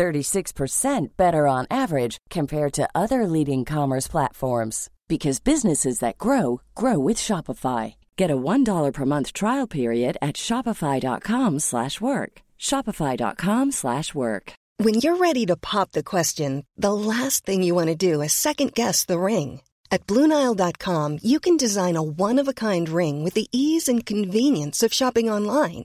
36% better on average compared to other leading commerce platforms because businesses that grow grow with Shopify. Get a $1 per month trial period at shopify.com/work. shopify.com/work. When you're ready to pop the question, the last thing you want to do is second guess the ring. At Bluenile.com, you can design a one-of-a-kind ring with the ease and convenience of shopping online.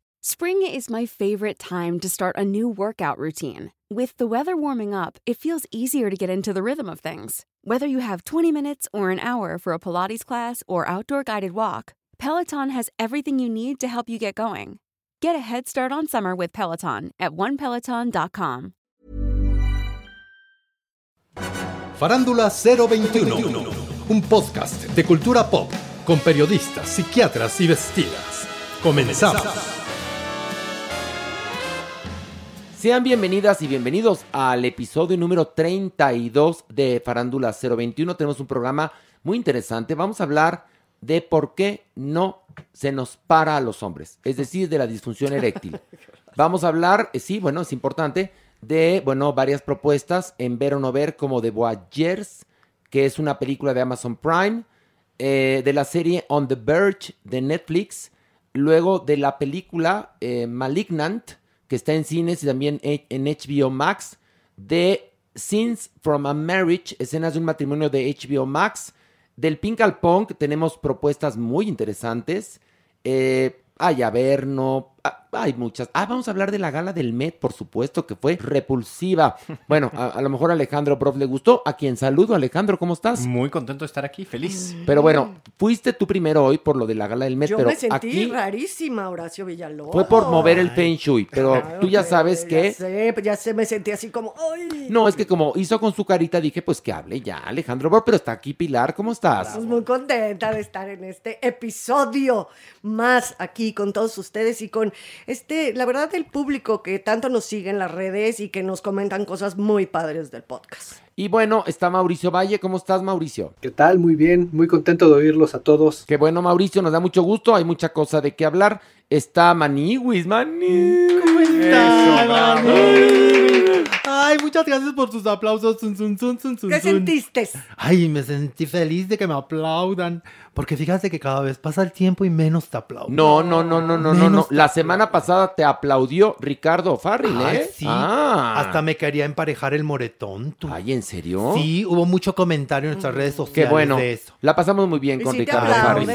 Spring is my favorite time to start a new workout routine. With the weather warming up, it feels easier to get into the rhythm of things. Whether you have 20 minutes or an hour for a Pilates class or outdoor guided walk, Peloton has everything you need to help you get going. Get a head start on summer with Peloton at onepeloton.com. Farándula 021, un podcast de cultura pop con periodistas, psiquiatras y vestidas. Comenzamos. Sean bienvenidas y bienvenidos al episodio número 32 de Farándula 021. Tenemos un programa muy interesante. Vamos a hablar de por qué no se nos para a los hombres, es decir, de la disfunción eréctil. Vamos a hablar, eh, sí, bueno, es importante, de, bueno, varias propuestas en ver o no ver, como The Voyagers, que es una película de Amazon Prime, eh, de la serie On the Verge de Netflix, luego de la película eh, Malignant, que está en cines y también en HBO Max, de Scenes from a Marriage, escenas de un matrimonio de HBO Max, del Pink al Punk tenemos propuestas muy interesantes. Eh, hay Averno, ah, hay muchas. Ah, vamos a hablar de la gala del Met, por supuesto, que fue repulsiva. Bueno, a, a lo mejor a Alejandro Prof le gustó. A quien saludo, Alejandro, ¿cómo estás? Muy contento de estar aquí, feliz. Pero bueno, fuiste tú primero hoy por lo de la gala del Met, Yo pero me sentí aquí rarísima, Horacio Villalobos. fue por mover el Feng Shui. Pero Claro tú ya sabes que. Ya sé, ya sé, me sentí así como, ¡ay! No, es que como hizo con su carita, dije, pues que hable ya, Alejandro Prof, pero está aquí Pilar, ¿cómo estás? Pues muy contenta de estar en este episodio más aquí con todos ustedes y con este, la verdad, el público que tanto nos sigue en las redes y que nos comentan cosas muy padres del podcast. Y bueno, está Mauricio Valle, ¿cómo estás, Mauricio? ¿Qué tal? Muy bien, muy contento de oírlos a todos. Qué bueno, Mauricio, nos da mucho gusto, hay mucha cosa de qué hablar. Está Maniwis, Maniwis. ¿Cómo Eso, bravo. Ay, muchas gracias por tus aplausos. Zun, zun, zun, zun, zun, ¿Qué sentiste? Ay, me sentí feliz de que me aplaudan. Porque fíjate que cada vez pasa el tiempo y menos te aplauden. No, no, no, no, no, no, no. La te semana pasada te aplaudió Ricardo Farril, Ay, ¿eh? sí. Ah. Hasta me quería emparejar el moretón, tú. Ay, ¿en serio? Sí, hubo mucho comentario en nuestras redes Qué sociales bueno. de eso. La pasamos muy bien con si te Ricardo Farril.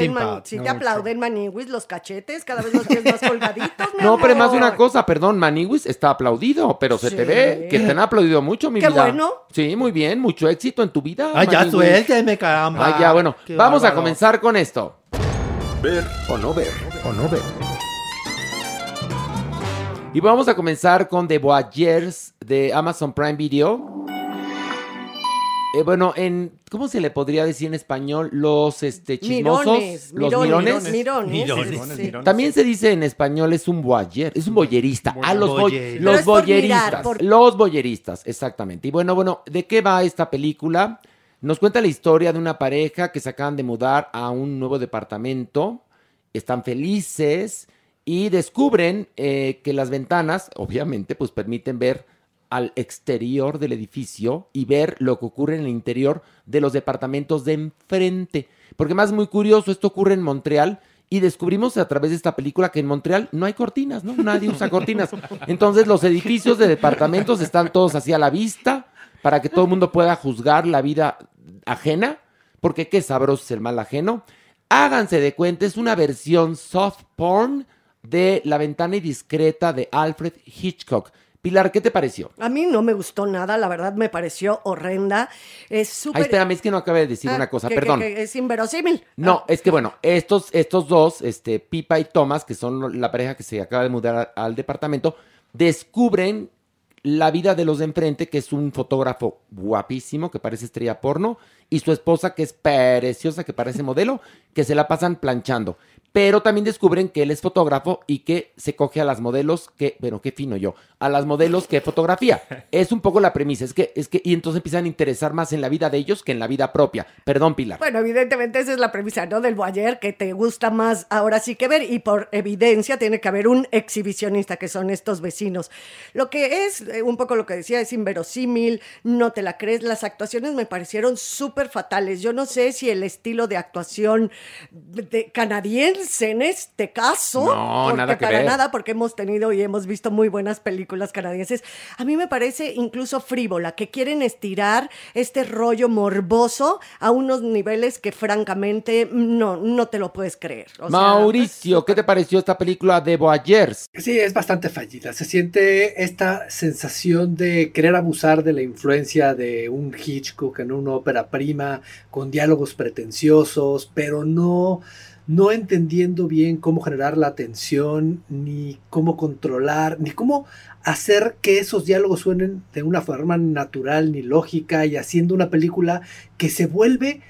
si te mucho. aplauden, Maniwis, los cachetes, cada vez los tienes más colgaditos, No, pero más una cosa, perdón, Maniwis está aplaudido, pero se te Sí. ve que te han aplaudido mucho, mi Qué vida. bueno. Sí, muy bien, mucho éxito en tu vida. Ay, ya suélteme, caramba. Ay, ya, bueno, Qué vamos a bárbaro. comenzar con esto. Ver o no ver. O no ver. Y vamos a comenzar con The Voyagers de Amazon Prime Video. Eh, bueno, en ¿cómo se le podría decir en español? Los este chismosos, Mirones, los mirones, mirones. mirones, Mirones, sí, sí. mirones. También se dice en español es un voyeur, es un boyerista. Ah, los, Boyer. Boyeristas. mirar, por- Los boyeristas, exactamente. Y bueno, bueno, ¿de qué va esta película? Nos cuenta la historia de una pareja que se acaban de mudar a un nuevo departamento. Están felices y descubren eh, que las ventanas, obviamente, pues permiten ver al exterior del edificio y ver lo que ocurre en el interior de los departamentos de enfrente. Porque más muy curioso, esto ocurre en Montreal y descubrimos a través de esta película que en Montreal no hay cortinas, ¿no? Nadie usa cortinas. Entonces los edificios de departamentos están todos así a la vista para que todo el mundo pueda juzgar la vida ajena, porque qué sabroso es el mal ajeno. Háganse de cuenta, es una versión soft porn de La ventana indiscreta de Alfred Hitchcock. Pilar, ¿qué te pareció? A mí no me gustó nada, la verdad me pareció horrenda. Es súper... Ay, espérame, es que no acabé de decir Ah, una cosa, que- que- perdón. que es inverosímil. No, Ah, es que bueno, estos, estos dos, este, Pipa y Thomas, que son la pareja que se acaba de mudar a- al departamento, descubren la vida de los de enfrente, que es un fotógrafo guapísimo, que parece estrella porno, y su esposa, que es preciosa, que parece modelo, que se la pasan planchando. Pero también descubren que él es fotógrafo y que se coge a las modelos que, bueno, qué fino yo, a las modelos que fotografía. Es un poco la premisa, es que, es que, y entonces empiezan a interesar más en la vida de ellos que en la vida propia. Perdón, Pilar. Bueno, evidentemente esa es la premisa, ¿no? Del voyeur que te gusta más ahora sí que ver y por evidencia tiene que haber un exhibicionista que son estos vecinos. Lo que es eh, un poco lo que decía es inverosímil, no te la crees, las actuaciones me parecieron súper fatales. Yo no sé si el estilo de actuación de- canadiense en este caso, No, porque nada que para ver. nada porque hemos tenido y hemos visto muy buenas películas canadienses. A mí me parece incluso frívola, que quieren estirar este rollo morboso a unos niveles que francamente no, no te lo puedes creer. O sea, Mauricio, ¿qué te pareció esta película de Voyeurs? Sí, es bastante fallida. Se siente esta sensación de querer abusar de la influencia de un Hitchcock en una ópera prima, con diálogos pretenciosos, pero no, no entendiendo bien cómo generar la atención, ni cómo controlar, ni cómo hacer que esos diálogos suenen de una forma natural ni lógica y haciendo una película que se vuelve,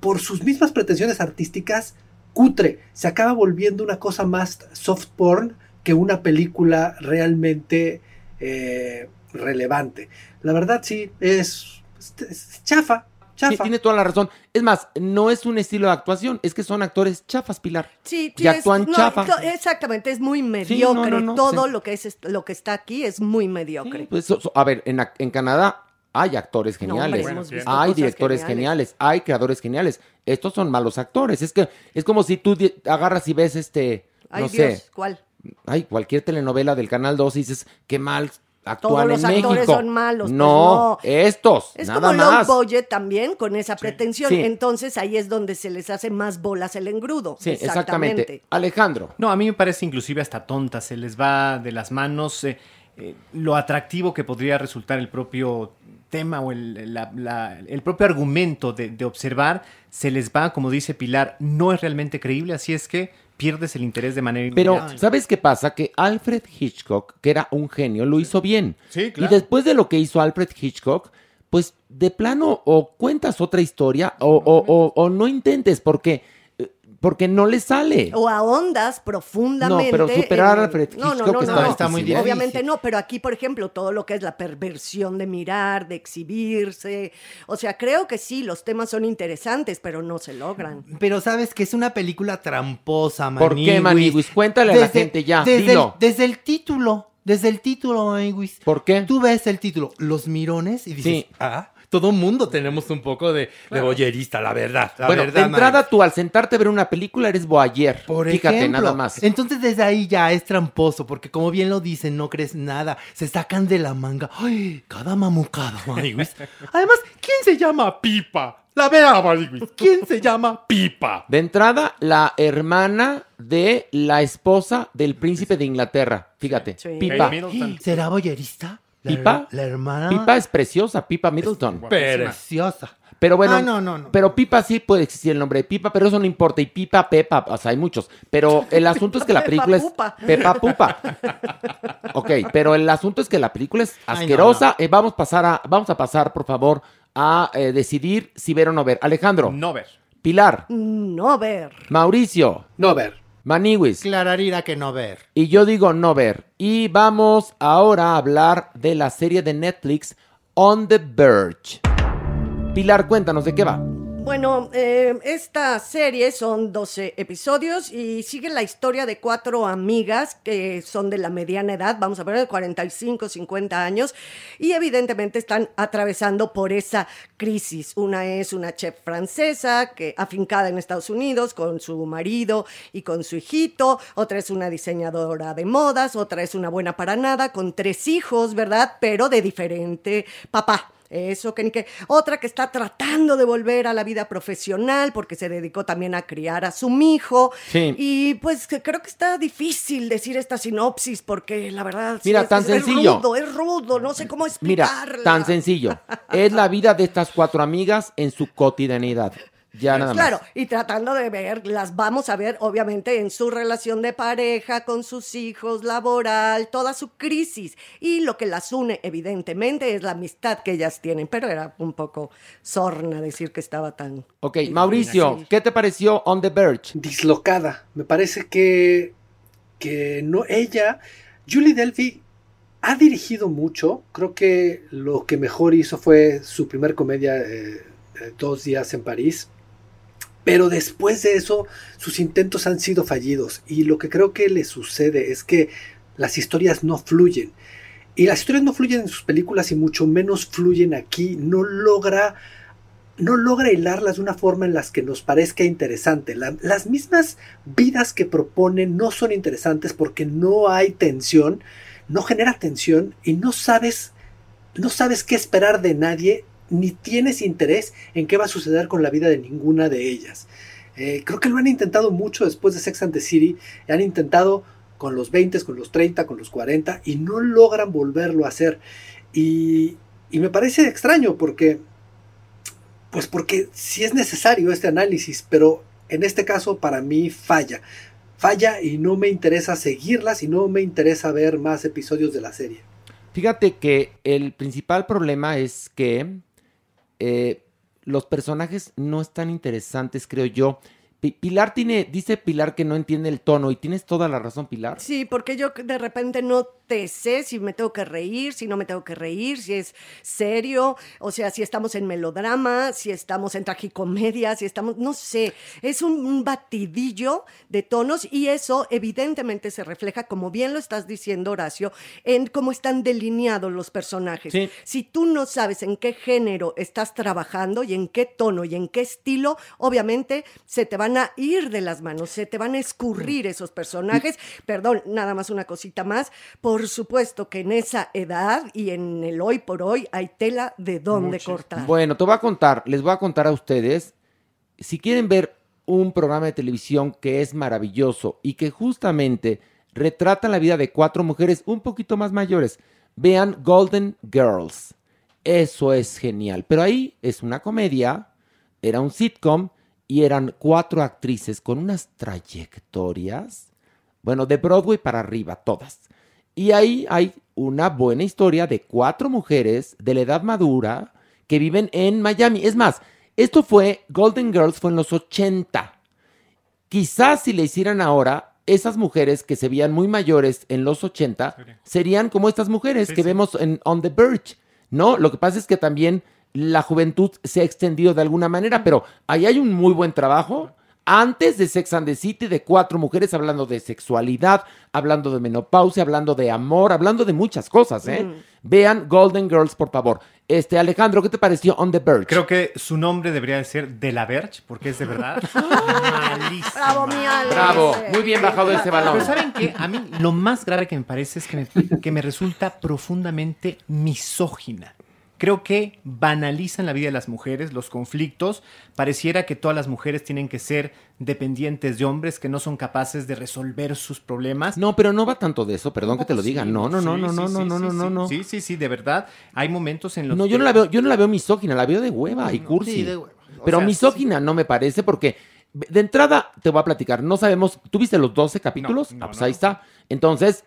por sus mismas pretensiones artísticas, cutre. Se acaba volviendo una cosa más soft porn que una película realmente eh, relevante. La verdad sí, es, chafa, chafa. tiene toda la razón. Es más, no es un estilo de actuación, es que son actores chafas, Pilar. Sí, sí, Y actúan es, no, chafa. exactamente, es muy mediocre. no, no, Todo sí. lo que es lo que está aquí es muy mediocre. Pues, so- so- a ver, en, en Canadá hay actores No, hombre, geniales, hemos visto hay directores geniales. geniales. hay creadores geniales. Estos son malos actores. Es que es como si tú agarras y ves este, Ay, no Dios, sé, ¿cuál? hay cualquier telenovela del Canal 2 y dices, qué mal Todos en los actores México. son malos, pues no, no. estos, Es nada como más. budget también con esa pretensión. Sí. Entonces ahí es donde se les hace más bolas el engrudo. Sí, exactamente. Alejandro. No, a mí me parece inclusive hasta tonta, se les va de las manos eh, eh, lo atractivo que podría resultar el propio tema o el, la- la- el propio argumento de, de observar, se les va, como dice Pilar, no es realmente creíble, así es que pierdes el interés de manera Pero, inmediata. ¿sabes qué pasa? Que Alfred Hitchcock, que era un genio, lo hizo bien. Sí, claro. Y después de lo que hizo Alfred Hitchcock, pues de plano o cuentas otra historia o, o- o- o no intentes porque, porque no le sale. O ahondas profundamente. No, pero superar en- a Alfred No, no, no, está no. Está muy difícil. Obviamente no, pero aquí, por ejemplo, todo lo que es la perversión de mirar, de exhibirse. O sea, creo que sí, los temas son interesantes, pero no se logran. Pero sabes que es una película tramposa, ¿Por qué. Maniwis? Cuéntale a la gente ya, Desde dilo. El, desde el título, desde el título, Maniwis. ¿Por qué? Tú ves el título, Los Mirones, y dices, Sí. ah, Todo mundo tenemos un poco de, de boyerista, la verdad. La bueno, verdad, de entrada Mike. tú al sentarte a ver una película eres voyeur. Por Fíjate, ejemplo. nada más. Entonces desde ahí ya es tramposo, porque como bien lo dicen, no crees nada. Se sacan de la manga. Ay, cada mamucada. Además, ¿quién se llama Pipa? La verdad, Maniwis. ¿Quién se llama Pipa? De entrada, la hermana de la esposa del príncipe de Inglaterra. Fíjate, Sí. Pipa. ¿Será boyerista? ¿Pipa? La hermana. Pipa es preciosa, Pipa Middleton. Preciosa. Pero bueno, Ah, no, no, no. pero Pipa sí puede existir el nombre de Pipa, pero eso no importa. Y Pipa, Pepa, o sea, hay muchos. Pero el asunto es que la película es Pepa Pupa. Ok, pero el asunto es que la película es Ay, no, asquerosa. Eh, vamos, a pasar a, vamos a pasar, por favor, a eh, decidir si ver o no ver. Alejandro, No ver. Pilar, No ver. Mauricio, No ver. Maniwis. Clararira que no ver. Y yo digo no ver. Y vamos ahora a hablar de la serie de Netflix On the Verge. Pilar, cuéntanos de qué va. Bueno, eh, esta serie son 12 episodios y sigue la historia de cuatro amigas que son de la mediana edad, vamos a ver, de 45, 50 años, y evidentemente están atravesando por esa crisis. Una es una chef francesa que afincada en Estados Unidos con su marido y con su hijito, otra es una diseñadora de modas, otra es una buena para nada con tres hijos, ¿verdad? Pero de diferente papá. Eso, que ni que. Otra que está tratando de volver a la vida profesional porque se dedicó también a criar a su hijo. Sí. Y pues que creo que está difícil decir esta sinopsis porque la verdad. Mira, es- tan es, sencillo. Es rudo, es rudo, no sé cómo Mira, explicarla. tan sencillo. Es la vida de estas cuatro amigas en su cotidianidad. Ya nada más. Claro, y tratando de ver, las vamos a ver obviamente en su relación de pareja, con sus hijos, laboral, toda su crisis. Y lo que las une evidentemente es la amistad que ellas tienen, pero era un poco sorna decir que estaba tan... Ok, Mauricio, ¿qué te pareció On the Verge? dislocada. Me parece que, que no ella, Julie Delphi ha dirigido mucho. Creo que lo que mejor hizo fue su primer comedia, eh, eh, Dos días en París. Pero después de eso, sus intentos han sido fallidos. Y lo que creo que le sucede es que las historias no fluyen. Y las historias no fluyen en sus películas y mucho menos fluyen aquí. No logra no logra hilarlas de una forma en las que nos parezca interesante. La- las mismas vidas que proponen no son interesantes porque no hay tensión, no genera tensión y no sabes, no sabes qué esperar de nadie, ni tienes interés en qué va a suceder con la vida de ninguna de ellas. Eh, creo que lo han intentado mucho después de Sex and the City, han intentado con los 20, con los 30, con los 40 y no logran volverlo a hacer. Y, y me parece extraño porque pues porque sí es necesario este análisis, pero en este caso para mí falla. Falla y no me interesa seguirlas y no me interesa ver más episodios de la serie. Fíjate que el principal problema es que eh, los personajes no están interesantes, creo yo. Pi- Pilar tiene, dice Pilar que no entiende el tono y tienes toda la razón, Pilar. Sí, porque yo de repente no te sé si me tengo que reír, si no me tengo que reír, si es serio, o sea, si estamos en melodrama, si estamos en tragicomedia, si estamos, no sé, es un, un batidillo de tonos y eso evidentemente se refleja, como bien lo estás diciendo, Horacio, en cómo están delineados los personajes. Sí. Si tú no sabes en qué género estás trabajando y en qué tono y en qué estilo, obviamente se te van a ir de las manos, se te van a escurrir esos personajes. Perdón, nada más una cosita más. Por supuesto que en esa edad y en el hoy por hoy hay tela de dónde cortar. Bueno, te voy a contar, les voy a contar a ustedes, si quieren ver un programa de televisión que es maravilloso y que justamente retrata la vida de cuatro mujeres un poquito más mayores, vean Golden Girls. Eso es genial. Pero ahí es una comedia, era un sitcom y eran cuatro actrices con unas trayectorias, bueno, de Broadway para arriba, todas. Y ahí hay una buena historia de cuatro mujeres de la edad madura que viven en Miami. Es más, esto fue, Golden Girls fue en los 80. Quizás si le hicieran ahora, esas mujeres que se veían muy mayores en los 80 serían como estas mujeres Sí, que sí. vemos en On the Verge, ¿no? Lo que pasa es que también la juventud se ha extendido de alguna manera, pero ahí hay un muy buen trabajo. Antes de Sex and the City, de cuatro mujeres hablando de sexualidad, hablando de menopausia, hablando de amor, hablando de muchas cosas, ¿eh? Mm. Vean Golden Girls, por favor. Este, Alejandro, ¿qué te pareció On the Verge? Creo que su nombre debería de ser De la Verge, porque es de verdad malísima. Bravo, mi Ale. Bravo, muy bien bajado ese balón. Pero ¿saben qué? A mí lo más grave que me parece es que me, que me resulta profundamente misógina. Creo que banalizan la vida de las mujeres, los conflictos. Pareciera que todas las mujeres tienen que ser dependientes de hombres que no son capaces de resolver sus problemas. No, pero no va tanto de eso, perdón que te lo diga. Sí, No, no, no, no, no, no, no, no, no, no. Sí, sí, sí, de verdad. Hay momentos en los No, yo que- no la veo, yo no la veo misógina, la veo de hueva y cursi. sí, de hueva. O Pero misógina no me parece porque de entrada te voy a platicar, no sabemos, ¿tuviste los 12 capítulos? No, no, ah, pues no. ahí está. Entonces,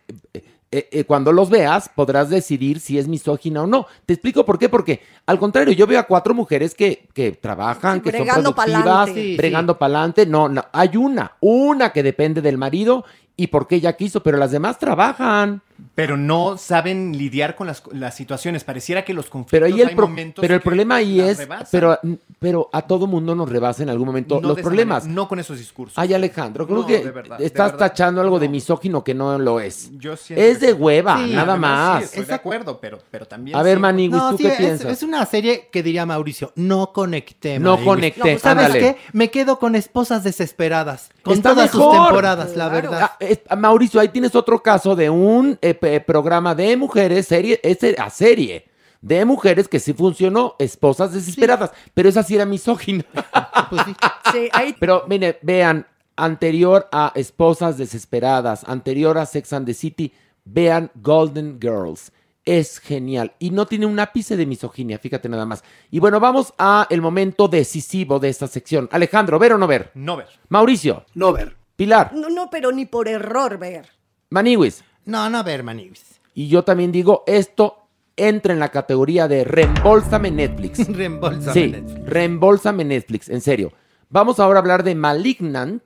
eh, eh, cuando los veas podrás decidir si es misógina o no. Te explico por qué, porque al contrario, yo veo a cuatro mujeres que, que trabajan, Sí, que son bregando productivas, pa'lante. Sí, bregando pa'lante. No, no, hay una, una que depende del marido y porque ella quiso, pero las demás trabajan. Pero no saben lidiar con las, las situaciones. Pareciera que los conflictos Pero ahí el, hay pro- momentos pero el que problema ahí es, rebasan. pero, pero a todo mundo nos rebasa en algún momento No los problemas. manera, no con esos discursos. Ay, Alejandro, creo No, que de verdad, de estás verdad. tachando algo de No. misógino que no lo es. Yo siento Es de hueva, Sí, nada más. Sí, estoy de acuerdo, pero, pero también. A ver, sí. Maniguis, No, ¿tú sí, qué es, piensas? es una serie que diría Mauricio, no conecté. No Maniguis. conecté, ¿Sabes ándale. qué? Me quedo con esposas desesperadas. Con Está todas sus temporadas, la Claro. verdad. Ah, es- Mauricio, ahí tienes otro caso de un eh, programa de mujeres, serie, es a serie, de mujeres que sí funcionó, esposas desesperadas, pero esa sí era misógina. Pues sí. Sí, ahí Pero mire, vean, anterior a Esposas Desesperadas, anterior a Sex and the City, vean Golden Girls. Es genial y no tiene un ápice de misoginia, fíjate nada más. Y bueno, vamos a el momento decisivo de esta sección. Alejandro, ¿ver o no ver? No ver. Mauricio, No ver. Pilar, no, no, pero ni por error ver. Maniwis. No, no, a ver, Maniguis. Y yo también digo, esto entra en la categoría de reembolsame Netflix. Reembolsame Sí, Netflix. reembolsame Netflix, en serio. Vamos ahora a hablar de Malignant,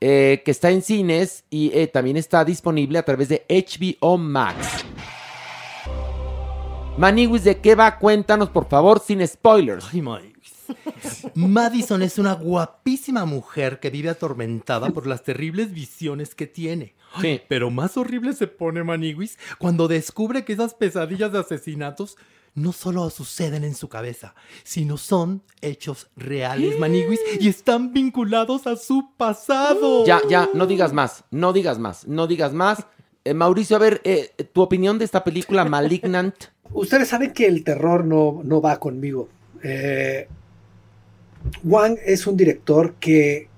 eh, que está en cines y eh, también está disponible a través de HBO Max. Maniwis, ¿de qué va? Cuéntanos, por favor, sin spoilers. Ay. Madison es una guapísima mujer que vive atormentada por las terribles visiones que tiene. Ay, Sí. Pero más horrible se pone Maniguis cuando descubre que esas pesadillas de asesinatos no solo suceden en su cabeza, sino son hechos reales, Maniguis, y están vinculados a su pasado. Ya, ya, no digas más, no digas más, no digas más. Eh, Mauricio, a ver, eh, tu opinión de esta película Malignant. Ustedes saben que el terror no, no va conmigo. Eh, Wang es un director que,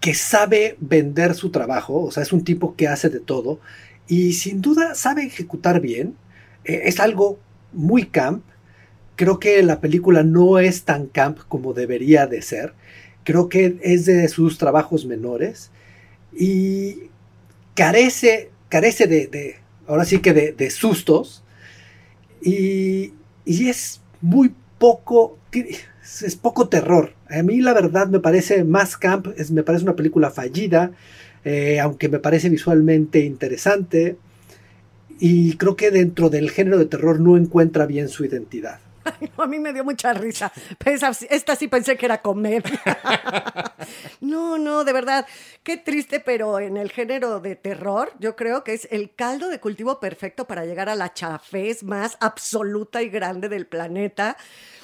que sabe vender su trabajo, o sea, es un tipo que hace de todo y sin duda sabe ejecutar bien. Eh, es algo muy camp. Creo que la película no es tan camp como debería de ser. Creo que es de sus trabajos menores y carece, carece de, ahora sí que de, sustos y, y es muy poco, es, poco terror. A mí la verdad me parece más camp, es, me parece una película fallida, eh, aunque me parece visualmente interesante y creo que dentro del género de terror no encuentra bien su identidad. A mí me dio mucha risa. Esta sí pensé que era comedia. No, no, de verdad. Qué triste, pero en el género de terror, yo creo que es el caldo de cultivo perfecto para llegar a la chafez más absoluta y grande del planeta.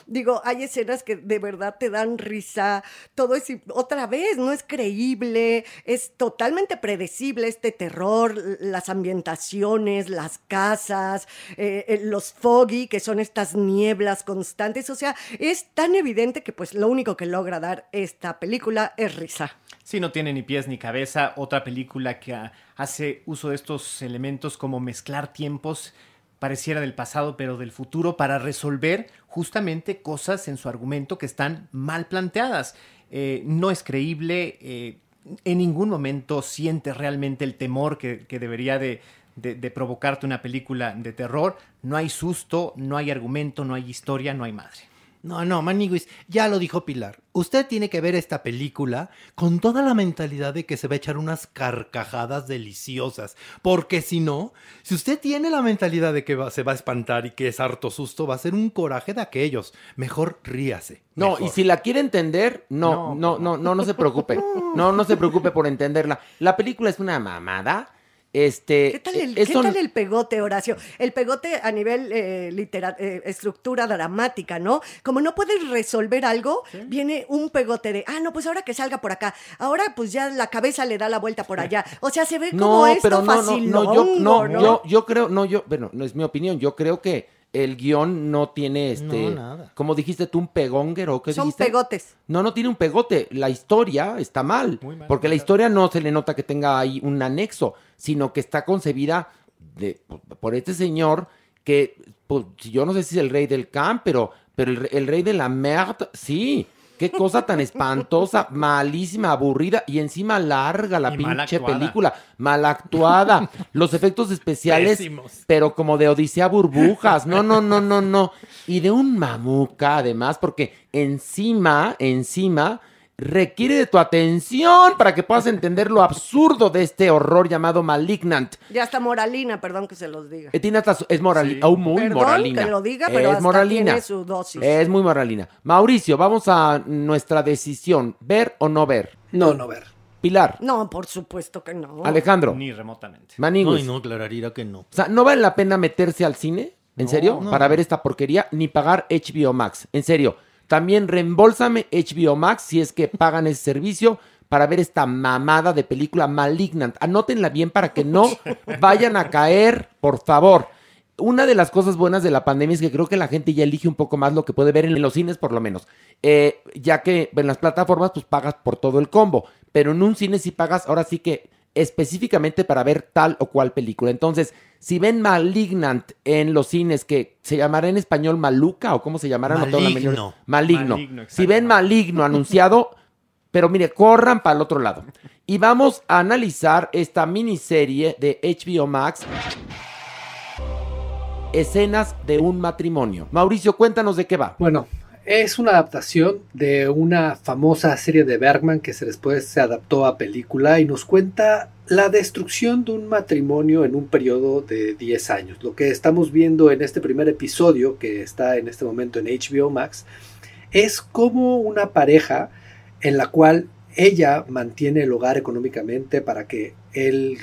Digo, hay escenas que de verdad te dan risa. Todo es, otra vez, no es creíble. Es totalmente predecible este terror, las ambientaciones, las casas, eh, eh, los foggy, que son estas nieblas constantes. O sea, es tan evidente que pues lo único que logra dar esta película es risa. Sí, no tiene ni pies ni cabeza. Otra película que hace uso de estos elementos como mezclar tiempos, pareciera del pasado pero del futuro, para resolver justamente cosas en su argumento que están mal planteadas. Eh, no es creíble, eh, en ningún momento siente realmente el temor que, debería de, de- de provocarte una película de terror. No hay susto, no hay argumento, no hay historia, no hay madre. No, no, Maniguis, ya lo dijo Pilar. Usted tiene que ver esta película con toda la mentalidad de que se va a echar unas carcajadas deliciosas. Porque si no, si usted tiene la mentalidad de que va- se va a espantar y que es harto susto, va a ser un coraje de aquellos. Mejor ríase. No, y si la quiere entender, no, no, no, no, no, se preocupe. No, no se preocupe por entenderla. La película es una mamada. Este, ¿Qué tal el, qué son- tal el pegote, Horacio? El pegote a nivel eh, litera- eh, estructura dramática, ¿no? Como no puedes resolver algo, viene un pegote de, ah, no, pues ahora que salga por acá. Ahora pues ya la cabeza le da la vuelta por allá. O sea, se ve como No, esto pero no, no, no, yo, no, ¿no? yo, yo creo, no, yo, bueno, no es mi opinión, yo creo que el guion no tiene este, No, nada. como dijiste tú, un pegonger o qué Son dijiste? pegotes. No, no tiene un pegote. La historia está mal. Muy mal, porque la historia no se le nota que tenga ahí un anexo, sino que está concebida de, por este señor que, pues, yo no sé si es el rey del camp, pero, pero el, el rey de la merde, sí. Qué cosa tan espantosa, malísima, aburrida y encima larga la Y pinche película, mal actuada. Los efectos especiales, Pésimos. pero como de Odisea Burbujas. No, no, no, no, no. Y de un mamuca, además, porque encima, encima, requiere de tu atención para que puedas entender lo absurdo de este horror llamado Malignant. Ya está moralina, perdón que se los diga. Eh, tiene hasta su- es moralina, Sí. oh, muy Perdón moralina. que lo diga, pero es hasta moralina. tiene su dosis. Es muy moralina. Mauricio, vamos a nuestra decisión, ver o no ver. No, no ver. Pilar, No, por supuesto que no. Alejandro, Ni remotamente. Maniguis. Ay, no, Clararira que no. O sea, ¿no vale la pena meterse al cine? ¿En serio? no. Para ver esta porquería, ni pagar HBO Max. En serio. También reembolsame HBO Max si es que pagan ese servicio para ver esta mamada de película Malignant. Anótenla bien para que no vayan a caer, por favor. una de las cosas buenas de la pandemia es que creo que la gente ya elige un poco más lo que puede ver en los cines, por lo menos. Eh, ya que en las plataformas, pues pagas por todo el combo. Pero en un cine sí pagas, ahora sí que específicamente para ver tal o cual película. Entonces, si ven Malignant en los cines, que se llamará en español Maluca o cómo se llamará, no tengo la menor- Maligno. Maligno. Maligno, si ven Maligno anunciado, pero mire, corran para el otro lado. Y vamos a analizar esta miniserie de HBO Max. Escenas de un matrimonio. Mauricio, cuéntanos de qué va. Bueno, es una adaptación de una famosa serie de Bergman que se después se adaptó a película y nos cuenta la destrucción de un matrimonio en un periodo de 10 años. Lo que estamos viendo en este primer episodio, que está en este momento en HBO Max, es como una pareja en la cual ella mantiene el hogar económicamente para que él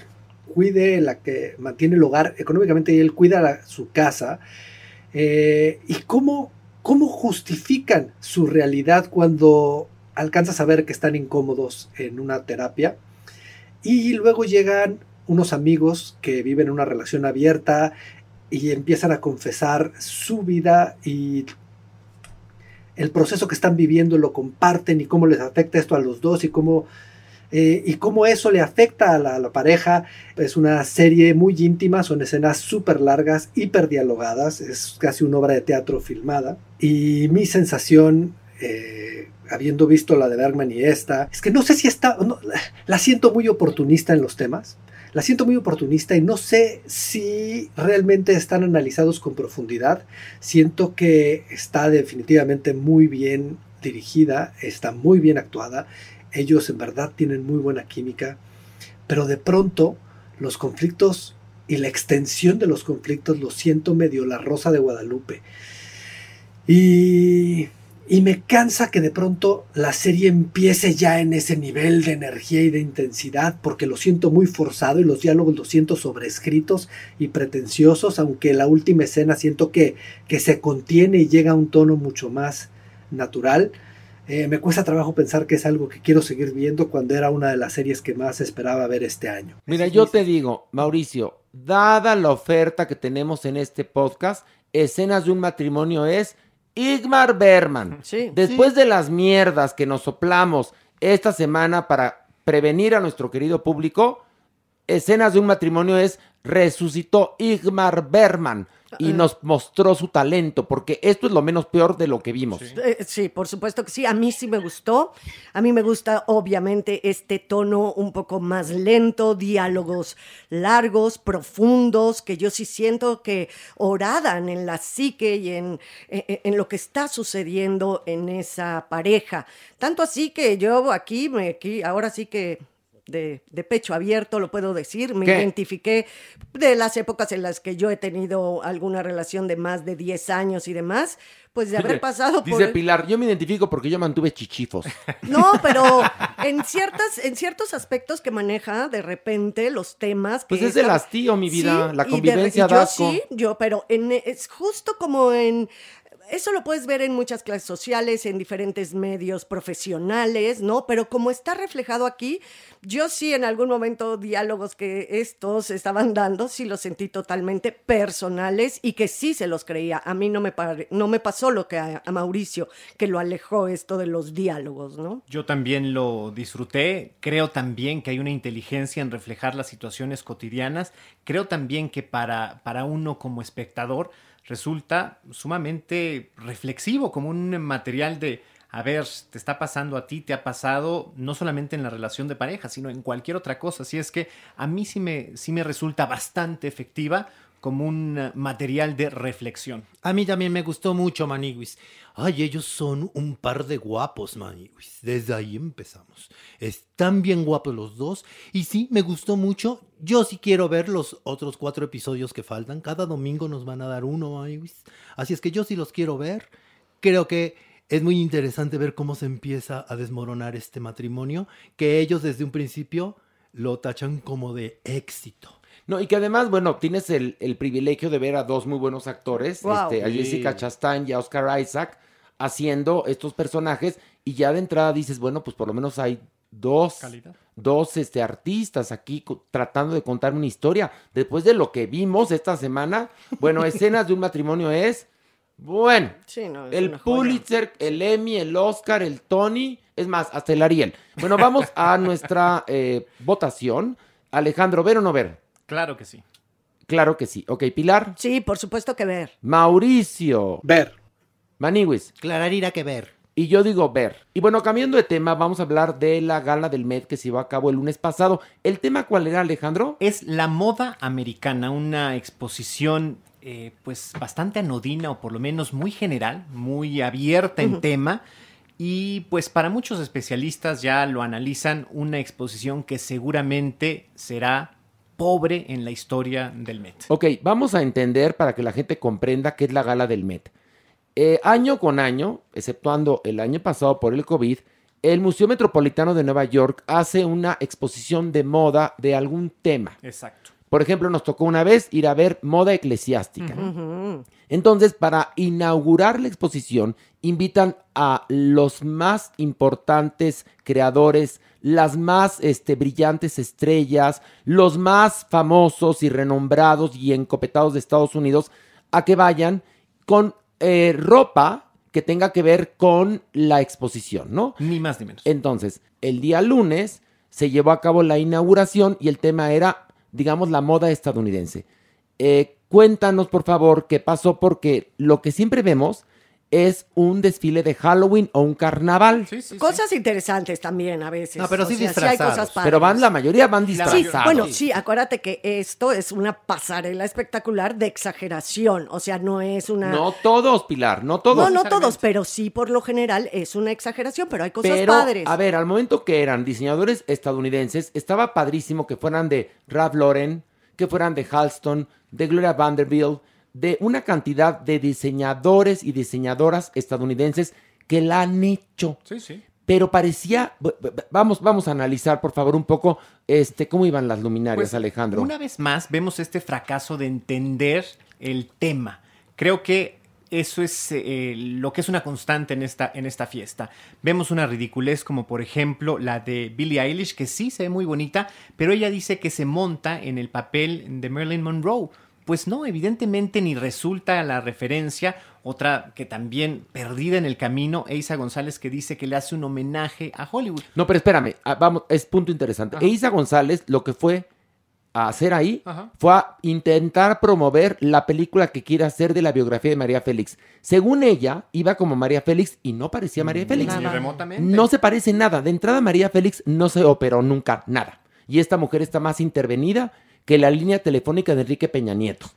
cuide, la que mantiene el hogar económicamente y él cuida su casa. eh, y cómo, cómo justifican su realidad cuando alcanzas a ver que están incómodos en una terapia. Y luego llegan unos amigos que viven una relación abierta y empiezan a confesar su vida y el proceso que están viviendo lo comparten y cómo les afecta esto a los dos y cómo, eh, y cómo eso le afecta a la, pareja. Es una serie muy íntima, son escenas súper largas, hiper dialogadas, es casi una obra de teatro filmada. Y mi sensación, eh, habiendo visto la de Bergman y esta, es que no sé si está, la siento muy oportunista en los temas. La siento muy oportunista y no sé si realmente están analizados con profundidad. Siento que está definitivamente muy bien dirigida, está muy bien actuada. Ellos en verdad tienen muy buena química, pero de pronto los conflictos y la extensión de los conflictos lo siento medio la rosa de Guadalupe. Y, y me cansa que de pronto la serie empiece ya en ese nivel de energía y de intensidad, porque lo siento muy forzado y los diálogos los siento sobrescritos y pretenciosos, aunque la última escena siento que, que se contiene y llega a un tono mucho más natural. Eh, me cuesta trabajo pensar que es algo que quiero seguir viendo cuando era una de las series que más esperaba ver este año. Mira, yo te digo, Mauricio, dada la oferta que tenemos en este podcast, Escenas de un matrimonio es Igmar Berman. Sí. Después de las mierdas que nos soplamos esta semana para prevenir a nuestro querido público, Escenas de un matrimonio es resucitó Igmar Berman y nos mostró su talento, porque esto es lo menos peor de lo que vimos. Eh, sí, por supuesto que sí. A mí sí me gustó. A mí me gusta, obviamente, este tono un poco más lento, diálogos largos, profundos, que yo sí siento que oradan en la psique y en, en, en lo que está sucediendo en esa pareja. Tanto así que yo aquí, me, aquí ahora sí que de, de, pecho abierto, lo puedo decir. Me ¿Qué? identifiqué de las épocas en las que yo he tenido alguna relación de más de 10 años y demás, pues de haber pasado Dice por... Pilar, yo me identifico porque yo mantuve chichifos. No, pero en ciertas, en ciertos aspectos que maneja de repente los temas. Que Pues es el hastío, mi vida, Sí, la y de- convivencia y yo da asco. sí, yo, pero en, es justo como en. Eso lo puedes ver en muchas clases sociales, en diferentes medios profesionales, ¿no? Pero como está reflejado aquí, yo sí en algún momento diálogos que estos estaban dando, sí los sentí totalmente personales y que sí se los creía. A mí no me, no me pasó lo que a, a Mauricio, que lo alejó esto de los diálogos, ¿no? Yo también lo disfruté. Creo también que hay una inteligencia en reflejar las situaciones cotidianas. Creo también que para, para uno como espectador resulta sumamente reflexivo, como un material de, a ver, te está pasando a ti, te ha pasado, no solamente en la relación de pareja, sino en cualquier otra cosa. Así es que a mí sí me, sí me resulta bastante efectiva como un eh, material de reflexión. A mí también me gustó mucho, Maniguis. Ay, ellos son un par de guapos, Maniguis. Desde ahí empezamos. Están bien guapos los dos. Y sí, me gustó mucho. Yo sí quiero ver los otros cuatro episodios que faltan. Cada domingo nos van a dar uno, Maniguis. Así es que yo sí los quiero ver. Creo que es muy interesante ver cómo se empieza a desmoronar este matrimonio, que ellos desde un principio lo tachan como de éxito. No, y que además, bueno, tienes el, el privilegio de ver a dos muy buenos actores, Wow. este, a Sí. Jessica Chastain y a Oscar Isaac, haciendo estos personajes, y ya de entrada dices, bueno, pues por lo menos hay dos, Calidad. dos este, artistas aquí tratando de contar una historia. Después de lo que vimos esta semana, bueno, escenas de un matrimonio es, bueno, Sí, no, es el joya. Pulitzer, el Emmy, el Oscar, el Tony, es más, hasta el Ariel. Bueno, vamos a nuestra eh, votación. Alejandro, ¿ver o no ver? Claro que sí. Claro que sí. Ok, Pilar. Sí, por supuesto que ver. Mauricio. Ver. Maniwis. Clararira que ver. Y yo digo ver. Y bueno, cambiando de tema, vamos a hablar de la gala del Met que se llevó a cabo el lunes pasado. ¿El tema cuál era, Alejandro? Es la moda americana, una exposición eh, pues bastante anodina o por lo menos muy general, muy abierta en tema. Y pues para muchos especialistas ya lo analizan una exposición que seguramente será pobre en la historia del Met. Ok, vamos a entender para que la gente comprenda qué es la gala del Met. Eh, año con año, exceptuando el año pasado por el COVID, el Museo Metropolitano de Nueva York hace una exposición de moda de algún tema. Exacto. Por ejemplo, nos tocó una vez ir a ver moda eclesiástica. Entonces, para inaugurar la exposición, invitan a los más importantes creadores, las más este, brillantes estrellas, los más famosos y renombrados y encopetados de Estados Unidos, a que vayan con eh, ropa que tenga que ver con la exposición, ¿no? Ni más ni menos. Entonces, el día lunes se llevó a cabo la inauguración y el tema era, digamos, la moda estadounidense. Eh, cuéntanos, por favor, qué pasó, porque lo que siempre vemos es un desfile de Halloween o un carnaval. Cosas interesantes también a veces. No, pero O sí sea, hay disfrazados. cosas padres. Pero van, la mayoría van Sí, disfrazados. bueno, sí, acuérdate que esto es una pasarela espectacular de exageración. O sea, no es una. No todos, Pilar, no todos. no, no todos, pero sí por lo general es una exageración, pero hay cosas Pero, padres. a ver, al momento que eran diseñadores estadounidenses, estaba padrísimo que fueran de Ralph Lauren, que fueran de Halston, de Gloria Vanderbilt, de una cantidad de diseñadores y diseñadoras estadounidenses que la han hecho. Sí, sí. Pero parecía, vamos, vamos a analizar, por favor, un poco, este, cómo iban las luminarias, Pues, Alejandro. Una vez más vemos este fracaso de entender el tema. Creo que eso es eh, lo que es una constante en esta, en esta fiesta. Vemos una ridiculez como por ejemplo la de Billie Eilish, que sí se ve muy bonita, pero ella dice que se monta en el papel de Marilyn Monroe. Pues no, evidentemente ni resulta la referencia. Otra que también perdida en el camino, Eisa González, que dice que le hace un homenaje a Hollywood. No, pero espérame, ah, vamos, es punto interesante. Ajá. Eiza González lo que fue a hacer ahí Ajá. fue a intentar promover la película que quiere hacer de la biografía de María Félix. Según ella, iba como María Félix y no parecía María Félix. Ni remotamente. No se parece nada. De entrada, María Félix no se operó nunca, nada. Y esta mujer está más intervenida que la línea telefónica de Enrique Peña Nieto.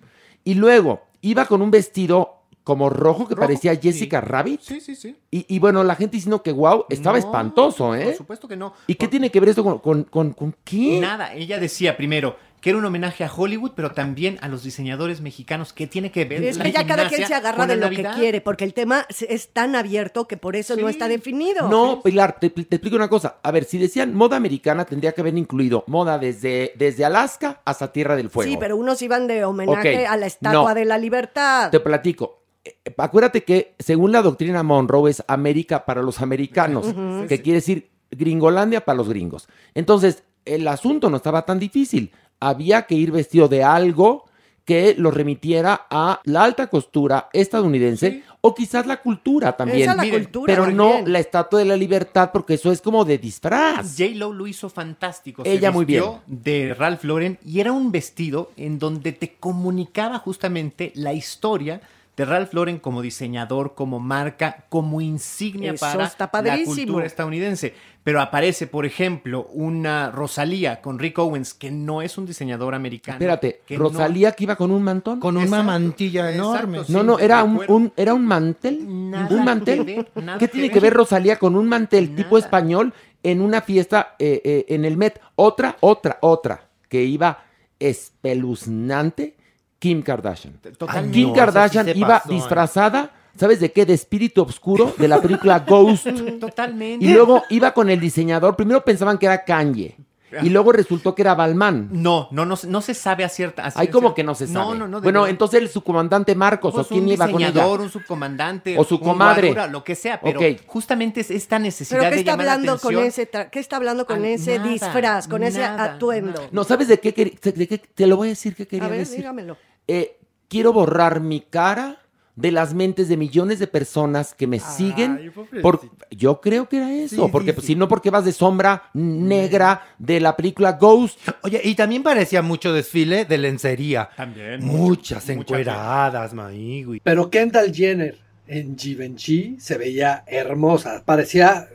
Y luego, iba con un vestido como rojo que Rojo, parecía sí. Jessica Rabbit. Sí, sí, sí. Y, y bueno, la gente diciendo que wow, estaba No, espantoso, ¿eh? Por supuesto que no. ¿Y qué tiene que ver esto con, con, con, con qué? Nada, ella decía primero que era un homenaje a Hollywood, pero también a los diseñadores mexicanos. ¿Qué tiene que ver? es que ya cada quien se agarra de lo Navidad? que quiere, porque el tema es- tan abierto que por eso no está definido. No, Pilar, te, te explico una cosa. A ver, si decían moda americana, tendría que haber incluido moda desde, desde Alaska hasta Tierra del Fuego. Sí, pero unos iban de homenaje a la Estatua no. de la Libertad. Te platico. Eh, Acuérdate que según la doctrina Monroe es América para los americanos, que Sí, sí. quiere decir Gringolandia para los gringos. Entonces, el asunto no estaba tan difícil. Había que ir vestido de algo que lo remitiera a la alta costura estadounidense Sí. o quizás la cultura también. Esa es la Miren, cultura. pero no la estatua de la libertad porque eso es como de disfraz. J-Lo lo hizo fantástico. Ella muy vistió De Ralph Lauren y era un vestido en donde te comunicaba justamente la historia de Ralph Lauren como diseñador, como marca, como insignia Eso para está la cultura estadounidense. Pero aparece, por ejemplo, una Rosalía con Rick Owens, que no es un diseñador americano. Espérate, que no- Rosalía que iba con un mantón. Con una Exacto, mantilla enorme. exacto, No, sí, no, era un, era un mantel. Nada un mantel. que ver, nada ¿Qué que tiene ver. que ver Rosalía con un mantel tipo español en una fiesta eh, eh, en el Met? Otra, otra, otra, que iba espeluznante, Kim Kardashian. Totalmente. Kim no, Kardashian sí iba pasó, ¿eh? disfrazada, ¿sabes de qué? De espíritu oscuro de la película Ghost. Totalmente. Y luego iba con el diseñador. Primero pensaban que era Kanye. y luego resultó que era Balmán. No, no, no, se- no se sabe a cierta. a Hay como que no se sabe. No, no, no. de bueno, verdad. entonces el subcomandante Marcos, Pues ¿o quién un iba con ella? diseñador, un subcomandante. O su un comadre. guarura, lo que sea, pero Ok. justamente es esta necesidad ¿Pero qué de está llamar la hablando con ese, qué está hablando con Ah, ese nada, disfraz, con ese nada, atuendo? No, ¿sabes de qué, de qué- Te lo voy a decir qué quería A ver, decir. dígamelo. Eh, quiero borrar mi cara de las mentes de millones de personas que me siguen. Por, yo creo que era eso, Sí, porque sí, sí. si no, porque vas de sombra negra de la película Ghost. Oye, y también parecía mucho desfile de lencería. También. Muchas mucho, encueradas, maí, güey. Pero Kendall Jenner en Givenchy se veía hermosa, parecía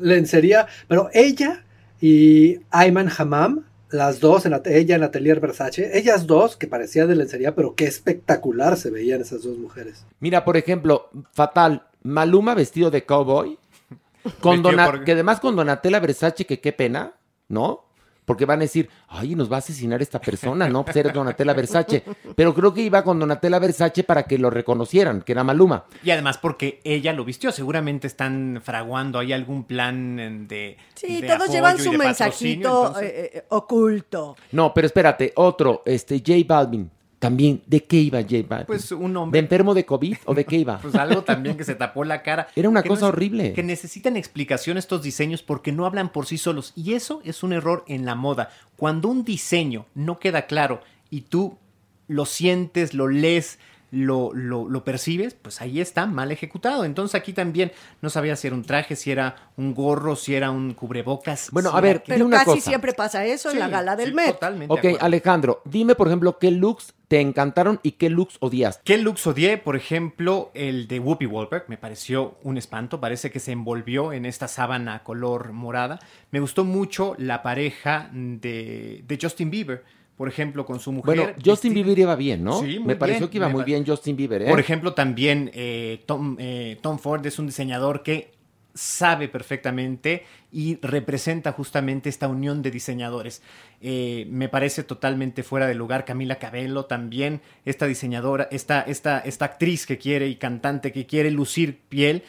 lencería, pero ella y Ayman Hammam, las dos, en, ella en Atelier Versace, ellas dos, que parecía de lencería, pero qué espectacular se veían esas dos mujeres. Mira, por ejemplo, fatal, Maluma vestido de cowboy, con Vestido Dona- por- que además con Donatella Versace, que qué pena, ¿no? Porque van a decir, ay, nos va a asesinar esta persona, ¿no? Pues eres Donatella Versace. Pero creo que iba con Donatella Versace para que lo reconocieran, que era Maluma. Y además porque ella lo vistió, seguramente están fraguando ahí algún plan en- de Sí, de todos apoyo llevan su mensajito entonces- eh, eh, oculto. No, pero espérate, otro, este, J Balvin. También, ¿de qué iba J Balvin? Pues un ¿De hombre enfermo de COVID o de qué iba? Pues algo también que se tapó la cara. Era una cosa no es- horrible. Que necesitan explicación estos diseños porque no hablan por sí solos. Y eso es un error en la moda. Cuando un diseño no queda claro y tú lo sientes, lo lees, lo, lo, lo percibes, pues ahí está, mal ejecutado. Entonces aquí también no sabía si era un traje, si era un gorro, si era un cubrebocas. Bueno, si a ver, Pero una casi cosa. siempre pasa eso en la gala del sí, Met. Totalmente. Ok, acuerdo. Alejandro, dime, por ejemplo, qué looks te encantaron y qué looks odiaste. ¿Qué looks odié? Por ejemplo, el de Whoopi Goldberg. Me pareció un espanto. Parece que se envolvió en esta sábana color morada. Me gustó mucho la pareja de, de Justin Bieber, por ejemplo, con su mujer. Bueno, Justin Bieber iba bien, ¿no? Sí, muy Me pareció bien, que iba muy bien Justin Bieber, ¿eh? Por ejemplo, también eh, Tom, eh, Tom Ford es un diseñador que sabe perfectamente y representa justamente esta unión de diseñadores. Eh, me parece totalmente fuera de lugar Camila Cabello también, esta diseñadora, esta, esta, esta actriz que quiere y cantante que quiere lucir piel,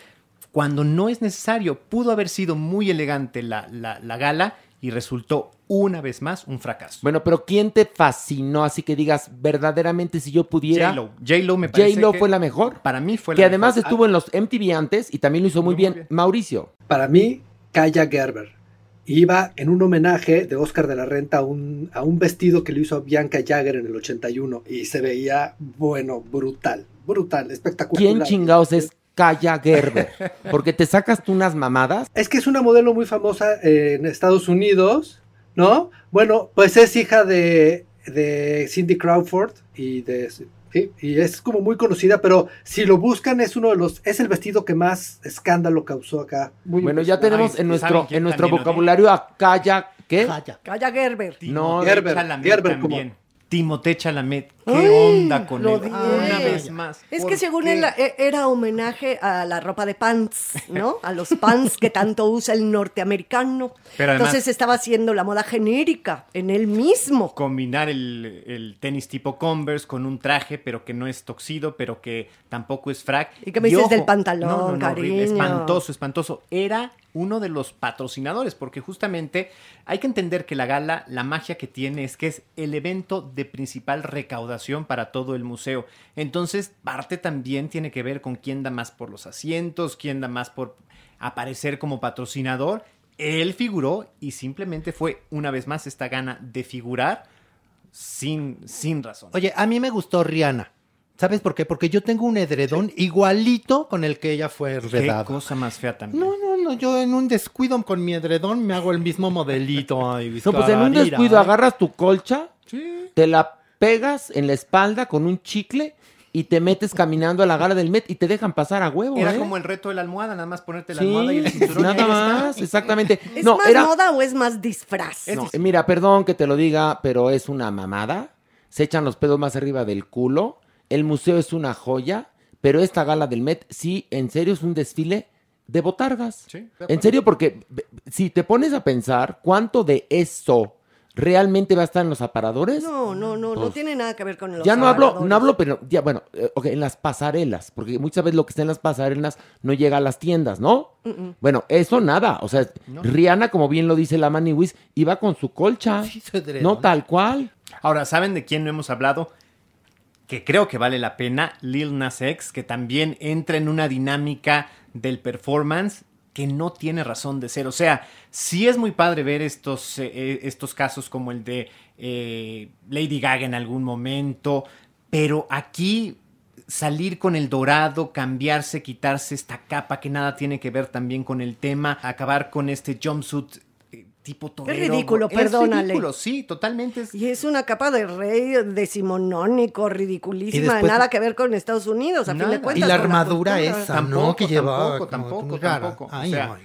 cuando no es necesario. Pudo haber sido muy elegante la, la- la gala y resultó una vez más un fracaso. Bueno, pero ¿quién te fascinó? Así que digas, verdaderamente, si yo pudiera. J-Lo. J-Lo me parece J-Lo que fue la mejor. Para mí fue la Que además estuvo en los MTV antes y también lo hizo muy Muy bien. bien. Mauricio. Para mí, Kaya Gerber. Iba en un homenaje de Oscar de la Renta a un, a un vestido que le hizo Bianca Jagger en el 81 y se veía, bueno, brutal, brutal, espectacular. ¿Quién chingados es Kaya Gerber? Porque te sacas tú unas mamadas. Es que es una modelo muy famosa eh, en Estados Unidos, ¿no? Bueno, pues es hija de, de Cindy Crawford y de sí, y es como muy conocida, pero si lo buscan es uno de los es el vestido que más escándalo causó acá. Muy Bueno, ya tenemos Ay, en ¿y nuestro, en nuestro vocabulario a Kaya, ¿qué? Calla. Calla Gerber. No, Gerber, Chalamet Gerber como- también. Timothée Chalamet. ¿Qué Ay, onda con él? odié. Una vez más. Es ¿Por que según qué? él e- era homenaje a la ropa de pants, ¿no? A los pants que tanto usa el norteamericano. Pero además- Entonces estaba haciendo la moda genérica en él mismo. Combinar el, el tenis tipo Converse con un traje, pero que no es toxido, pero que tampoco es frac. ¿Y qué me dices del pantalón, cariño? Espantoso, espantoso. Era uno de los patrocinadores, porque justamente hay que entender que la gala, la magia que tiene es que es el evento de principal recaudación para todo el museo. Entonces, parte también tiene que ver con quién da más por los asientos, quién da más por aparecer como patrocinador. Él figuró y simplemente fue una vez más esta gana de figurar sin, sin razón. Oye, a mí me gustó Rihanna. ¿Sabes por qué? Porque yo tengo un edredón igualito con el que ella fue Qué enredada. cosa más fea también. No, no, no, yo en un descuido con mi edredón me hago el mismo modelito. Ay, No, pues en un descuido ¿eh? agarras tu colcha, Sí. te la pegas en la espalda con un chicle y te metes caminando a la gala del Met y te dejan pasar a huevo, Era ¿eh? como el reto de la almohada, nada más ponerte la Sí, almohada y el cinturón. y nada más, exactamente. ¿Es no, más era... moda o es más disfraz? No, mira, perdón que te lo diga, pero es una mamada. Se echan los pedos más arriba del culo. El museo es una joya, pero esta gala del Met, sí, en serio es un desfile de botargas. Sí, de en serio, porque si te pones a pensar cuánto de eso ¿realmente va a estar en los aparadores? No, no, no, no Pues, tiene nada que ver con los ya no hablo, no hablo, pero ya, bueno, eh, ok, en las pasarelas, porque muchas veces lo que está en las pasarelas no llega a las tiendas, ¿no? Bueno, eso nada, o sea, Rihanna, como bien lo dice la Maniwis, iba con su colcha, no tal cual. Ahora, ¿saben de quién no hemos hablado? Que creo que vale la pena, Lil Nas X, que también entra en una dinámica del performance que no tiene razón de ser. O sea, sí es muy padre ver estos, eh, eh, estos casos como el de eh, Lady Gaga en algún momento, pero aquí salir con el dorado, cambiarse, quitarse esta capa que nada tiene que ver también con el tema, acabar con este jumpsuit tipo torero. ridículo, Es perdónale. ridículo, sí, totalmente. es- Y es una capa de rey decimonónico, ridiculísima, después- nada que ver con Estados Unidos, a fin de Nada. cuentas. Y la armadura cultura. esa, ¿no? Que llevaba Tampoco, tampoco, tampoco. Ay, o sea, no.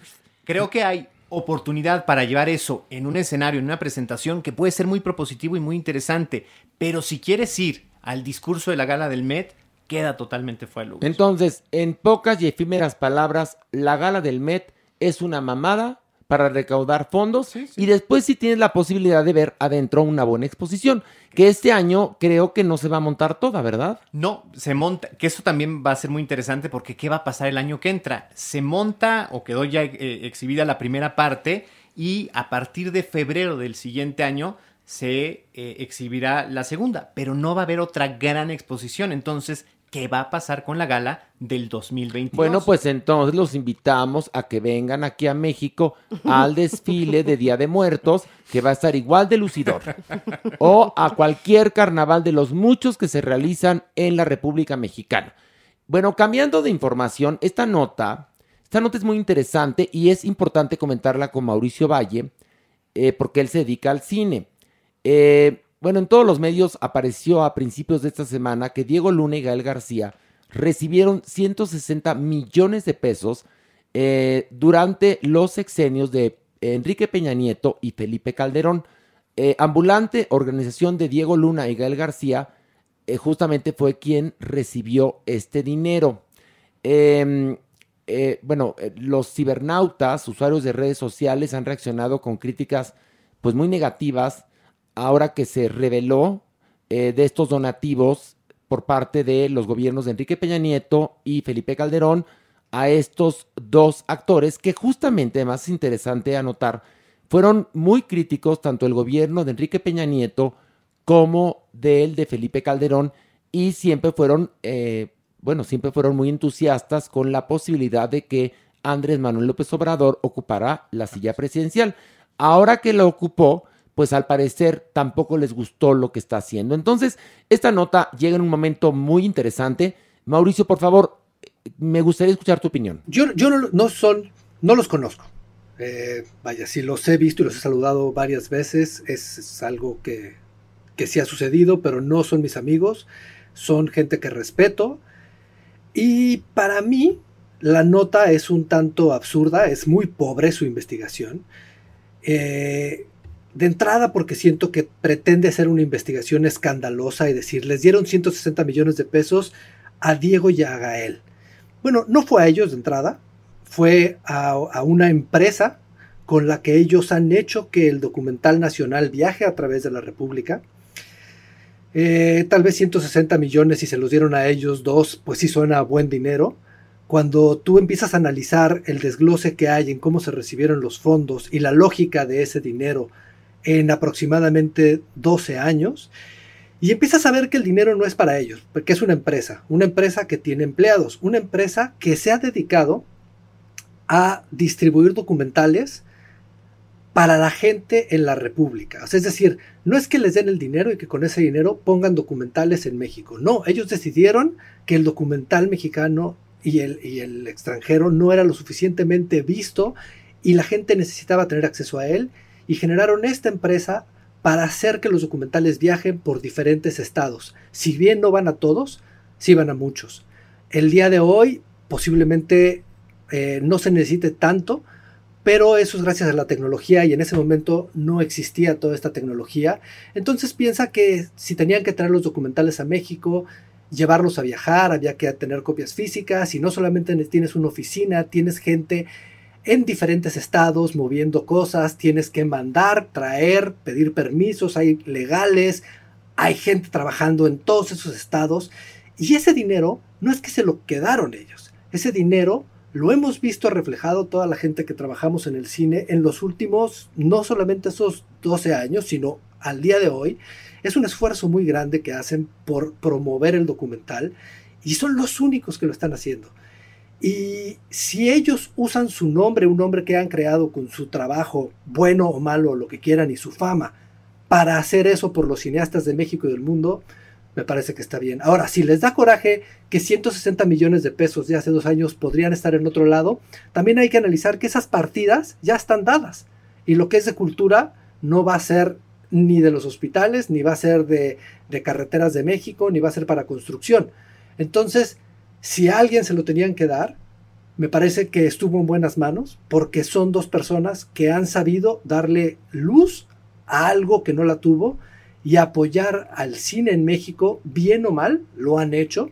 creo que hay oportunidad para llevar eso en un escenario, en una presentación que puede ser muy propositivo y muy interesante, pero si quieres ir al discurso de la gala del Met, queda totalmente fuera de lugar. Entonces, en pocas y efímeras palabras, la gala del Met es una mamada para recaudar fondos y después sí tienes la posibilidad de ver adentro una buena exposición, que este año creo que no se va a montar toda, ¿verdad? No, se monta, que eso también va a ser muy interesante porque ¿qué va a pasar el año que entra? Se monta o quedó ya eh, exhibida la primera parte y a partir de febrero del siguiente año se eh, exhibirá la segunda, pero no va a haber otra gran exposición. Entonces, ¿qué va a pasar con la gala del 2022? Bueno, pues entonces los invitamos a que vengan aquí a México al desfile de Día de Muertos, que va a estar igual de lucidor. O a cualquier carnaval de los muchos que se realizan en la República Mexicana. Bueno, cambiando de información, esta nota, esta nota es muy interesante y es importante comentarla con Mauricio Valle, eh, porque él se dedica al cine. Eh, bueno, en todos los medios apareció a principios de esta semana que Diego Luna y Gael García recibieron 160 millones de pesos eh, durante los sexenios de Enrique Peña Nieto y Felipe Calderón. Eh, ambulante organización de Diego Luna y Gael García eh, justamente fue quien recibió este dinero. Eh, bueno, los cibernautas, usuarios de redes sociales, han reaccionado con críticas pues muy negativas ahora que se reveló eh, de estos donativos por parte de los gobiernos de Enrique Peña Nieto y Felipe Calderón a estos dos actores que justamente, es interesante anotar, fueron muy críticos tanto el gobierno de Enrique Peña Nieto como del de Felipe Calderón y siempre fueron, eh, bueno, siempre fueron muy entusiastas con la posibilidad de que Andrés Manuel López Obrador ocupara la silla presidencial. Ahora que lo ocupó, pues al parecer tampoco les gustó lo que está haciendo. Entonces, esta nota llega en un momento muy interesante. Mauricio, por favor, me gustaría escuchar tu opinión. Yo, yo no, son, no los conozco. Eh, vaya, si los he visto y los he saludado varias veces, es, es algo que, que sí ha sucedido, pero no son mis amigos, son gente que respeto. Y para mí, la nota es un tanto absurda, es muy pobre su investigación. Eh, de entrada, porque siento que pretende hacer una investigación escandalosa y decir, les dieron 160 millones de pesos a Diego y a Gael. Bueno, no fue a ellos de entrada, fue a, una empresa con la que ellos han hecho que el documental nacional viaje a través de la República. Eh, tal vez 160 millones y se los dieron a ellos dos, pues sí suena buen dinero. Cuando tú empiezas a analizar el desglose que hay en cómo se recibieron los fondos y la lógica de ese dinero en aproximadamente 12 años, y empiezas a ver que el dinero no es para ellos, porque es una empresa, una empresa que tiene empleados, una empresa que se ha dedicado a distribuir documentales para la gente en la República. O sea, es decir, no es que les den el dinero y que con ese dinero pongan documentales en México. No, ellos decidieron que el documental mexicano y el, y el extranjero no era lo suficientemente visto y la gente necesitaba tener acceso a él y generaron esta empresa para hacer que los documentales viajen por diferentes estados. Si bien no van a todos, sí van a muchos. El día de hoy posiblemente eh, no se necesite tanto, pero eso es gracias a la tecnología y en ese momento no existía toda esta tecnología. Entonces piensa que si tenían que traer los documentales a México, llevarlos a viajar, había que tener copias físicas y no solamente tienes una oficina, tienes gente en diferentes estados moviendo cosas, tienes que mandar, traer, pedir permisos, hay legales, hay gente trabajando en todos esos estados y ese dinero no es que se lo quedaron ellos, ese dinero lo hemos visto reflejado toda la gente que trabajamos en el cine en los últimos, no solamente esos 12 años, sino al día de hoy. Es un esfuerzo muy grande que hacen por promover el documental y son los únicos que lo están haciendo. Y si ellos usan su nombre, un nombre que han creado con su trabajo, bueno o malo, lo que quieran, y su fama, para hacer eso por los cineastas de México y del mundo, me parece que está bien. Ahora, si les da coraje que 160 millones de pesos de hace dos años podrían estar en otro lado, también hay que analizar que esas partidas ya están dadas. Y lo que es de cultura no va a ser ni de los hospitales, ni va a ser de, de carreteras de México, ni va a ser para construcción. Entonces, si alguien se lo tenían que dar, me parece que estuvo en buenas manos porque son dos personas que han sabido darle luz a algo que no la tuvo y apoyar al cine en México, bien o mal, lo han hecho.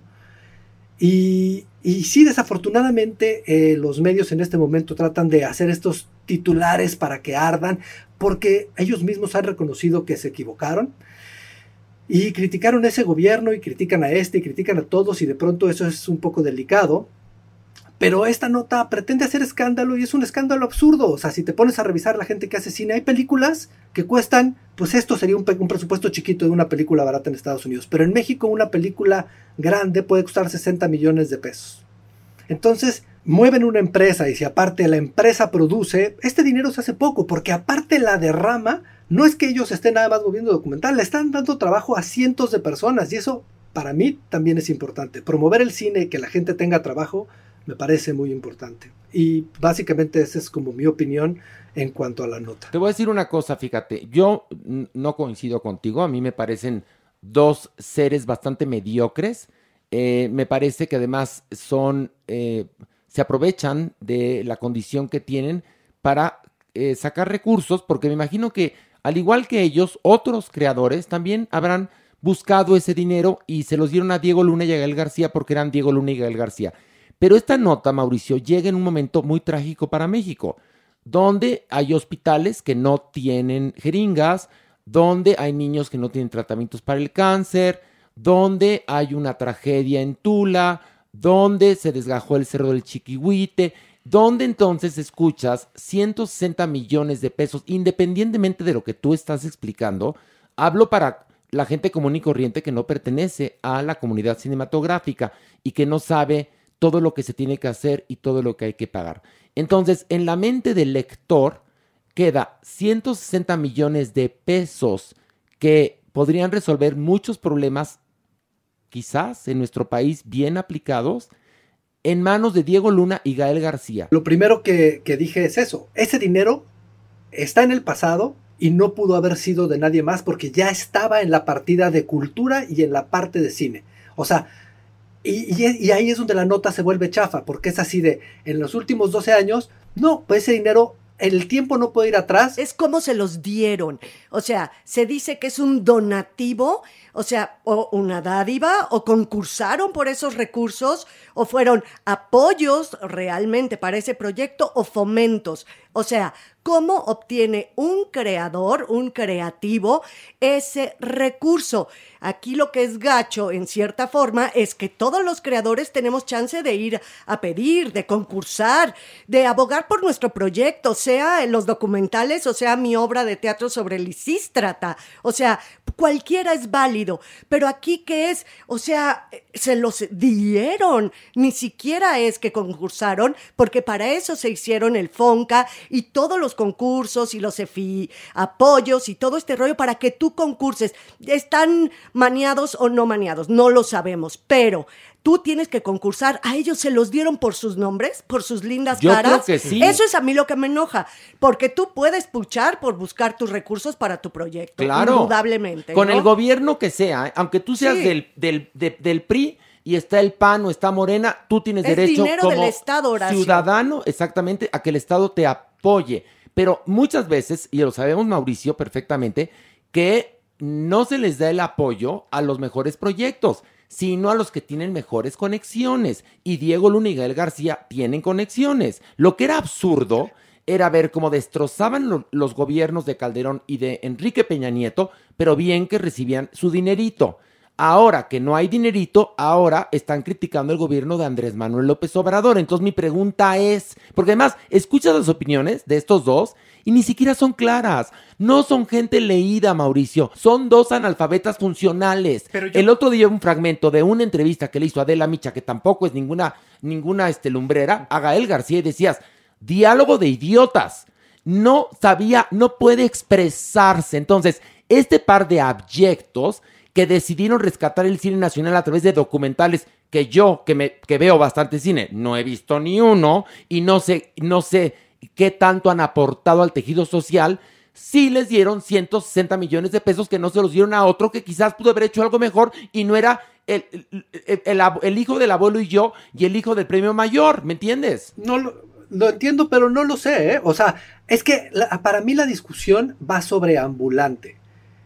Y, y sí, desafortunadamente eh, los medios en este momento tratan de hacer estos titulares para que ardan, porque ellos mismos han reconocido que se equivocaron y criticaron ese gobierno y critican a este y critican a todos y de pronto eso es un poco delicado. Pero esta nota pretende hacer escándalo y es un escándalo absurdo. O sea, si te pones a revisar la gente que hace cine, hay películas que cuestan, pues esto sería un, un, presupuesto chiquito de una película barata en Estados Unidos. Pero en México una película grande puede costar 60 millones de pesos. Entonces, mueven una empresa y si aparte la empresa produce, este dinero se hace poco, porque aparte la derrama no es que ellos estén nada más moviendo documental, le están dando trabajo a cientos de personas y eso para mí también es importante. Promover el cine que la gente tenga trabajo me parece muy importante. Y básicamente esa es como mi opinión en cuanto a la nota. Te voy a decir una cosa, fíjate, yo no coincido contigo, a mí me parecen dos seres bastante mediocres, eh, me parece que además son, eh, se aprovechan de la condición que tienen para eh, sacar recursos, porque me imagino que al igual que ellos, otros creadores también habrán buscado ese dinero y se los dieron a Diego Luna y a Gael García porque eran Diego Luna y Gael García. Pero esta nota, Mauricio, llega en un momento muy trágico para México, donde hay hospitales que no tienen jeringas, donde hay niños que no tienen tratamientos para el cáncer, donde hay una tragedia en Tula, donde se desgajó el cerro del Chiquihuite, donde entonces escuchas 160 millones de pesos, independientemente de lo que tú estás explicando, hablo para la gente común y corriente que no pertenece a la comunidad cinematográfica y que no sabe todo lo que se tiene que hacer y todo lo que hay que pagar. Entonces, en la mente del lector queda 160 millones de pesos que podrían resolver muchos problemas, quizás en nuestro país bien aplicados, en manos de Diego Luna y Gael García. Lo primero que, que, dije es eso, ese dinero está en el pasado y no pudo haber sido de nadie más porque ya estaba en la partida de cultura y en la parte de cine. O sea, y, y, y ahí es donde la nota se vuelve chafa, porque es así de, en los últimos 12 años, no, pues ese dinero el tiempo no puede ir atrás. Es como se los dieron. O sea, se dice que es un donativo, o sea, o una dádiva, o concursaron por esos recursos, o fueron apoyos realmente para ese proyecto, o fomentos. O sea, ¿cómo obtiene un creador, un creativo, ese recurso? Aquí lo que es gacho, en cierta forma, es que todos los creadores tenemos chance de ir a pedir, de concursar, de abogar por nuestro proyecto, sea en los documentales o sea mi obra de teatro sobre Lisístrata. O sea, cualquiera es válido. Pero aquí, ¿qué es? O sea, se los dieron. Ni siquiera es que concursaron, porque para eso se hicieron el FONCA y todos los concursos y los EFI, apoyos y todo este rollo para que tú concurses. Están maniados o no maniados, no lo sabemos, pero tú tienes que concursar. A ellos se los dieron por sus nombres, por sus lindas Yo caras. creo que sí. Eso es a mí lo que me enoja, porque tú puedes puchar por buscar tus recursos para tu proyecto. Claro. Indudablemente. Con ¿no? el gobierno que sea, ¿eh? aunque tú seas Sí. del, del, de- del PRI y está el PAN o está Morena, tú tienes Es derecho como del Estado, ciudadano, exactamente, a que el Estado te apoye. Pero muchas veces, y lo sabemos Mauricio perfectamente, que no se les da el apoyo a los mejores proyectos. sino a los que tienen mejores conexiones. Y Diego Luna y Gael García tienen conexiones. Lo que era absurdo era ver cómo destrozaban lo- los gobiernos de Calderón y de Enrique Peña Nieto, pero bien que recibían su dinerito. Ahora que no hay dinerito, ahora están criticando el gobierno de Andrés Manuel López Obrador. Entonces mi pregunta es, porque además escuchas las opiniones de estos dos y ni siquiera son claras. No son gente leída, Mauricio. Son dos analfabetas funcionales. Pero yo- El otro día un fragmento de una entrevista que le hizo Adela Micha, que tampoco es ninguna, ninguna este, lumbrera, a Gael García y decías, diálogo de idiotas. No sabía, no puede expresarse. Entonces, este par de abyectos que decidieron rescatar el cine nacional a través de documentales que yo, que, me, que veo bastante cine, no he visto ni uno y no sé, no sé qué tanto han aportado al tejido social, sí les dieron 160 millones de pesos que no se los dieron a otro que quizás pudo haber hecho algo mejor y no era el, el- hijo del abuelo y yo y el hijo del premio mayor, ¿me entiendes? No lo, entiendo, pero no lo sé, ¿eh? O sea, es que para mí la discusión va sobre ambulante.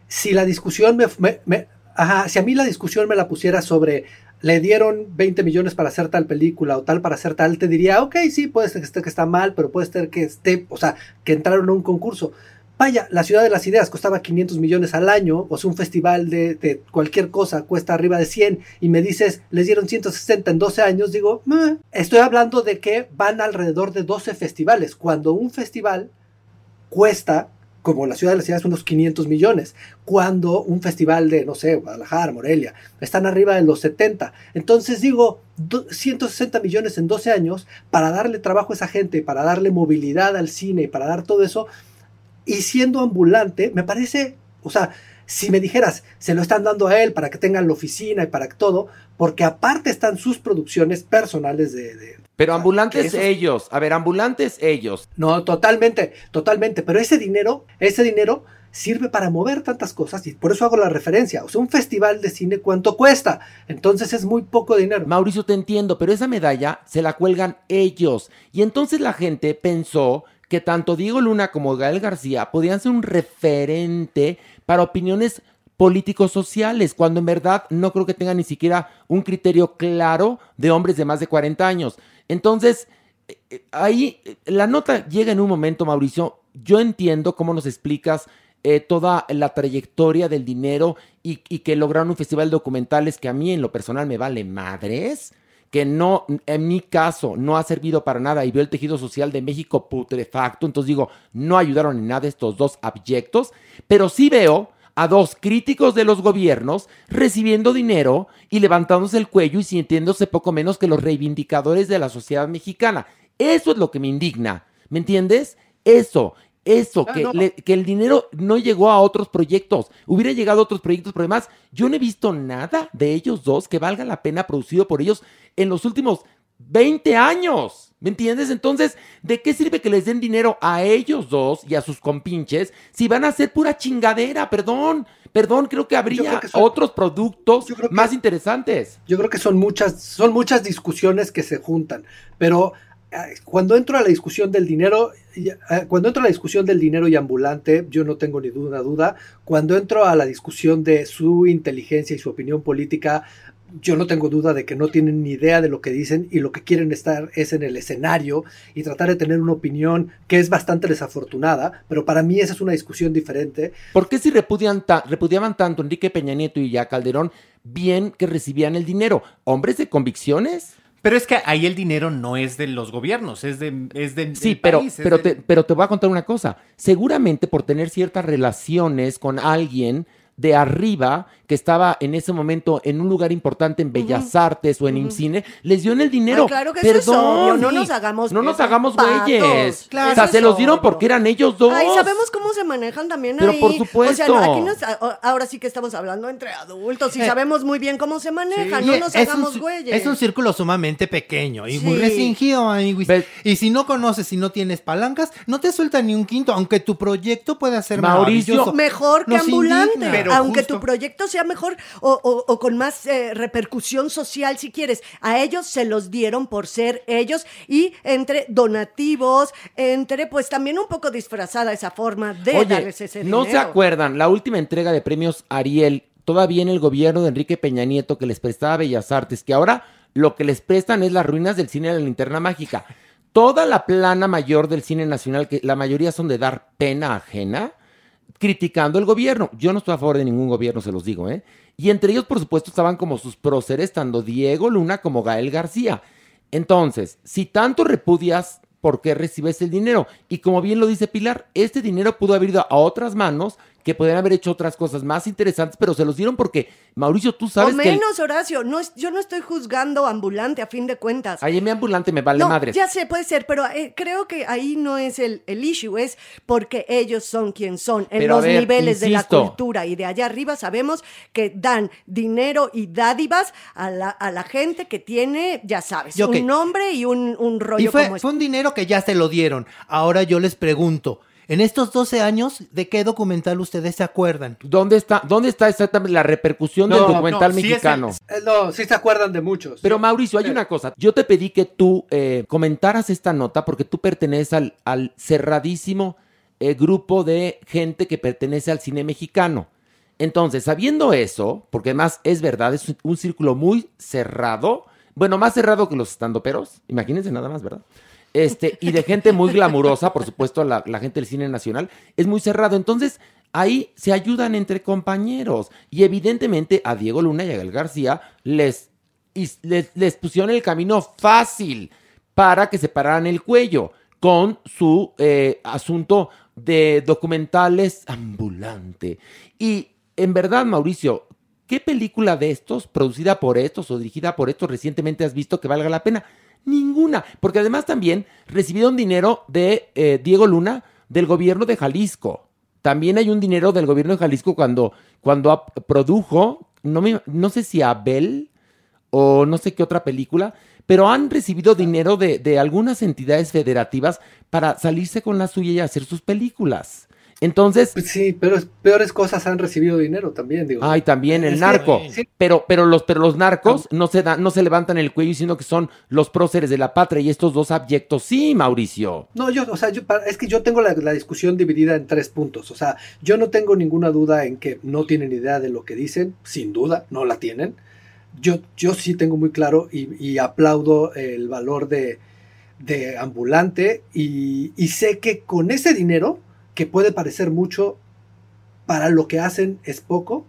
Si la discusión me- ajá, si a mí la discusión me la pusiera sobre le dieron 20 millones para hacer tal película o tal para hacer tal, te diría, ok, sí, puede ser que esté que está mal, pero puede ser que esté, o sea, que entraron a un concurso. Vaya, la Ciudad de las Ideas costaba 500 millones al año, o sea, un festival de, de cualquier cosa cuesta arriba de 100 y me dices, les dieron 160 en 12 años, digo, estoy hablando de que van alrededor de 12 festivales, cuando un festival cuesta, como la Ciudad de las Ideas, unos 500 millones, cuando un festival de, no sé, Guadalajara, Morelia, están arriba de los 70. Entonces digo, do- 160 millones en 12 años para darle trabajo a esa gente, para darle movilidad al cine para dar todo eso, y siendo ambulante, me parece, o sea, si me dijeras, se lo están dando a él para que tengan la oficina y para que todo, porque aparte están sus producciones personales de... de- Pero ambulantes esos- ellos, a ver, ambulantes ellos. No, totalmente, totalmente, pero ese dinero, ese dinero sirve para mover tantas cosas y por eso hago la referencia. O sea, un festival de cine, ¿cuánto cuesta? Entonces es muy poco dinero. Mauricio, te entiendo, pero esa medalla se la cuelgan ellos. Y entonces la gente pensó que tanto Diego Luna como Gael García podían ser un referente para opiniones políticos sociales, cuando en verdad no creo que tengan ni siquiera un criterio claro de hombres de más de 40 años. Entonces, eh, eh, ahí eh, la nota llega en un momento, Mauricio. Yo entiendo cómo nos explicas toda la trayectoria del dinero y, y que lograron un festival de documentales que a mí en lo personal me vale madres, que no, en mi caso, no ha servido para nada y veo el tejido social de México putrefacto, entonces digo, no ayudaron en nada estos dos abyectos, pero sí veo a dos críticos de los gobiernos recibiendo dinero y levantándose el cuello y sintiéndose poco menos que los reivindicadores de la sociedad mexicana. Eso es lo que me indigna, ¿me entiendes? Eso, eso, que, no. le- que el dinero no llegó a otros proyectos. Hubiera llegado a otros proyectos, pero además yo no he visto nada de ellos dos que valga la pena producido por ellos en los últimos 20 años. ¿Me entiendes? Entonces, ¿de qué sirve que les den dinero a ellos dos y a sus compinches si van a hacer pura chingadera? Perdón, perdón, creo que habría creo que son- otros productos que- más interesantes. Yo creo que son muchas, son muchas discusiones que se juntan, pero cuando entro a la discusión del dinero, eh, cuando entro a la discusión del dinero y ambulante, yo no tengo ni duda duda. Cuando entro a la discusión de su inteligencia y su opinión política, yo no tengo duda de que no tienen ni idea de lo que dicen y lo que quieren estar es en el escenario y tratar de tener una opinión que es bastante desafortunada, pero para mí esa es una discusión diferente. ¿Por qué si repudian ta- repudiaban tanto Enrique Peña Nieto y ya Calderón, bien que recibían el dinero? ¿Hombres de convicciones? Pero es que ahí el dinero no es de los gobiernos, es de, es de- Sí, pero, país, es pero, del- te, pero te voy a contar una cosa. Seguramente por tener ciertas relaciones con alguien de arriba que estaba en ese momento en un lugar importante en Bellas Artes o en IMCINE, les dio en el dinero. Ay, claro que eso es Perdón, obvio, no nos hagamos No nos hagamos güeyes. Claro, o sea, eso se es los dieron obvio. porque eran ellos dos. Ay, sabemos cómo se manejan también Pero ahí. por O sea, supuesto. no, aquí nos- a- ahora sí que estamos hablando entre adultos y Eh, sabemos muy bien cómo se manejan. Sí, no nos es hagamos un, güeyes. Es un círculo sumamente pequeño y muy Sí. restringido, amiguis. Ves- Y si no conoces, si no tienes palancas, no te sueltan ni un quinto, aunque tu proyecto pueda ser Mauricio, maravilloso. mejor que Nos ambulante. Pero aunque justo- tu proyecto sea mejor o, o- o con más eh, repercusión social si quieres. A ellos se los dieron por ser ellos y entre donativos, entre pues también un poco disfrazada esa forma de Oye, darles ese ¿no se acuerdan? La última entrega de premios Ariel, todavía en el gobierno de Enrique Peña Nieto que les prestaba Bellas Artes, que ahora lo que les prestan es las ruinas del cine de la linterna mágica. Toda la plana mayor del cine nacional, que la mayoría son de dar pena ajena, criticando el gobierno. Yo no estoy a favor de ningún gobierno, se los digo, ¿eh? Y entre ellos, por supuesto, estaban como sus próceres, tanto Diego Luna como Gael García. Entonces, si tanto repudias, ¿por qué recibes el dinero? Y como bien lo dice Pilar, este dinero pudo haber ido a otras manos que podrían haber hecho otras cosas más interesantes, pero se los dieron porque, Mauricio, tú sabes o que... el- menos, Horacio. No es- yo no estoy juzgando ambulante a fin de cuentas. Ay, mi ambulante me vale no, madres. ya sé, puede ser, pero eh, creo que ahí no es el, el issue, es porque ellos son quien son. En Pero los ver, niveles de la cultura y de allá arriba sabemos que dan dinero y dádivas a la, a la gente que tiene, ya sabes, un nombre y un, un rollo Y fue, como este. fue un dinero que ya se lo dieron. Ahora yo les pregunto, en estos 12 años, ¿de qué documental ustedes se acuerdan? ¿Dónde está, ¿Dónde está exactamente la repercusión del documental no, sí es el- mexicano? Eh, no, sí se acuerdan de muchos. Pero Mauricio, hay una cosa. Yo te pedí que tú eh, comentaras esta nota porque tú perteneces al, al cerradísimo eh, grupo de gente que pertenece al cine mexicano. Entonces, sabiendo eso, porque además es verdad, es un, un círculo muy cerrado, bueno, más cerrado que los estandoperos, imagínense nada más, ¿verdad? Este, y de gente muy glamurosa, por supuesto, la, gente del cine nacional, es muy cerrado. Entonces, ahí se ayudan entre compañeros. Y evidentemente a Diego Luna y a Gael García les, les, les pusieron el camino fácil para que se pararan el cuello con su eh, asunto de documentales ambulante. Y en verdad, Mauricio, ¿qué película de estos, producida por estos o dirigida por estos, recientemente has visto que valga la pena? Ninguna, porque además también recibieron dinero de eh, Diego Luna del gobierno de Jalisco. También hay un dinero del gobierno de Jalisco cuando, cuando produjo, no, me- no sé si Abel o no sé qué otra película, pero han recibido dinero de, de algunas entidades federativas para salirse con la suya y hacer sus películas. Entonces, Pues sí, pero es- peores cosas han recibido dinero también, digo. Ay, también el Es que- narco. sí. Pero, pero los, pero los narcos no se dan, no se levantan el cuello diciendo que son los próceres de la patria y estos dos abyectos, sí, Mauricio. No, yo, o sea, yo, es que yo tengo la, la discusión dividida en tres puntos. O sea, yo no tengo ninguna duda en que no tienen idea de lo que dicen, sin duda, no la tienen. Yo, yo sí tengo muy claro y, y aplaudo el valor de, de ambulante y, y sé que con ese dinero, que puede parecer mucho, para lo que hacen es poco,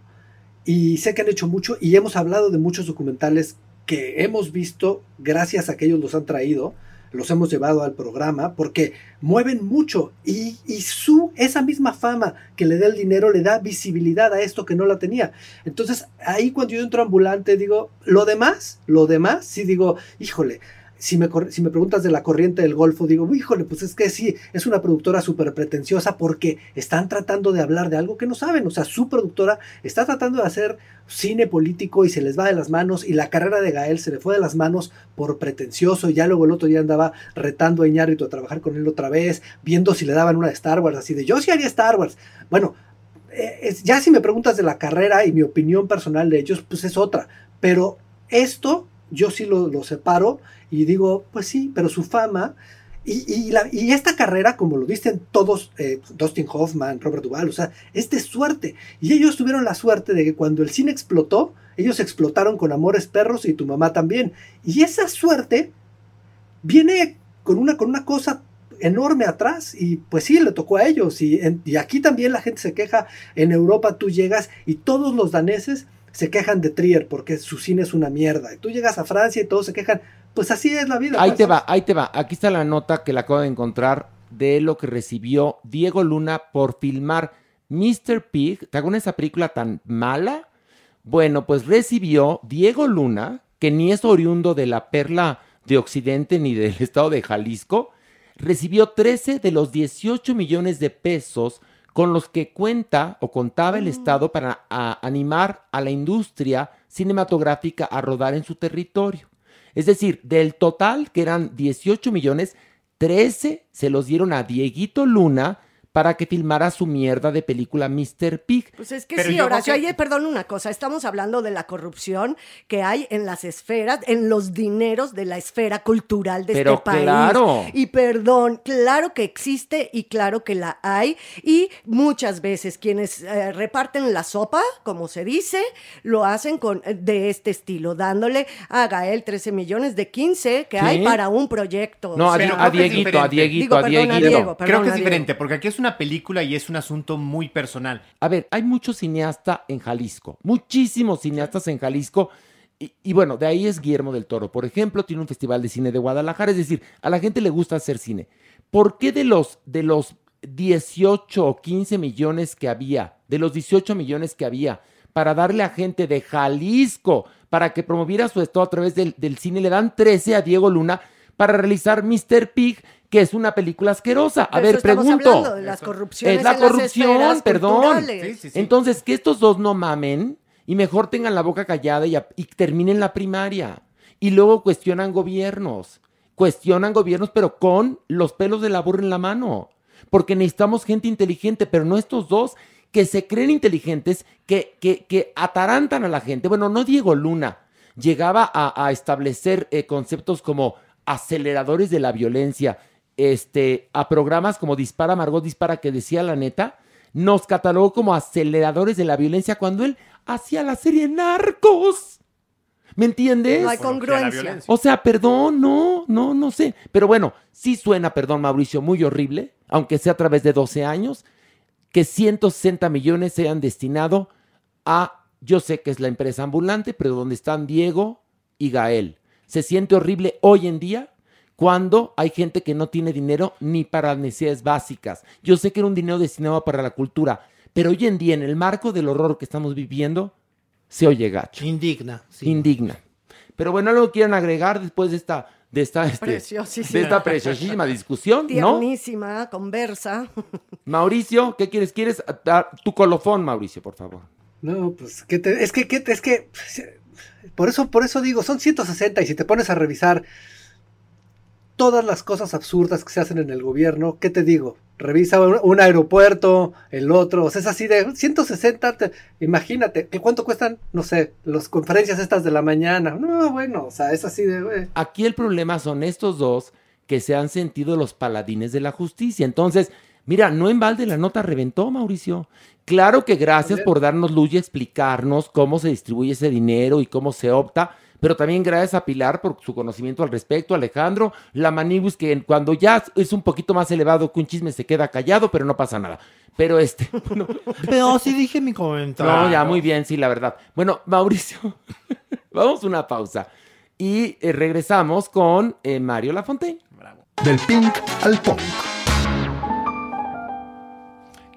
y sé que han hecho mucho y hemos hablado de muchos documentales que hemos visto gracias a que ellos los han traído, los hemos llevado al programa porque mueven mucho y, y su esa misma fama que le da el dinero le da visibilidad a esto que no la tenía. Entonces ahí cuando yo entro ambulante digo, lo demás, lo demás, sí digo, híjole, si me, si me preguntas de la corriente del Golfo, digo, híjole, pues es que sí, es una productora súper pretenciosa porque están tratando de hablar de algo que no saben. O sea, su productora está tratando de hacer cine político y se les va de las manos y la carrera de Gael se le fue de las manos por pretencioso y ya luego el otro día andaba retando a Iñárritu a trabajar con él otra vez, viendo si le daban una de Star Wars, así de yo sí haría Star Wars. Bueno, eh, es- ya si me preguntas de la carrera y mi opinión personal de ellos, pues es otra. Pero esto yo sí lo, lo separo y digo, pues sí, pero su fama y, y esta carrera, como lo dicen todos, eh, Dustin Hoffman, Robert Duvall, o sea, es de suerte. Y ellos tuvieron la suerte de que cuando el cine explotó, ellos explotaron con Amores Perros y tu mamá también. Y esa suerte viene con una, con una cosa enorme atrás y pues sí, le tocó a ellos. Y, y aquí también la gente se queja, en Europa tú llegas y todos los daneses se quejan de Trier porque su cine es una mierda. Y tú llegas a Francia y todos se quejan. Pues así es la vida. Ahí pues. te va, ahí te va. Aquí está la nota que la acabo de encontrar de lo que recibió Diego Luna por filmar Mr. Pig. ¿Te acuerdas esa película tan mala? Bueno, pues recibió Diego Luna, que ni es oriundo de la perla de Occidente ni del estado de Jalisco, recibió 13 de los 18 millones de pesos con los que cuenta o contaba el Estado para a- animar a la industria cinematográfica a rodar en su territorio. Es decir, del total, que eran 18 millones, 13 se los dieron a Dieguito Luna para que filmara su mierda de película Mr. Pig. Pues es que Pero sí, yo Horacio, creo que- ahí, perdón una cosa, estamos hablando de la corrupción que hay en las esferas, en los dineros de la esfera cultural de Pero este país. claro. Y perdón, claro que existe y claro que la hay. Y muchas veces quienes eh, reparten la sopa, como se dice, lo hacen con eh, de este estilo, dándole a Gael 13 millones de 15 que ¿Sí? hay para un proyecto. No, a, creo a Dieguito, a. Dieguito, Digo, a perdón, a Dieguito. Diego, Creo perdón, que es a diferente, porque aquí es una película y es un asunto muy personal. A ver, hay muchos cineastas en Jalisco, muchísimos cineastas en Jalisco. Y, bueno, de ahí es Guillermo del Toro. Por ejemplo, tiene un festival de cine de Guadalajara. Es decir, a la gente le gusta hacer cine. ¿Por qué de los, de los 18 o 15 millones que había, de los 18 millones que había, para darle a gente de Jalisco, para que promoviera su estado a través del cine, le dan 13 a Diego Luna para realizar Mr. Pig, que es una película asquerosa? A ver, pregunto. hablando, de las corrupciones Es la en corrupción, perdón. Sí, sí, sí. Entonces, que estos dos no mamen y mejor tengan la boca callada y, a- y terminen la primaria. Y luego cuestionan gobiernos. Cuestionan gobiernos, pero con los pelos de la burra en la mano. Porque necesitamos gente inteligente, pero no estos dos que se creen inteligentes, que, que, que atarantan a la gente. Bueno, no Diego Luna. Llegaba a, a establecer eh, conceptos como aceleradores de la violencia, este, a programas como Dispara, Margot Dispara, que decía la neta, nos catalogó como aceleradores de la violencia cuando él hacía la serie Narcos. ¿Me entiendes? No hay congruencia. O sea, perdón, no, no, no sé. Pero bueno, sí suena, perdón, Mauricio, muy horrible, aunque sea a través de 12 años, que 160 millones se hayan destinado a, yo sé que es la empresa ambulante, pero donde están Diego y Gael. Se siente horrible hoy en día cuando hay gente que no tiene dinero ni para las necesidades básicas. Yo sé que era un dinero destinado para la cultura, pero hoy en día, en el marco del horror que estamos viviendo, se oye gacho Indigna. sí. indigna. Pero bueno, algo quieren agregar después de esta, de esta, este, Preciosísima. de esta preciosísima discusión, ¿no? Tiernísima, conversa. Mauricio, ¿qué quieres? ¿Quieres dar tu colofón, Mauricio, por favor? No, pues ¿qué te- es que, ¿qué te- es que por eso, por eso digo, son 160 y si te pones a revisar todas las cosas absurdas que se hacen en el gobierno, ¿qué te digo? Revisa un, aeropuerto, el otro, o sea, es así de 160, te- imagínate, ¿qué cuánto cuestan? No sé, las conferencias estas de la mañana. No, bueno, o sea, es así de... Aquí el problema son estos dos que se han sentido los paladines de la justicia. Entonces, mira, no en balde la nota reventó, Mauricio. Claro que gracias por darnos luz y explicarnos cómo se distribuye ese dinero y cómo se opta, pero también gracias a Pilar por su conocimiento al respecto, Alejandro, la Manibus, que cuando ya es un poquito más elevado que un chisme se queda callado, pero no pasa nada. Pero este, bueno, Pero sí dije mi comentario. no, ya muy bien, sí, la verdad. Bueno, Mauricio, vamos a una pausa y eh, regresamos con eh, Mario Lafontaine. Del pink al punk.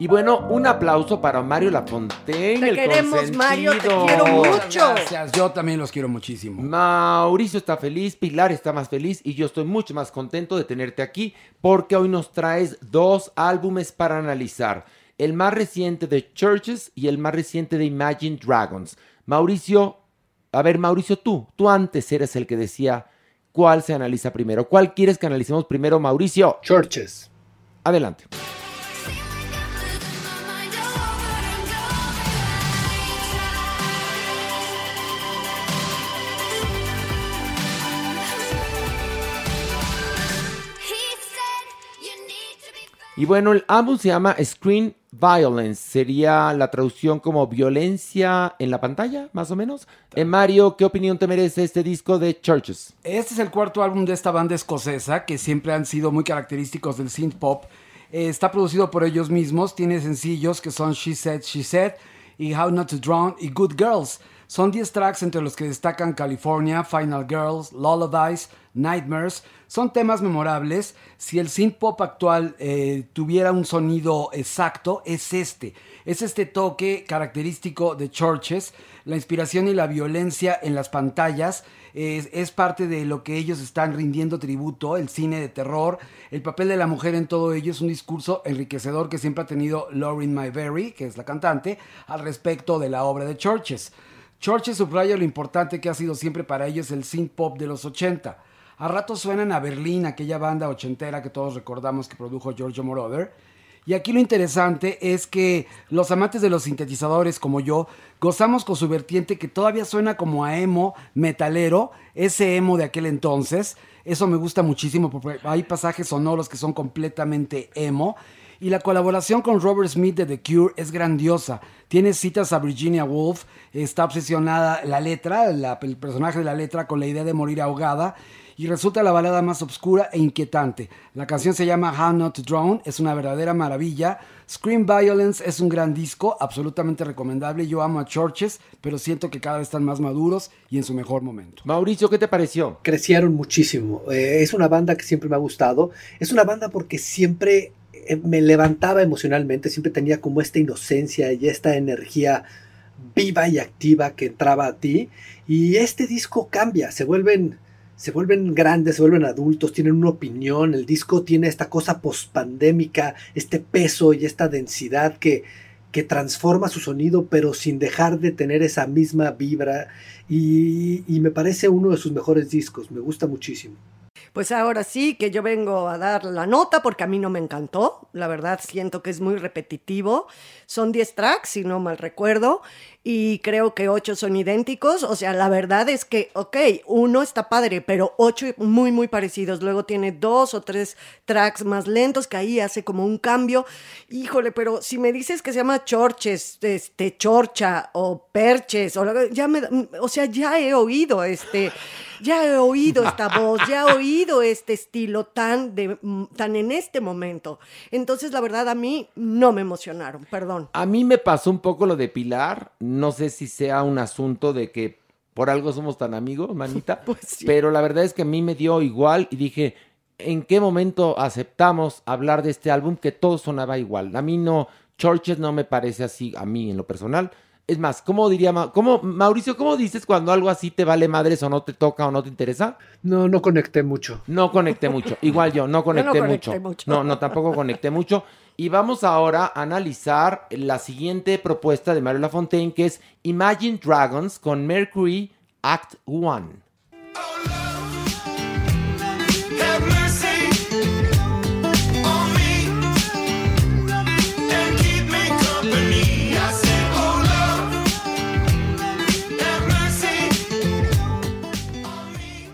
Y bueno, un aplauso para Mario Lafontaine. Te el queremos, Mario, te quiero mucho. Gracias, yo también los quiero muchísimo. Mauricio está feliz, Pilar está más feliz y yo estoy mucho más contento de tenerte aquí porque hoy nos traes dos álbumes para analizar. El más reciente de Churches y el más reciente de Imagine Dragons. Mauricio, a ver Mauricio, tú, tú antes eres el que decía cuál se analiza primero. ¿Cuál quieres que analicemos primero, Mauricio? Churches. Adelante. Y bueno, el álbum se llama Screen Violence. Sería la traducción como violencia en la pantalla, más o menos. Eh, Mario, ¿qué opinión te merece este disco de Churches? Este es el cuarto álbum de esta banda escocesa que siempre han sido muy característicos del synth pop. Eh, está producido por ellos mismos, tiene sencillos que son She Said, She Said y How Not to Drown y Good Girls. Son 10 tracks entre los que destacan California, Final Girls, Lullabies, Nightmares. Son temas memorables. Si el synth pop actual eh, tuviera un sonido exacto, es este. Es este toque característico de Churches. La inspiración y la violencia en las pantallas es, es parte de lo que ellos están rindiendo tributo, el cine de terror. El papel de la mujer en todo ello es un discurso enriquecedor que siempre ha tenido Lauren Mayberry, que es la cantante, al respecto de la obra de Churches. Churches subraya lo importante que ha sido siempre para ellos el synth pop de los 80. A ratos suenan a Berlín, aquella banda ochentera que todos recordamos que produjo Giorgio Moroder. Y aquí lo interesante es que los amantes de los sintetizadores como yo gozamos con su vertiente que todavía suena como a emo metalero, ese emo de aquel entonces. Eso me gusta muchísimo porque hay pasajes sonoros que son completamente emo. Y la colaboración con Robert Smith de The Cure es grandiosa. Tiene citas a Virginia Woolf, está obsesionada la letra, la- el personaje de la letra con la idea de morir ahogada y resulta la balada más oscura e inquietante. La canción se llama How Not to Drown, es una verdadera maravilla. Scream Violence es un gran disco, absolutamente recomendable. Yo amo a Churches, pero siento que cada vez están más maduros y en su mejor momento. Mauricio, ¿qué te pareció? Crecieron muchísimo. Eh, es una banda que siempre me ha gustado. Es una banda porque siempre me levantaba emocionalmente, siempre tenía como esta inocencia y esta energía viva y activa que entraba a ti. Y este disco cambia, se vuelven, se vuelven grandes, se vuelven adultos, tienen una opinión. El disco tiene esta cosa pospandémica, este peso y esta densidad que, que transforma su sonido, pero sin dejar de tener esa misma vibra. Y, y me parece uno de sus mejores discos, me gusta muchísimo. Pues ahora sí que yo vengo a dar la nota porque a mí no me encantó. La verdad siento que es muy repetitivo. Son 10 tracks, si no mal recuerdo, y creo que 8 son idénticos. O sea, la verdad es que, ok, uno está padre, pero 8 muy, muy parecidos. Luego tiene dos o tres tracks más lentos que ahí hace como un cambio. Híjole, pero si me dices que se llama Chorches, este, Chorcha o Perches, o, ya me, o sea, ya he oído este, ya he oído esta voz, ya he oído este estilo tan, de, mm, tan en este momento. Entonces, la verdad, a mí no me emocionaron, perdón. A mí me pasó un poco lo de Pilar. No sé si sea un asunto de que por algo somos tan amigos, manita. Pero la verdad es que a mí me dio igual y dije, ¿en qué momento aceptamos hablar de este álbum que todo sonaba igual? A mí no, Churches no me parece así, a mí en lo personal. Es más, ¿cómo diría, Ma- cómo, Mauricio, cómo dices cuando algo así te vale madres o no te toca o no te interesa? No, no conecté mucho. No conecté mucho. Igual yo, no conecté, conecté mucho. mucho. No, no, tampoco conecté mucho. Y vamos ahora a analizar la siguiente propuesta de Mario Lafontaine, que es Imagine Dragons con Mercury Act 1.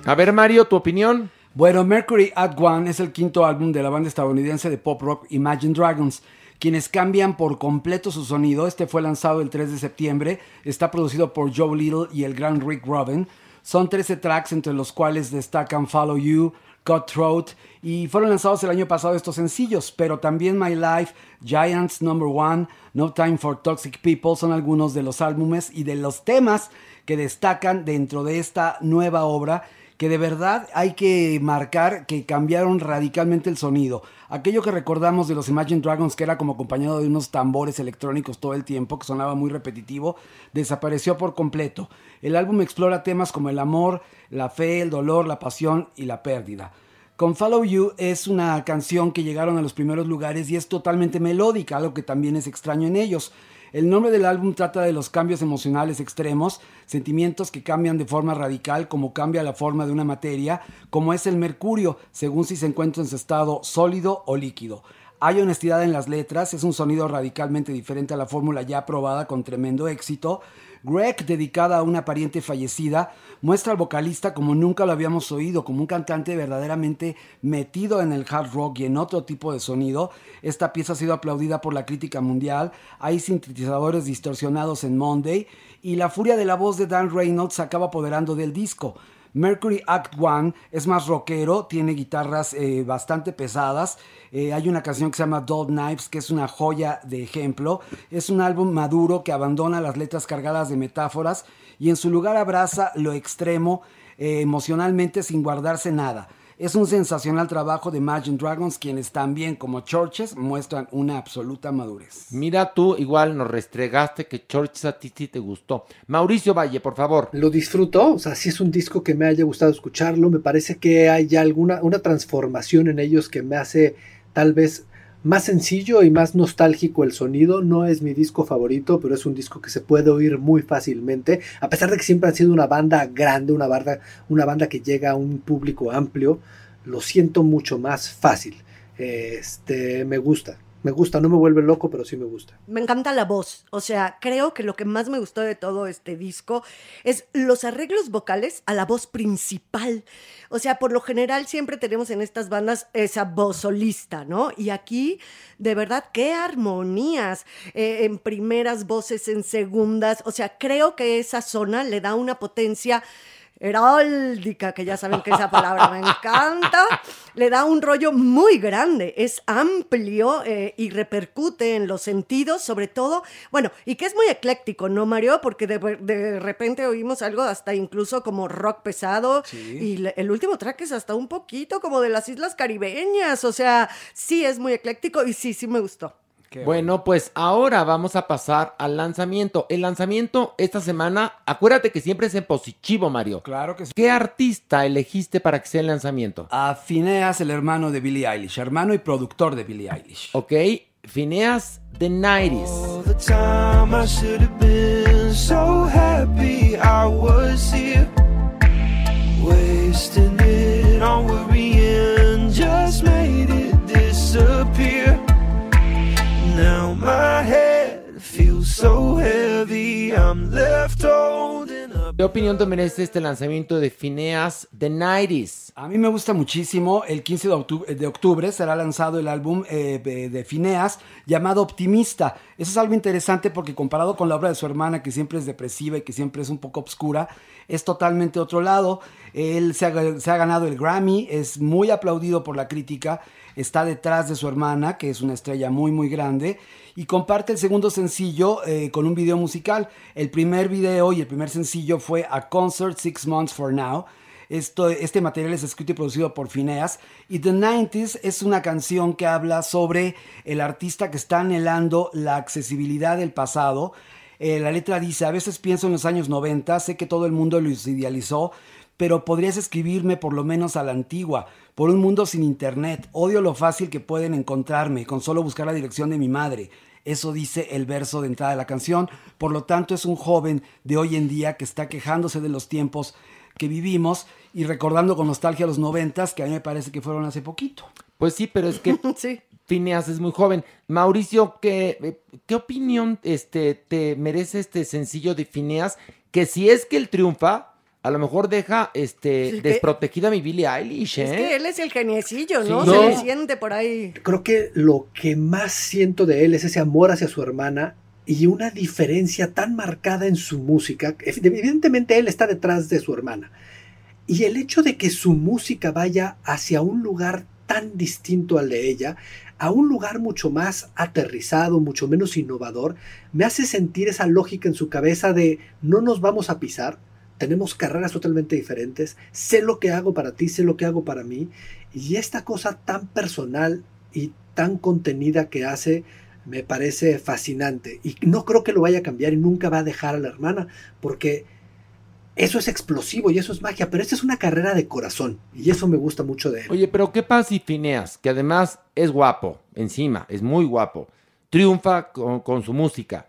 A ver, Mario, tu opinión. Bueno, Mercury at One es el quinto álbum de la banda estadounidense de pop rock Imagine Dragons, quienes cambian por completo su sonido. Este fue lanzado el 3 de septiembre, está producido por Joe Little y el gran Rick Rubin. Son 13 tracks entre los cuales destacan Follow You, Cutthroat y fueron lanzados el año pasado estos sencillos, pero también My Life, Giants Number One, No Time for Toxic People son algunos de los álbumes y de los temas que destacan dentro de esta nueva obra que de verdad hay que marcar que cambiaron radicalmente el sonido. Aquello que recordamos de los Imagine Dragons, que era como acompañado de unos tambores electrónicos todo el tiempo, que sonaba muy repetitivo, desapareció por completo. El álbum explora temas como el amor, la fe, el dolor, la pasión y la pérdida. Con Follow You es una canción que llegaron a los primeros lugares y es totalmente melódica, algo que también es extraño en ellos. El nombre del álbum trata de los cambios emocionales extremos, sentimientos que cambian de forma radical como cambia la forma de una materia, como es el mercurio, según si se encuentra en su estado sólido o líquido. Hay honestidad en las letras, es un sonido radicalmente diferente a la fórmula ya probada con tremendo éxito. Greg, dedicada a una pariente fallecida, muestra al vocalista como nunca lo habíamos oído, como un cantante verdaderamente metido en el hard rock y en otro tipo de sonido. Esta pieza ha sido aplaudida por la crítica mundial. Hay sintetizadores distorsionados en Monday y la furia de la voz de Dan Reynolds acaba apoderando del disco. Mercury Act One es más rockero, tiene guitarras eh, bastante pesadas. Eh, hay una canción que se llama Dull Knives, que es una joya de ejemplo. Es un álbum maduro que abandona las letras cargadas de metáforas y en su lugar abraza lo extremo eh, emocionalmente sin guardarse nada. Es un sensacional trabajo de Imagine Dragons, quienes también, como Churches, muestran una absoluta madurez. Mira tú, igual nos restregaste que Churches a ti sí te gustó. Mauricio Valle, por favor. Lo disfruto, o sea, sí es un disco que me haya gustado escucharlo, me parece que hay ya alguna una transformación en ellos que me hace tal vez más sencillo y más nostálgico el sonido. No es mi disco favorito, pero es un disco que se puede oír muy fácilmente, a pesar de que siempre han sido una banda grande, una banda, una banda que llega a un público amplio, lo siento mucho más fácil. Este, me gusta. Me gusta, no me vuelve loco, pero sí me gusta. Me encanta la voz, o sea, creo que lo que más me gustó de todo este disco es los arreglos vocales a la voz principal. O sea, por lo general siempre tenemos en estas bandas esa voz solista, ¿no? Y aquí, de verdad, qué armonías eh, en primeras voces, en segundas. O sea, creo que esa zona le da una potencia heráldica, que ya saben que esa palabra me encanta, le da un rollo muy grande, es amplio eh, y repercute en los sentidos, sobre todo, bueno, y que es muy ecléctico, ¿no, Mario? Porque de, de repente oímos algo hasta incluso como rock pesado, y le- el último track es hasta un poquito como de las islas caribeñas, o sea, sí es muy ecléctico y sí, sí me gustó. Bueno, pues ahora vamos a pasar al lanzamiento. El lanzamiento esta semana, acuérdate que siempre es en positivo, Mario. Claro que sí. ¿Qué artista elegiste para que sea el lanzamiento? A Phineas, el hermano de Billie Eilish, hermano y productor de Billie Eilish. Ok, Phineas The 90s. All the time I should have been so happy I was here. Wasting it on worrying just made it disappear. Now my head ¿Qué opinión te merece este lanzamiento de Phineas The 90s? A mí me gusta muchísimo. El 15 de octubre, de octubre será lanzado el álbum eh, de, de Phineas llamado Optimista. Eso es algo interesante porque comparado con la obra de su hermana, que siempre es depresiva y que siempre es un poco obscura, es totalmente otro lado. Él se ha, se ha ganado el Grammy, es muy aplaudido por la crítica, está detrás de su hermana, que es una estrella muy, muy grande, y comparte el segundo sencillo eh, con un video musical. El primer video y el primer sencillo fue A Concert Six Months for Now. Este material es escrito y producido por Phineas. Y The 90s es una canción que habla sobre el artista que está anhelando la accesibilidad del pasado. Eh, la letra dice, a veces pienso en los años 90, sé que todo el mundo los idealizó, pero podrías escribirme por lo menos a la antigua, por un mundo sin internet. Odio lo fácil que pueden encontrarme con solo buscar la dirección de mi madre. Eso dice el verso de entrada de la canción. Por lo tanto, es un joven de hoy en día que está quejándose de los tiempos que vivimos y recordando con nostalgia los noventas, que a mí me parece que fueron hace poquito. Pues sí, pero es que Phineas es muy joven. Mauricio, ¿qué, qué opinión este, te merece este sencillo de Phineas? Que si es que él triunfa, a lo mejor deja este, Sí, desprotegida a mi Billie Eilish, ¿eh? Es que él es el geniecillo, ¿no? Sí. Se No. le siente por ahí. Creo que lo que más siento de él es ese amor hacia su hermana y una diferencia tan marcada en su música. Evidentemente él está detrás de su hermana. Y el hecho de que su música vaya hacia un lugar tan distinto al de ella, a un lugar mucho más aterrizado, mucho menos innovador, me hace sentir esa lógica en su cabeza de no nos vamos a pisar, tenemos carreras totalmente diferentes, sé lo que hago para ti, sé lo que hago para mí, y esta cosa tan personal y tan contenida que hace me parece fascinante. Y no creo que lo vaya a cambiar y nunca va a dejar a la hermana, porque eso es explosivo y eso es magia, pero esta es una carrera de corazón y eso me gusta mucho de él. Oye, pero ¿qué pasa si Phineas, que además es guapo, encima, es muy guapo, triunfa con su música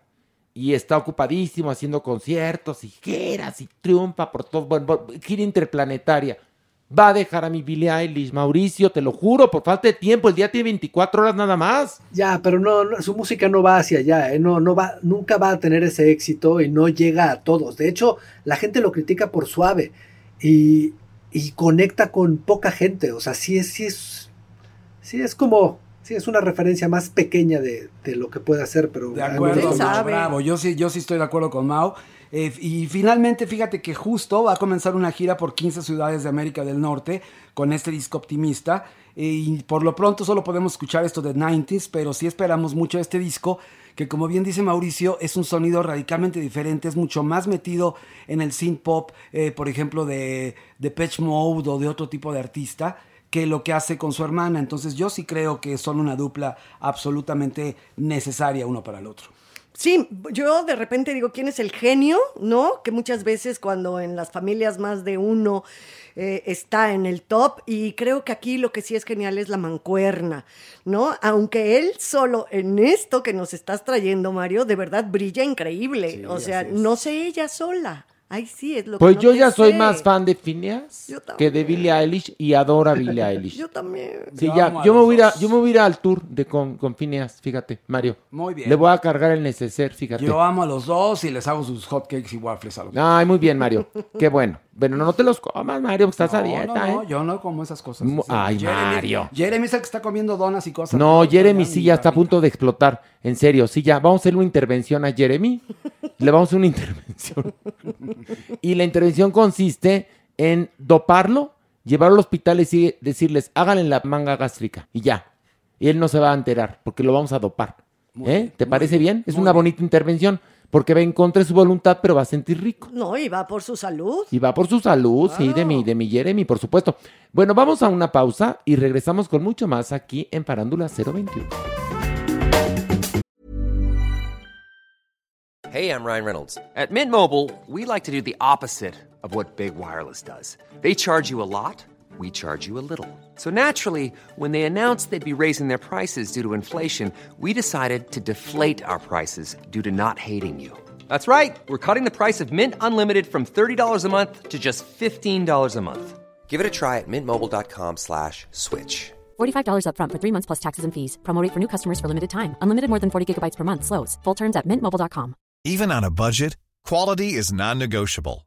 y está ocupadísimo haciendo conciertos y giras y triunfa por todo, bueno, gira interplanetaria? Va a dejar a mi Billie Eilish, Mauricio, te lo juro, por falta de tiempo, el día tiene 24 horas nada más. Ya, pero no, no, su música no va hacia allá, ¿eh? no, no va, nunca va a tener ese éxito y no llega a todos. De hecho, la gente lo critica por suave y, y conecta con poca gente. O sea, sí es, sí es, sí es como, sí es una referencia más pequeña de, de lo que puede hacer, pero De acuerdo, mucho. bravo. Yo sí, yo sí estoy de acuerdo con Mao. Eh, y finalmente, fíjate que justo va a comenzar una gira por 15 ciudades de América del Norte con este disco optimista. Eh, y por lo pronto solo podemos escuchar esto de 90s, pero sí esperamos mucho este disco, que como bien dice Mauricio, es un sonido radicalmente diferente, es mucho más metido en el synth pop, eh, por ejemplo, de, de Patch Mode o de otro tipo de artista que lo que hace con su hermana. Entonces yo sí creo que son una dupla absolutamente necesaria uno para el otro. Sí, yo de repente digo, ¿quién es el genio? ¿No? Que muchas veces cuando en las familias más de uno eh, está en el top y creo que aquí lo que sí es genial es la mancuerna, ¿no? Aunque él solo en esto que nos estás trayendo, Mario, de verdad brilla increíble. Sí, o sea, no sé ella sola. Ay, sí, es lo Pues que no yo te ya soy sé. más fan de Phineas que de Billie Eilish y adoro a Billie Eilish. Yo también. Sí, Yo ya, yo me, voy a yo me voy a ir al tour de con, con Phineas, fíjate, Mario. Muy bien. Le voy a cargar el neceser, fíjate. Yo amo a los dos y les hago sus hotcakes y waffles a los dos. Ay, muy bien, Mario. Qué bueno. Bueno, no te los comas, Mario, porque estás a dieta, no, no, ¿eh? yo no como esas cosas. Ay, Jeremy- Mario. Jeremy es el que está comiendo donas y cosas. No, Jeremy sí ya está a punto de explotar. En serio, sí, ya. Vamos a hacer una intervención a Jeremy. Le vamos a hacer una intervención. Y la intervención consiste en doparlo, llevarlo al hospital y decirles, háganle la manga gástrica. Y ya. Y él no se va a enterar porque lo vamos a dopar. ¿Eh? ¿Te parece bien? Es una bonita intervención porque va en contra de su voluntad, pero va a sentir rico. No, y va por su salud. Y va por su salud, sí, de mi, de mi Jeremy, por supuesto. Bueno, vamos a una pausa y regresamos con mucho más aquí en Parándula 021. Hey, I'm Ryan Reynolds. At Mint Mobile, we like to do the opposite of what Big Wireless does. They charge you a lot, we charge you a little. So naturally, when they announced they'd be raising their prices due to inflation, we decided to deflate our prices due to not hating you. That's right. We're cutting the price of Mint Unlimited from $30 a month to just $15 a month. Give it a try at mintmobile.com slash switch. $45 upfront for three months plus taxes and fees. Promote rate for new customers for limited time. Unlimited more than 40 gigabytes per month. Slows. Full terms at mintmobile.com. Even on a budget, quality is non-negotiable.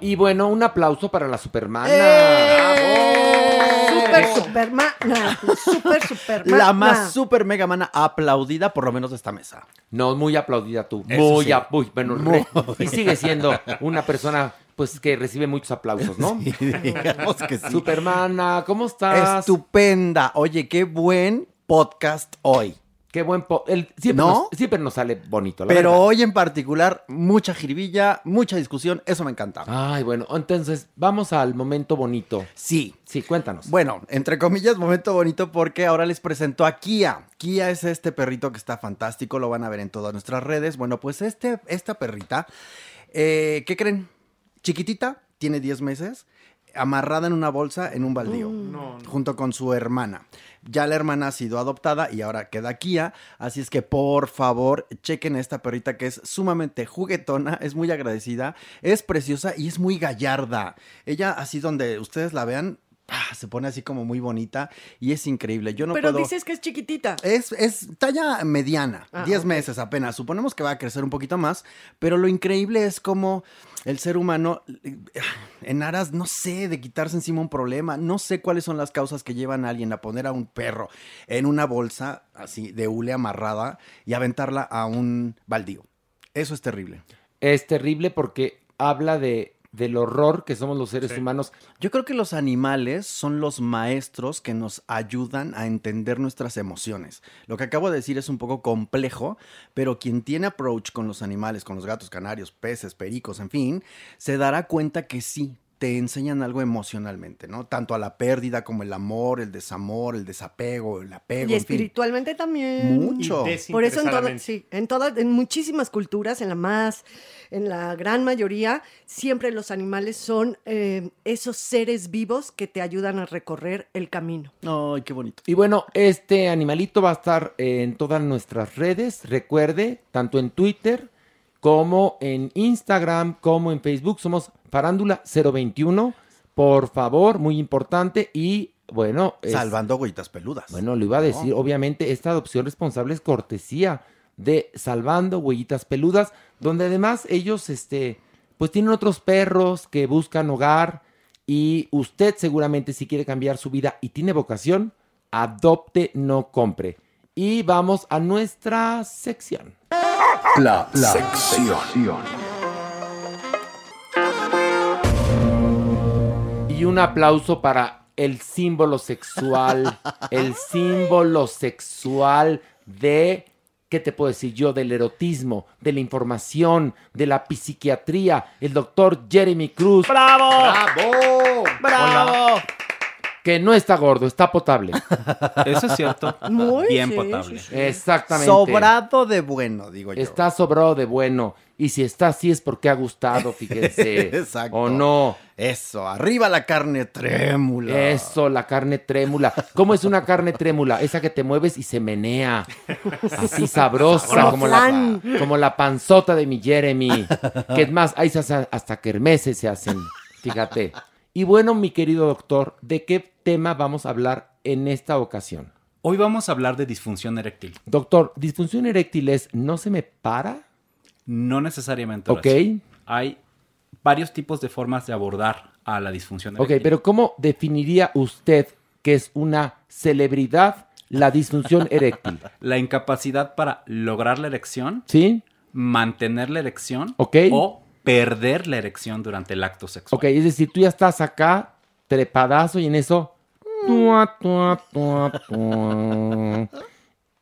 Y bueno, un aplauso para la Supermana. Super, supermana. Super, supermana. La más super mega mana aplaudida, por lo menos de esta mesa. No, muy aplaudida tú. Eso muy, sí. bueno, Muy. y sigue siendo una persona pues que recibe muchos aplausos, ¿no? Sí, digamos que sí. Supermana, ¿cómo estás? Estupenda. Oye, qué buen podcast hoy. Qué buen po- el- siempre, ¿No? nos, siempre nos sale bonito, la Pero verdad. hoy en particular, mucha jiribilla, mucha discusión, eso me encanta. Ay, bueno, entonces vamos al momento bonito. Sí. Sí, cuéntanos. Bueno, entre comillas, momento bonito porque ahora les presento a Kia. Kia es este perrito que está fantástico, lo van a ver en todas nuestras redes. Bueno, pues este, esta perrita, eh, ¿qué creen? Chiquitita, tiene 10 meses, amarrada en una bolsa en un baldío, junto con su hermana. Ya la hermana ha sido adoptada y ahora queda Kia, así es que por favor chequen a esta perrita que es sumamente juguetona, es muy agradecida, es preciosa y es muy gallarda. Ella así donde ustedes la vean, ah, se pone así como muy bonita y es increíble. Yo no Pero puedo... dices que es chiquitita. Es, es talla mediana, Ah, 10 ok. meses apenas. Suponemos que va a crecer un poquito más, pero lo increíble es como el ser humano, eh, en aras, no sé, de quitarse encima un problema, no sé cuáles son las causas que llevan a alguien a poner a un perro en una bolsa así de hule amarrada y aventarla a un baldío. Eso es terrible. Es terrible porque habla de del horror que somos los seres humanos. Yo creo que los animales son los maestros que nos ayudan a entender nuestras emociones. Lo que acabo de decir es un poco complejo, pero quien tiene approach con los animales, con los gatos, canarios, peces, pericos, en fin, se dará cuenta que sí te enseñan algo emocionalmente, ¿no? Tanto a la pérdida como el amor, el desamor, el desapego, el apego, Y en fin. espiritualmente también. Mucho. Y Por eso en todas, sí, en todas, en muchísimas culturas, en la más, en la gran mayoría, siempre los animales son eh, esos seres vivos que te ayudan a recorrer el camino. Ay, qué bonito. Y bueno, este animalito va a estar en todas nuestras redes. Recuerde, tanto en Twitter como en Instagram, como en Facebook. Somos Farándula 021. Por favor, muy importante. Y bueno, es- Salvando agüitas peludas. Bueno, lo iba a decir, obviamente, esta adopción responsable es cortesía de Salvando Huellitas Peludas, donde además ellos, este, pues tienen otros perros que buscan hogar y usted seguramente si quiere cambiar su vida y tiene vocación, adopte, no compre. Y vamos a nuestra sección. La, sección. Y un aplauso para el símbolo sexual, el símbolo sexual de, ¿qué te puedo decir yo? Del erotismo, de la información, de la psiquiatría, el doctor Jeremy Cruz. ¡Bravo! ¡Bravo! ¡Bravo! Que no está gordo, está potable. Eso es cierto. Muy Bien sí, potable. sí, sí. Exactamente. Sobrado de bueno, digo yo. Está sobrado de bueno. Y si está así es porque ha gustado, fíjense. Exacto. ¿O no? Eso, arriba la carne trémula. Eso, la carne trémula. ¿Cómo es una carne trémula? Esa que te mueves y se menea. Así sabrosa, Como la, como la panzota de mi Jeremy. Que es más, ahí se hace- hasta kermeses se hacen. Fíjate. Y bueno, mi querido doctor, ¿de qué tema vamos a hablar en esta ocasión? Hoy vamos a hablar de disfunción eréctil. Doctor, ¿disfunción eréctil es no se me para? No necesariamente. Ok. Horacio. Hay varios tipos de formas de abordar a la disfunción Ok, eréctil. pero ¿cómo definiría usted que es una celebridad la disfunción eréctil? La incapacidad para lograr la erección, ¿Sí? mantener la erección Ok. o perder la erección durante el acto sexual. Ok, es decir, tú ya estás acá, trepadazo, y en eso. Tua, tua, tua, tua.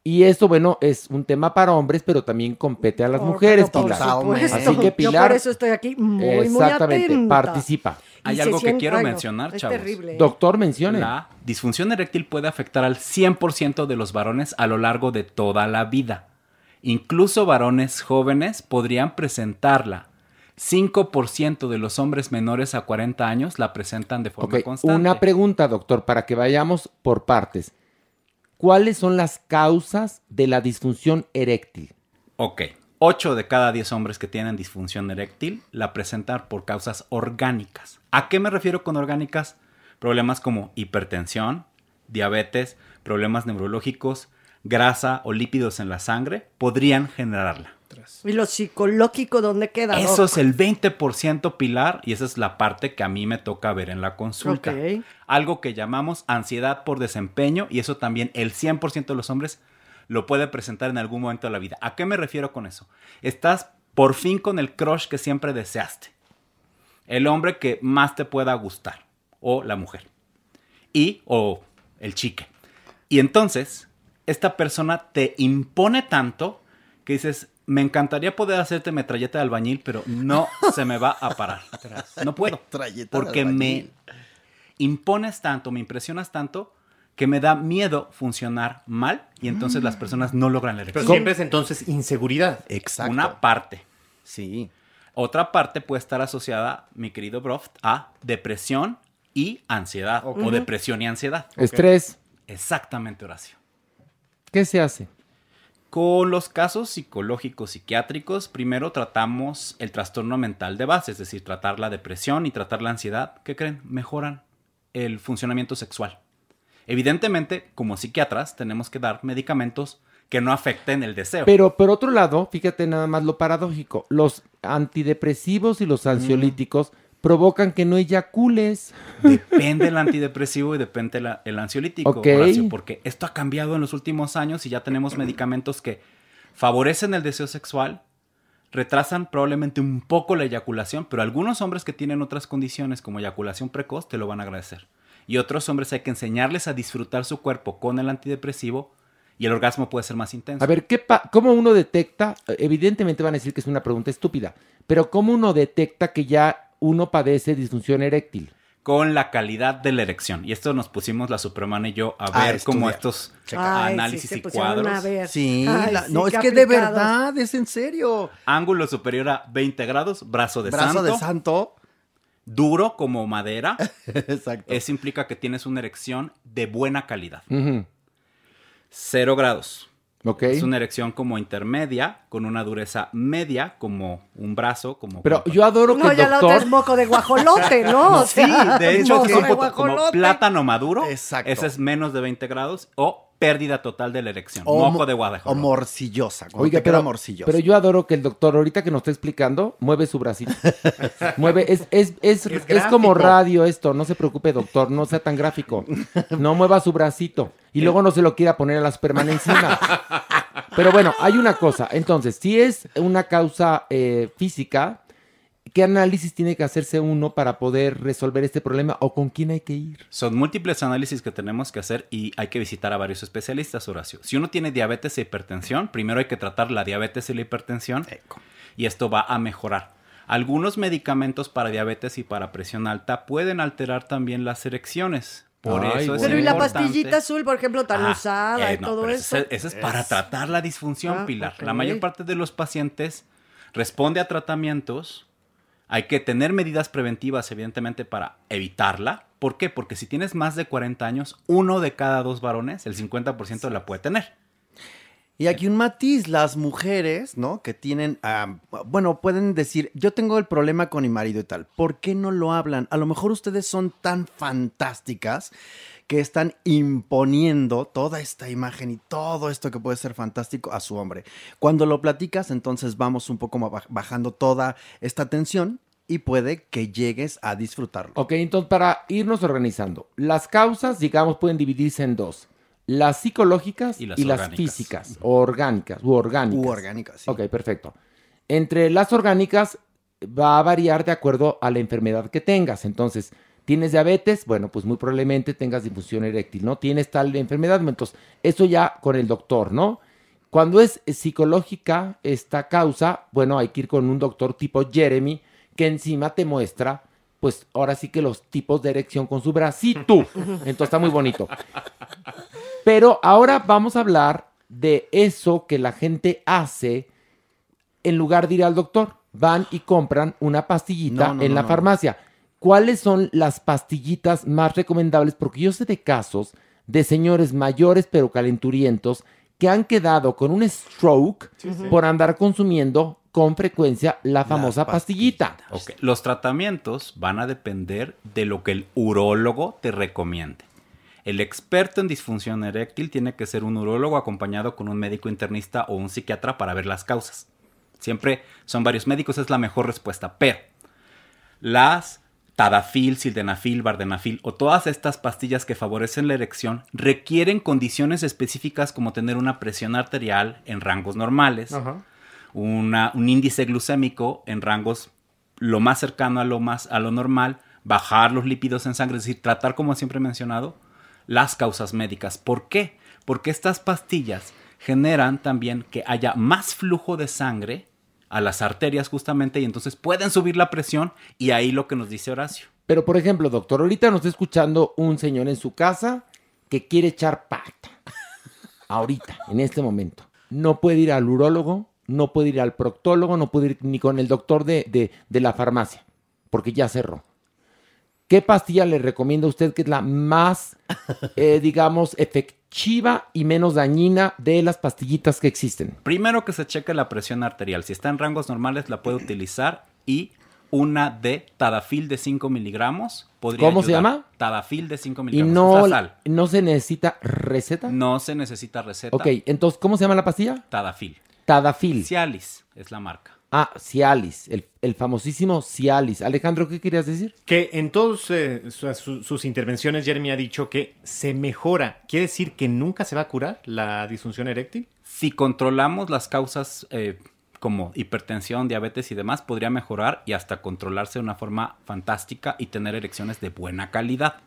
Y eso, bueno, es un tema para hombres, pero también compete a las Oh, mujeres, por Pilar. supuesto. Así que Yo Pilar. por eso estoy aquí muy, muy Exactamente, atenta. participa. Hay algo que quiero mencionar, es chavos. terrible. Doctor, mencione. La disfunción eréctil puede afectar al 100% de los varones a lo largo de toda la vida. Incluso varones jóvenes podrían presentarla. 5% de los hombres menores a 40 años la presentan de forma constante. una pregunta, doctor, para que vayamos por partes. ¿Cuáles son las causas de la disfunción eréctil? Ok. 8 de cada 10 hombres que tienen disfunción eréctil la presentan por causas orgánicas. ¿A qué me refiero con orgánicas? Problemas como hipertensión, diabetes, problemas neurológicos, grasa o lípidos en la sangre podrían generarla. ¿Y lo psicológico dónde queda? Eso es el 20% pilar y esa es la parte que a mí me toca ver en la consulta. Algo que llamamos ansiedad por desempeño y eso también el 100% de los hombres lo puede presentar en algún momento de la vida. ¿A qué me refiero con eso? Estás por fin con el crush que siempre deseaste. El hombre que más te pueda gustar o la mujer. Y o el chique. Y entonces esta persona te impone tanto que dices, me encantaría poder hacerte metralleta de albañil, pero no se me va a parar. No puedo. Metralleta de Porque me impones tanto, me impresionas tanto, que me da miedo funcionar mal y entonces las personas no logran la Pero erección. siempre es entonces inseguridad. Exacto. Una parte. Sí. Otra parte puede estar asociada, mi querido Broft, a depresión y ansiedad. O depresión y ansiedad. Estrés. Exactamente, Horacio. ¿Qué se hace? Con los casos psicológicos psiquiátricos, primero tratamos el trastorno mental de base, es decir, tratar la depresión y tratar la ansiedad. ¿Qué creen? Mejoran el funcionamiento sexual. Evidentemente, como psiquiatras, tenemos que dar medicamentos que no afecten el deseo. Pero por otro lado, fíjate nada más lo paradójico. Los antidepresivos y los ansiolíticos provocan que no eyacules. Depende el antidepresivo y depende la- el ansiolítico, Ok. Horacio, porque esto ha cambiado en los últimos años y ya tenemos medicamentos que favorecen el deseo sexual, retrasan probablemente un poco la eyaculación, pero algunos hombres que tienen otras condiciones como eyaculación precoz te lo van a agradecer. Y otros hombres hay que enseñarles a disfrutar su cuerpo con el antidepresivo y el orgasmo puede ser más intenso. A ver, ¿qué pa- ¿cómo uno detecta? Evidentemente van a decir que es una pregunta estúpida, pero ¿cómo uno detecta que ya uno padece disfunción eréctil? con la calidad de la erección. Y esto nos pusimos la Superman y yo a Ah, ver como estudiar. estos Ay, análisis sí, se y cuadros. a ver. Sí, Ay, la- sí, no, es que de verdad, es en serio. Ángulo superior a 20 grados, brazo de Brazo santo. de santo. Duro como madera. Exacto. Eso implica que tienes una erección de buena calidad. Cero grados. Es una erección como intermedia, con una dureza media, como un brazo, como... Pero yo adoro que No, el ya la otra es moco de guajolote, ¿no? No, O sí, de hecho moco es un de poco como plátano maduro. Exacto. Ese es menos de 20 grados. O pérdida total de la erección. O moco mo- de guadajo. o morcillosa. Oiga, pero, morcillosa. pero yo adoro que el doctor, ahorita que nos está explicando, mueve su bracito. mueve, es, es, es, Es es como radio esto, no se preocupe, doctor, no sea tan gráfico. No mueva su bracito. Y luego no se lo quiera poner a la Superman encima. Pero bueno, hay una cosa. Entonces, si es una causa eh, física, ¿qué análisis tiene que hacerse uno para poder resolver este problema o con quién hay que ir? Son múltiples análisis que tenemos que hacer y hay que visitar a varios especialistas, Horacio. Si uno tiene diabetes e hipertensión, primero hay que tratar la diabetes y la hipertensión y esto va a mejorar. Algunos medicamentos para diabetes y para presión alta pueden alterar también las erecciones. Por Ay, eso es Pero y la importante- pastillita azul, por ejemplo, tan Ah, usada eh, y no, todo eso. ese es para tratar la disfunción, Ah, Pilar. La mayor parte de los pacientes responde a tratamientos. Hay que tener medidas preventivas, evidentemente, para evitarla. ¿Por qué? Porque si tienes más de 40 años, uno de cada dos varones, el 50% la puede tener. Y aquí un matiz, las mujeres, ¿no? Que tienen, ah, bueno, pueden decir, yo tengo el problema con mi marido y tal. ¿Por qué no lo hablan? A lo mejor ustedes son tan fantásticas que están imponiendo toda esta imagen y todo esto que puede ser fantástico a su hombre. Cuando lo platicas, entonces vamos un poco baj- bajando toda esta tensión y puede que llegues a disfrutarlo. Ok, entonces para irnos organizando, las causas, digamos, pueden dividirse en dos. Las psicológicas y Y las, físicas, o orgánicas, u orgánicas. U orgánicas, sí. Ok, perfecto. Entre las orgánicas va a variar de acuerdo a la enfermedad que tengas. Entonces, ¿tienes diabetes? Bueno, pues muy probablemente tengas difusión eréctil, ¿no? ¿Tienes tal enfermedad? Entonces, eso ya con el doctor, ¿no? Cuando es psicológica esta causa, bueno, hay que ir con un doctor tipo Jeremy, que encima te muestra, pues ahora sí que los tipos de erección con su bracito. Entonces está muy bonito. Pero ahora vamos a hablar de eso que la gente hace en lugar de ir al doctor. Van y compran una pastillita No, no, en no, la farmacia. ¿Cuáles son las pastillitas más recomendables? Porque yo sé de casos de señores mayores pero calenturientos que han quedado con un stroke Sí, sí. por andar consumiendo con frecuencia la famosa pastillita. Los tratamientos van a depender de lo que el urólogo te recomiende. El experto en disfunción eréctil tiene que ser un urólogo acompañado con un médico internista o un psiquiatra para ver las causas. Siempre son varios médicos, es la mejor respuesta. Pero las Tadafil, Sildenafil, Vardenafil o todas estas pastillas que favorecen la erección requieren condiciones específicas como tener una presión arterial en rangos normales, una- un índice glucémico en rangos lo más cercano a lo más a lo normal, bajar los lípidos en sangre, es decir, tratar como siempre he mencionado las causas médicas. ¿Por qué? Porque estas pastillas generan también que haya más flujo de sangre a las arterias justamente y entonces pueden subir la presión y ahí lo que nos dice Horacio. Pero, por ejemplo, doctor, ahorita nos está escuchando un señor en su casa que quiere echar pata. Ahorita, en este momento. No puede ir al urólogo, no puede ir al proctólogo, no puede ir ni con el doctor de, de- de la farmacia, porque ya cerró. ¿Qué pastilla le recomienda a usted que es la más, eh, digamos, efectiva y menos dañina de las pastillitas que existen? Primero que se cheque la presión arterial. Si está en rangos normales la puede utilizar y una de Tadafil de 5 miligramos podría ¿Cómo se llama? Tadafil de 5 Y miligramos. no, sal. no se necesita receta. No se necesita receta. Ok, entonces, ¿cómo se llama la pastilla? Tadafil. Tadafil. Cialis es la marca. Ah, Cialis, el, el famosísimo Cialis. Alejandro, ¿qué querías decir? Que en todas sus intervenciones Jeremy ha dicho que se mejora. ¿Quiere decir que nunca se va a curar la disfunción eréctil? Si controlamos las causas eh, como hipertensión, diabetes y demás, podría mejorar y hasta controlarse de una forma fantástica y tener erecciones de buena calidad.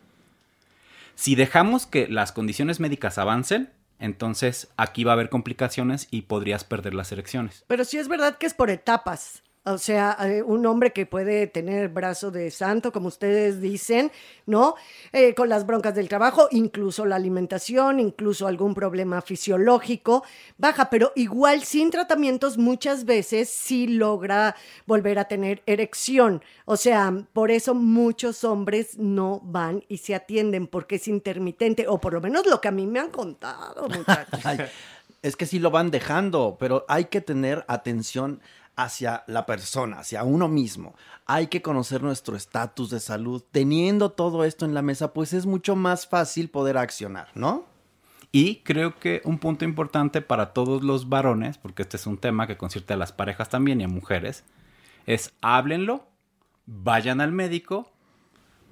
Si dejamos que las condiciones médicas avancen, entonces aquí va a haber complicaciones y podrías perder las erecciones. Pero sí es verdad que es por etapas. O sea, eh, un hombre que puede tener brazo de santo, como ustedes dicen, ¿no? Eh, con las broncas del trabajo, incluso la alimentación, incluso algún problema fisiológico, baja, pero igual sin tratamientos muchas veces sí logra volver a tener erección. O sea, por eso muchos hombres no van y se atienden porque es intermitente, o por lo menos lo que a mí me han contado, muchachos. Es que sí lo van dejando, pero hay que tener atención hacia la persona, hacia uno mismo. Hay que conocer nuestro estatus de salud. Teniendo todo esto en la mesa, pues es mucho más fácil poder accionar, ¿no? Y creo que un punto importante para todos los varones, porque este es un tema que concierne a las parejas también y a mujeres, es háblenlo, vayan al médico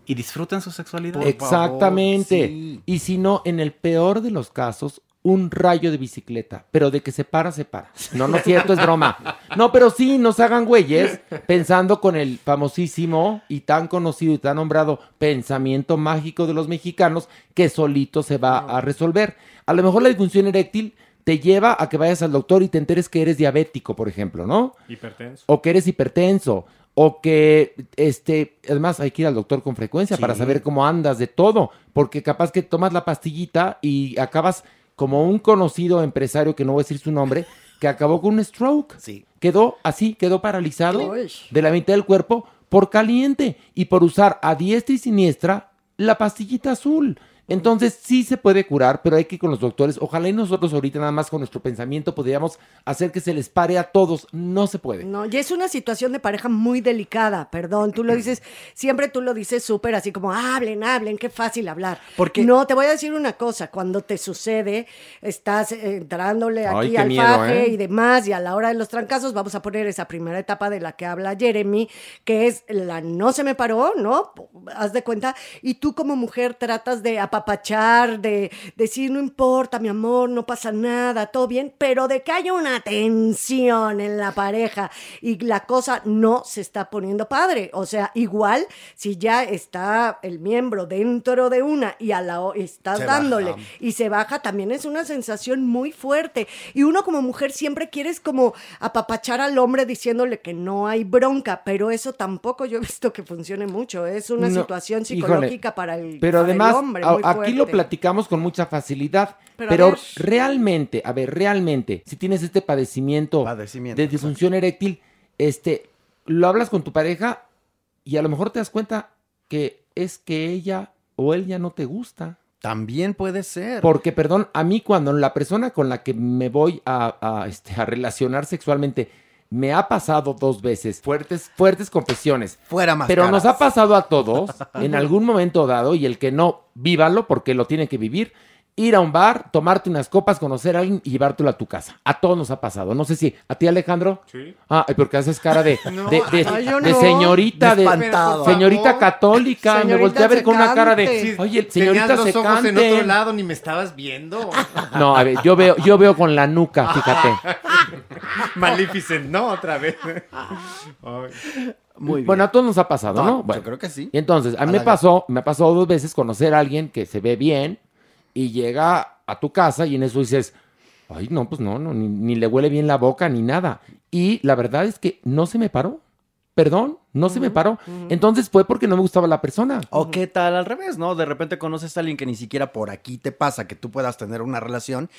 y disfruten su sexualidad. Exactamente. Y si no, en el peor de los casos, un rayo de bicicleta. Pero de que se para, se para. No, no es cierto, es broma. No, pero sí, nos hagan güeyes pensando con el famosísimo y tan conocido y tan nombrado pensamiento mágico de los mexicanos que solito se va a resolver. A lo mejor la disfunción eréctil te lleva a que vayas al doctor y te enteres que eres diabético, por ejemplo, ¿no? Hipertenso. o que eres hipertenso, o que, este, además hay que ir al doctor con frecuencia Sí. para saber cómo andas de todo, porque capaz que tomas la pastillita y acabas como un conocido empresario, que no voy a decir su nombre, que acabó con un stroke. Quedó así, quedó paralizado de la mitad del cuerpo por caliente y por usar a diestra y siniestra la pastillita azul. Entonces sí se puede curar, pero hay que ir con los doctores. Ojalá y nosotros ahorita nada más con nuestro pensamiento podríamos hacer que se les pare a todos. No se puede. No, y es una situación de pareja muy delicada, perdón, tú lo dices, siempre tú lo dices súper así como, hablen, hablen, qué fácil hablar. Porque- No, te voy a decir una cosa, cuando te sucede, estás eh, entrándole aquí al miedo, faje ¿eh? y demás, y a la hora de los trancazos vamos a poner esa primera etapa de la que habla Jeremy, que es la no se me paró, ¿no? Haz de cuenta, y tú como mujer tratas de apapachar, de decir, no importa, mi amor, no pasa nada, todo bien, pero de que haya una tensión en la pareja y la cosa no se está poniendo padre. O sea, igual si ya está el miembro dentro de una y a la o- estás Se dándole baja. y se baja, también es una sensación muy fuerte. Y uno como mujer siempre quieres como apapachar al hombre diciéndole que no hay bronca, pero eso tampoco yo he visto que funcione mucho. Es una No, situación híjole, psicológica para el, Pero para el además, hombre. Aquí lo platicamos con mucha facilidad. Pero Pero, a ver. realmente, a ver, realmente, si tienes este padecimiento, de disfunción eréctil, este, lo hablas con tu pareja y a lo mejor te das cuenta que es que ella o él ya no te gusta. También puede ser. Porque, perdón, a mí cuando la persona con la que me voy a, a, este, a relacionar sexualmente me ha pasado dos veces, fuertes, fuertes confesiones. Fuera más Pero nos ha pasado a todos en algún momento dado y el que no, vívalo porque lo tiene que vivir. Ir a un bar, tomarte unas copas, conocer a alguien y llevártelo a tu casa. A todos nos ha pasado. No sé si a ti, Alejandro. Sí. Ah, porque haces cara de, No, de, de- ay, yo de no. señorita, De señorita católica. me volteé a ver con una cara de, secante. oye, Tenías señorita los ojos en secante. otro lado, ni me estabas viendo. No, a ver, yo veo, yo veo con la nuca, fíjate. Maleficent, no, otra vez. Ay. Muy bien. Bueno, a todos nos ha pasado, No, ¿no? yo Bueno, creo que sí. Y entonces, a mí A me pasó, me ha pasado dos veces conocer a alguien que se ve bien y llega a tu casa y en eso dices, ay, no, pues no, no ni, ni le huele bien la boca ni nada. Y la verdad es que no se me paró. Perdón, no se me paró. Entonces fue porque no me gustaba la persona. O qué tal al revés, ¿no? De repente conoces a alguien que ni siquiera por aquí te pasa que tú puedas tener una relación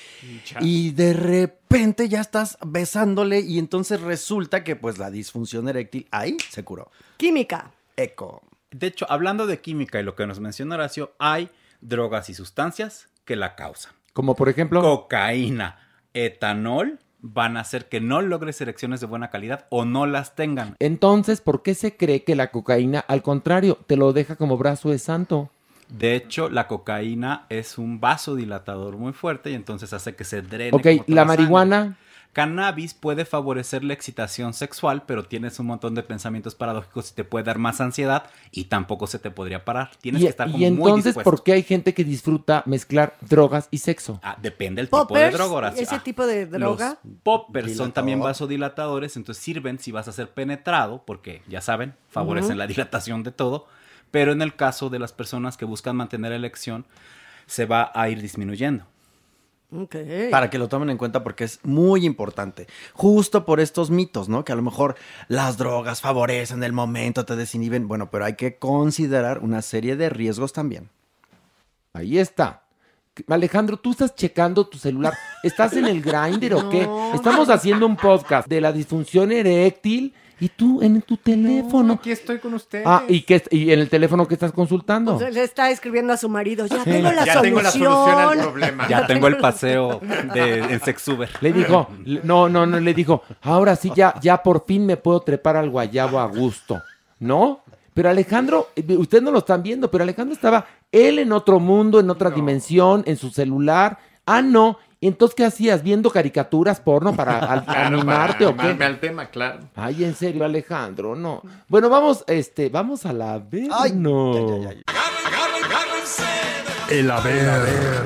y de repente ya estás besándole y entonces resulta que pues la disfunción eréctil ahí se curó. Química. Eco. De hecho, hablando de química y lo que nos menciona Horacio, hay drogas y sustancias que la causan. Como por ejemplo. Cocaína, etanol van a hacer que no logres erecciones de buena calidad o no las tengan. Entonces, ¿por qué se cree que la cocaína, al contrario, te lo deja como brazo de santo? De hecho, la cocaína es un vasodilatador muy fuerte y entonces hace que se drene. Ok, toda la sangre. Cannabis puede favorecer la excitación sexual, pero tienes un montón de pensamientos paradójicos y te puede dar más ansiedad y tampoco se te podría parar. Tienes Y, que estar como y muy entonces, dispuesto. ¿por qué hay gente que disfruta mezclar drogas y sexo? Ah, depende del tipo de droga, Horacio. ese Ah, tipo de droga. Los poppers son también vasodilatadores, entonces sirven si vas a ser penetrado, porque ya saben, favorecen la dilatación de todo. Pero en el caso de las personas que buscan mantener elección, se va a ir disminuyendo. Ok. Para que lo tomen en cuenta porque es muy importante. Justo por estos mitos, ¿no? Que a lo mejor las drogas favorecen el momento, te desinhiben. Bueno, pero hay que considerar una serie de riesgos también. Ahí está. Alejandro, tú estás checando tu celular. ¿Estás en el grinder o qué? Estamos haciendo un podcast de la disfunción eréctil y tú en tu teléfono. Aquí estoy con ustedes. ah, ¿y, qué, ¿y en el teléfono que estás consultando? Entonces le está escribiendo a su marido, ya Sí. tengo la Ya solución. tengo la solución al problema. Ya tengo el paseo de, en Sexuber. Le dijo, no, no, no, le dijo, ahora sí ya, ya por fin me puedo trepar al guayabo a gusto, ¿no? Pero Alejandro, eh, ustedes no lo están viendo, pero Alejandro estaba él en otro mundo, en otra dimensión, en su celular, Ah, no. ¿Y entonces qué hacías? ¿Viendo caricaturas porno para al- animarte para o qué? al tema, claro. Ay, en serio, Alejandro, no. Bueno, vamos, este, vamos a la ver. no. El haber.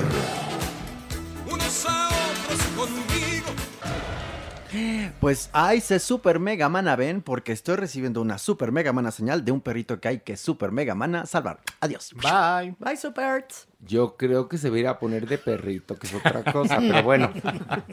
Unos a otros conmigo. Pues ay, se super mega mana ven porque estoy recibiendo una super mega mana señal de un perrito que hay que super mega mana salvar. Adiós. Bye. Bye, Superts. Yo creo que se va a ir a poner de perrito, que es otra cosa, pero bueno.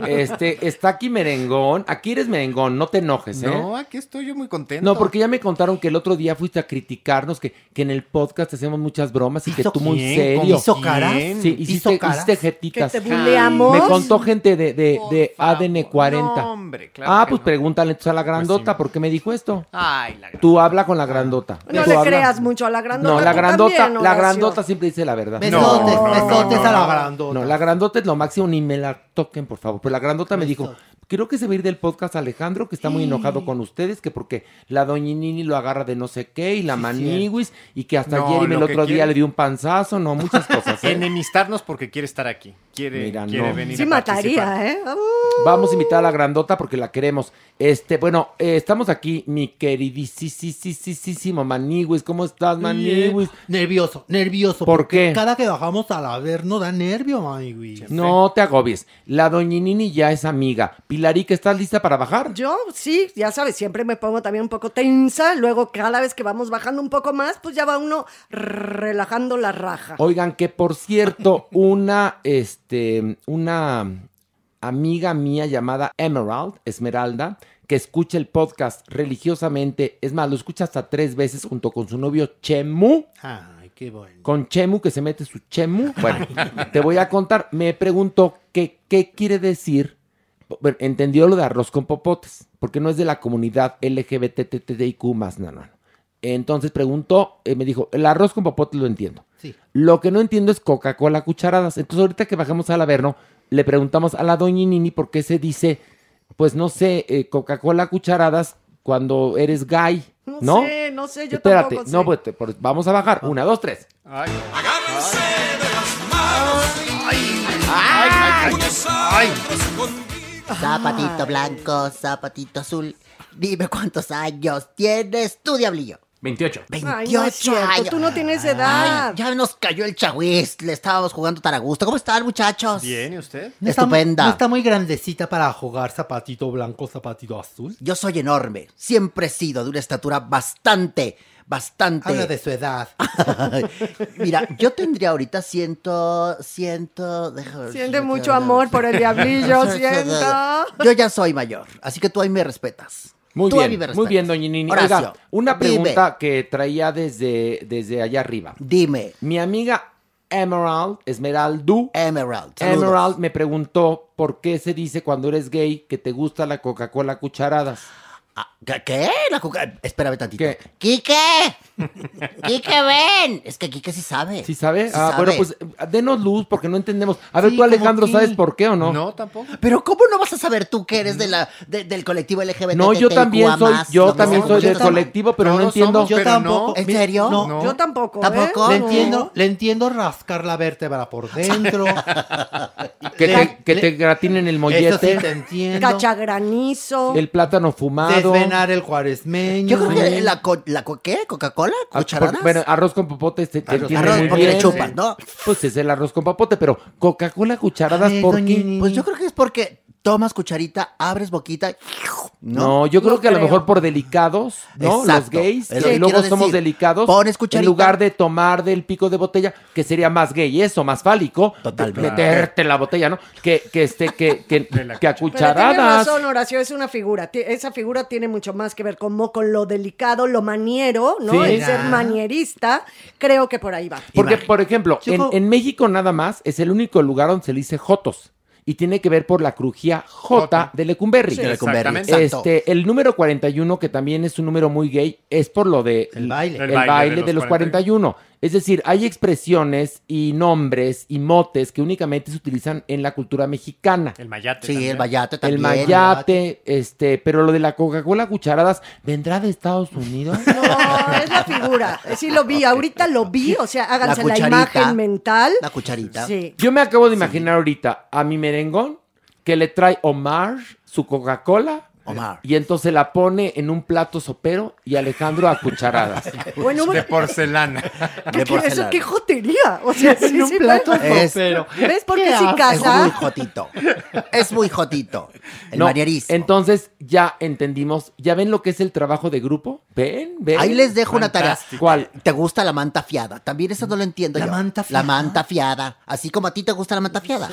Este, está aquí merengón. Aquí eres merengón, no te enojes, ¿eh? No, aquí estoy yo muy contento. No, porque ya me contaron que el otro día fuiste a criticarnos, que, que en el podcast hacemos muchas bromas y que ¿Hizo tú muy serio. ¿Hizo caras? Sí, ¿Hizo hiciste, caras? hiciste jetitas. ¿Que te buleamos? Me contó gente de, de, de ADN 40. No, hombre, claro ah, pues no. pregúntale entonces a la grandota, ¿por qué me dijo esto? Ay, la Tú habla con la grandota. No Tú le habla. creas mucho a la grandota. No, la grandota, también, la grandota siempre dice la verdad. Besotes, No, no, besotes no, a la grandota. No, la grandota es lo máximo, ni me la toquen, por favor. Pero la grandota me dijo, creo que se va a ir del podcast Alejandro, que está muy enojado con ustedes, que porque la doñinini lo agarra de no sé qué, y la maniguis, y que hasta No, ayer y el otro día quiere- le dio un panzazo, no, muchas cosas. ¿eh? Enemistarnos porque quiere estar aquí. Quiere, Mira, quiere no. venir Sí a participar. mataría, ¿eh? Uh. Vamos a invitar a la grandota porque la queremos. Este, bueno, eh, estamos aquí, mi queridísimo Maniguis. ¿Cómo estás, Maniguis? Nervioso, nervioso. ¿Por porque qué? Cada que bajamos a la ver no da nervio, manigüis. No te agobies. La doñinini ya es amiga. Pilarica, ¿estás lista para bajar? Yo sí, ya sabes, siempre me pongo también un poco tensa. Luego, cada vez que vamos bajando un poco más, pues ya va uno relajando la raja. Oigan, que por cierto, una, este, una amiga mía llamada Emerald, Esmeralda, que escucha el podcast religiosamente, es más, lo escucha hasta tres veces junto con su novio Chemu, Ay, qué bueno. con Chemu, que se mete su Chemu. Bueno, te voy a contar, me preguntó que, qué quiere decir, entendió lo de arroz con popotes, porque no es de la comunidad LGBTTIQ más, no, no, no. Entonces preguntó, eh, me dijo, el arroz con popotes lo entiendo. Sí. Lo que no entiendo es Coca-Cola cucharadas. Entonces, ahorita que bajemos al Averno, le preguntamos a la doña Nini por qué se dice, pues no sé, eh, Coca-Cola cucharadas cuando eres gay, No, ¿no? sé, no sé, yo Espérate, tampoco sé. no, pues, pues, vamos a bajar. Una, dos, tres. Ay. Agárrense de las manos. Ay. Unos a otros conmigo. Zapatito blanco, zapatito azul. Dime cuántos años tienes tú, diablillo. 28. Ay, no es cierto, tú no tienes edad. Ay, ya nos cayó el chagüis. Le estábamos jugando tan a gusto. ¿Cómo están, muchachos? Bien, ¿y usted? ¿No está- Estupenda. ¿No está muy grandecita para jugar zapatito blanco, zapatito azul? Yo soy enorme. Siempre he sido de una estatura bastante, bastante. Habla de su edad. Mira, yo tendría ahorita ciento, ciento. déjame ver, Siente mucho amor por el diablillo, siento. Yo ya soy mayor, así que tú ahí me respetas. Muy Tú bien, muy bien, doña Nini. Horacio, Oiga, una dime. pregunta que traía desde, desde allá arriba. Dime. Mi amiga Emerald, Esmeraldu, Emerald. saludos. Emerald me preguntó por qué se dice cuando eres gay que te gusta la Coca-Cola cucharadas. ¿Qué? ¿Qué? La coca... Espérame tantito. ¿Qué? ¡Quique! ¡Quique, ven! Es que Quique sí sabe. ¿Sí sabe? Sí ah, sabe. bueno, pues denos luz porque no entendemos. A ver, Sí, tú, Alejandro. ¿sabes por qué o no? No, tampoco. Pero ¿cómo no vas a saber tú que eres de la, de- del colectivo LGBT? No, yo también soy, yo también soy del colectivo, pero no entiendo. somos, Yo tampoco. ¿En serio? No. Yo tampoco, ¿eh? ¿Tampoco? Le No. entiendo, le entiendo rascar la vértebra por dentro. Que Le- te, que le- te gratinen el Eso sí te mollete, entiendo. Cachagranizo. el plátano fumado. Desvenar el cuaresmeño. Yo creo que la, co- la co- ¿qué? ¿Coca-Cola? Ah, ¿Cucharadas? Bueno, arroz con popote te, te Arroz- Arroz muy porque bien. le chupas, ¿no? Pues es el arroz con popote, pero Coca-Cola cucharadas, ¿por qué? Pues yo creo que es porque tomas cucharita, abres boquita. No, yo creo No que a lo mejor por delicados, ¿no? Exacto, Los gays, es lo que luego somos decir. delicados. Pones En cucharita. lugar de tomar del pico de botella, que sería más gay eso, más fálico. Totalmente. Meterte en la botella, ¿no? Que, que este, que, que, que a Pero tienes cucharadas. razón, Horacio, es una figura. Esa figura tiene mucho más que ver como con lo delicado, lo maniero, ¿no? Sí. El ser manierista. Creo que por ahí va. Porque, por ejemplo, en, en México nada más es el único lugar donde se le dice jotos. Y tiene que ver por la crujía J de Lecumberri. Sí, exactamente. Este, el número 41, que también es un número muy gay, es por lo de El baile. el El baile, baile de, de los los 41. Es decir, hay expresiones y nombres y motes que únicamente se utilizan en la cultura mexicana. El mayate. Sí, también. el mayate El también. mayate, este, pero lo de la Coca-Cola cucharadas, ¿vendrá de Estados Unidos? No, es la figura. Sí lo vi, ahorita lo vi, o sea, háganse la, cucharita. imagen mental. La cucharita. Sí. Yo me acabo de imaginar ahorita a mi merengón que le trae Omar su Coca-Cola. Omar. Y entonces la pone en un plato sopero y Alejandro a cucharadas. Bueno, De porcelana. ¿qué, qué- eso qué jotería? O sea, sí, En un sí, plato. Es- sopero. ¿Ves por qué ¿Qué si haces? Es casa? muy jotito. Es muy jotito. El No, manierismo. Entonces ya entendimos, ¿ya ven lo que es el trabajo de grupo? ¿Ven? ¿Ven? Ahí les dejo una tarea. ¿Cuál? ¿Te gusta la manta fiada? También eso no lo entiendo La yo. manta La fiada. manta fiada. Así como a ti te gusta la manta fiada.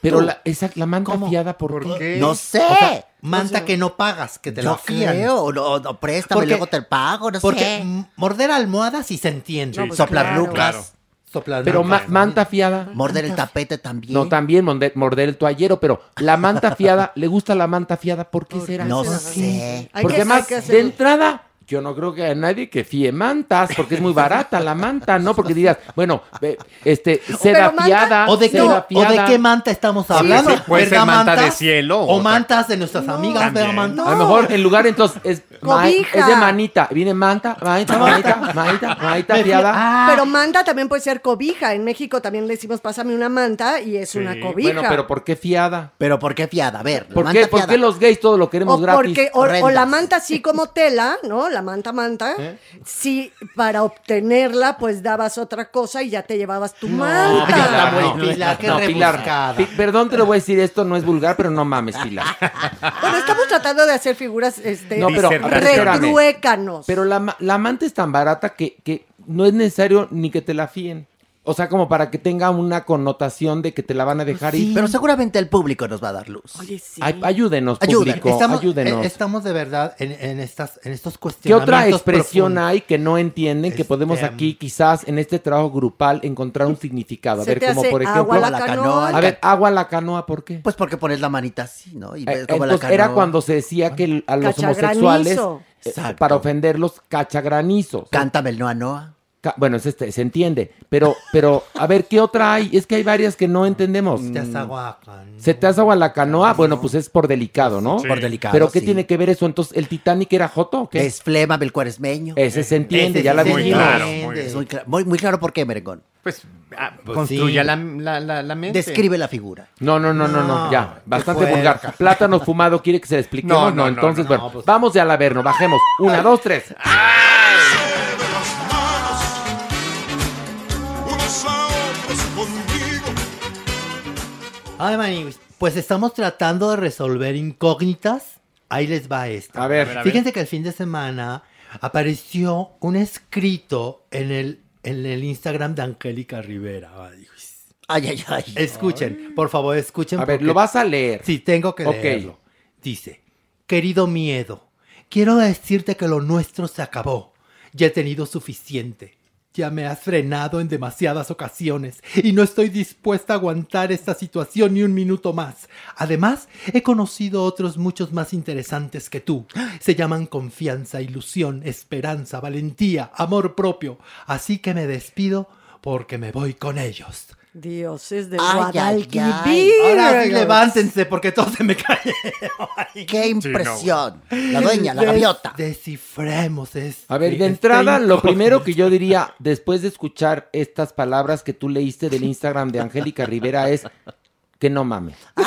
Pero la, esa, la manta fiada, ¿por, qué? qué? No sé. O sea, manta que no pagas, que te la yo fían. creo. O, no, préstame, Porque- luego te pago, no Porque sé. m- morder almohadas sí se entiende. No, pues Soplar claro. Claro. Soplar Pero ma- manta fiada. Morder el tapete también. No, también morder, morder el toallero, pero la manta fiada, ¿le gusta la manta fiada? ¿Por qué será? No sé. Porque que- además, de entrada, yo no creo que haya nadie que fíe mantas, porque es muy barata la manta, ¿no? Porque digas, bueno, ve, este, seda manta- fiada, ¿O de, qué, seda ¿O de fiada. qué manta estamos hablando? sí, puede ser ¿Verdad, manta de cielo o O mantas de nuestras amigas, ¿verdad, manta? A lo mejor en lugar entonces es, ma- es de manita, viene manta, manita, manita, manita, manita fiada. Ah, Pero manta también puede ser cobija. En México también le decimos pásame una manta y es una cobija. Bueno, pero ¿por qué fiada? Pero ¿por qué fiada? A ver, ¿Por manta qué, por qué los gays todo lo queremos o gratis? porque o, o la manta así como tela, ¿no? La manta manta. ¿Eh? Sí, para obtenerla pues dabas otra cosa y ya te llevabas tu No, manta. Pilar, no, no, Pilar, qué no, Pilar, rebuscada. Pi- perdón, te lo voy a decir, esto no es vulgar, pero no mames, Pilar. Bueno, estamos tratando de hacer figuras este No, pero, retruécanos. Pero la, la manta es tan barata que, que no es necesario ni que te la fíen. O sea, como para que tenga una connotación de que te la van a dejar ir. Pero seguramente el público nos va a dar luz. Oye, sí. Ay, ayúdenos, público, estamos, ayúdenos. eh, estamos de verdad en, en estas, en estos ¿Qué cuestionamientos otra expresión profundos. hay que no entienden que Este, podemos aquí, quizás en este trabajo grupal, encontrar un significado? A Se ver, te como hace por agua ejemplo. la la canoa. canoa. A ver, agua a la canoa, ¿por qué? Pues porque pones la manita así, ¿no? Y Eh, ves como la Entonces era canoa. cuando se decía que el- a los homosexuales, eh, Exacto. para ofenderlos, cachagranizos. Cántame el Noa Noa. Bueno, es este, se entiende. Pero, pero, a ver, ¿qué otra hay? Es que hay varias que no entendemos. Te hace agua, can- ¿Se te hace agua la canoa? Bueno, pues es por delicado, ¿no? Por delicado, ¿Pero qué sí. tiene que ver eso? Entonces, ¿el Titanic era Joto o qué? Es flema del cuaresmeño. Ese se entiende, Ese ya sí la se muy dijimos. claro, muy Es muy, cla- muy, muy claro por qué, Merengón. Pues, ah, Pues construya sí. la, la, la, la mente. Describe la figura. No, no, no, no, no, ya, bastante vulgar. Plátano fumado, ¿quiere que se le expliquemos? No, No, no, no, entonces, no, bueno, no, pues- vamos ya al averno, bajemos. Una, dos, tres. Ay, Maniguis, pues estamos tratando de resolver incógnitas. Ahí les va esta. A ver. a ver. Fíjense que el fin de semana apareció un escrito en el, en el Instagram de Angélica Rivera. Maniguis. Ay, ay, ay. Escuchen, por favor, escuchen. A ver, lo vas a leer. Sí, tengo que leerlo. Dice, querido miedo, quiero decirte que lo nuestro se acabó. Ya he tenido suficiente. Ya me has frenado en demasiadas ocasiones y no estoy dispuesta a aguantar esta situación ni un minuto más. Además, he conocido otros muchos más interesantes que tú. Se llaman confianza, ilusión, esperanza, valentía, amor propio. Así que me despido porque me voy con ellos. Dioses de Ay, ay, Guadalquivir. Ahora sí, levántense porque todos se me caen. ¡Qué impresión! La dueña, la gaviota. Descifremos esto. A ver, de entrada, lo primero que yo diría, después de escuchar estas palabras que tú leíste del Instagram de Angélica Rivera, es que no mames.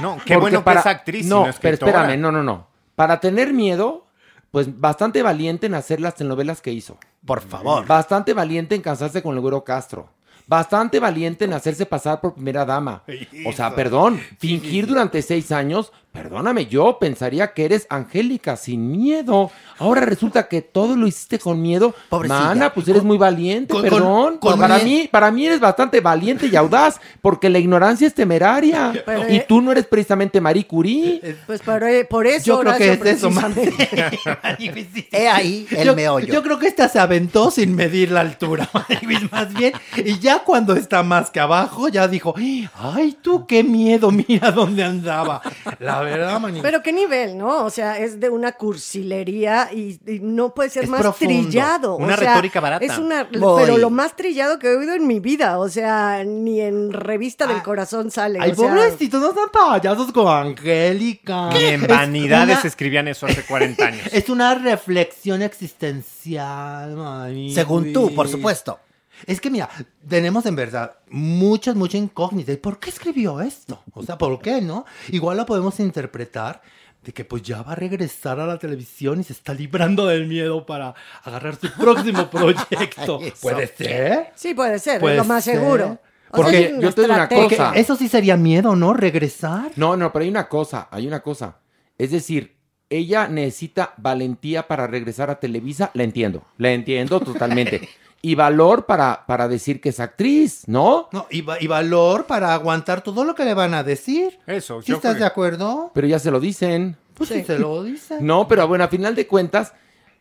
No, qué Porque bueno para- que es actriz. No, no pero espérame, no, no, no. Para tener miedo, pues bastante valiente en hacer las telenovelas que hizo. Por favor. Bastante valiente en casarse con el güero Castro. Bastante valiente en hacerse pasar por primera dama. O sea, perdón, fingir durante seis años, perdóname, yo pensaría que eres Angélica sin miedo. Ahora resulta que todo lo hiciste con miedo. Pobrecilla. Mana, pues eres muy valiente, con- perdón. con para mí, para mí eres bastante valiente y audaz, porque la ignorancia es temeraria. Pero, y eh, tú no eres precisamente Marie Curie. Pues por, por eso, Yo creo que es eso. He ahí el yo, meollo. yo creo que esta se aventó sin medir la altura, más bien. Y ya ya cuando está más que abajo, ya dijo, ay, tú qué miedo, mira dónde andaba. La verdad, maniguis. Pero qué nivel, ¿no? O sea, es de una cursilería y, y no puede ser Es más profundo. trillado. Una o sea, retórica barata. Es una, Voy. pero lo más trillado que he oído en mi vida. O sea, ni en revista del corazón sale. Ay, o sea, pobrecitos, no son payasos con Angélica. Ni en Es vanidades una- escribían eso hace 40 años. Es una reflexión existencial, maniguis. Según tú, por supuesto. Es que mira, tenemos en verdad muchas, muchas incógnitas. ¿Y por qué escribió esto? O sea, ¿por qué no? Igual lo podemos interpretar de que pues ya va a regresar a la televisión y se está librando del miedo para agarrar su próximo proyecto. ¿Puede ser? Sí, puede ser, Puede es lo más ser. seguro. O Porque sea, yo te digo una cosa. Eso sí sería miedo, ¿no? Regresar. No, no, pero hay una cosa, hay una cosa. Es decir, ella necesita valentía para regresar a Televisa, la entiendo, la entiendo totalmente. y valor para, para decir que es actriz, ¿no? No, y, va- y valor para aguantar todo lo que le van a decir. Eso, ¿Sí yo estás creo- de acuerdo? Pero ya se lo dicen. Pues sí, se lo dicen. No, pero bueno, a final de cuentas,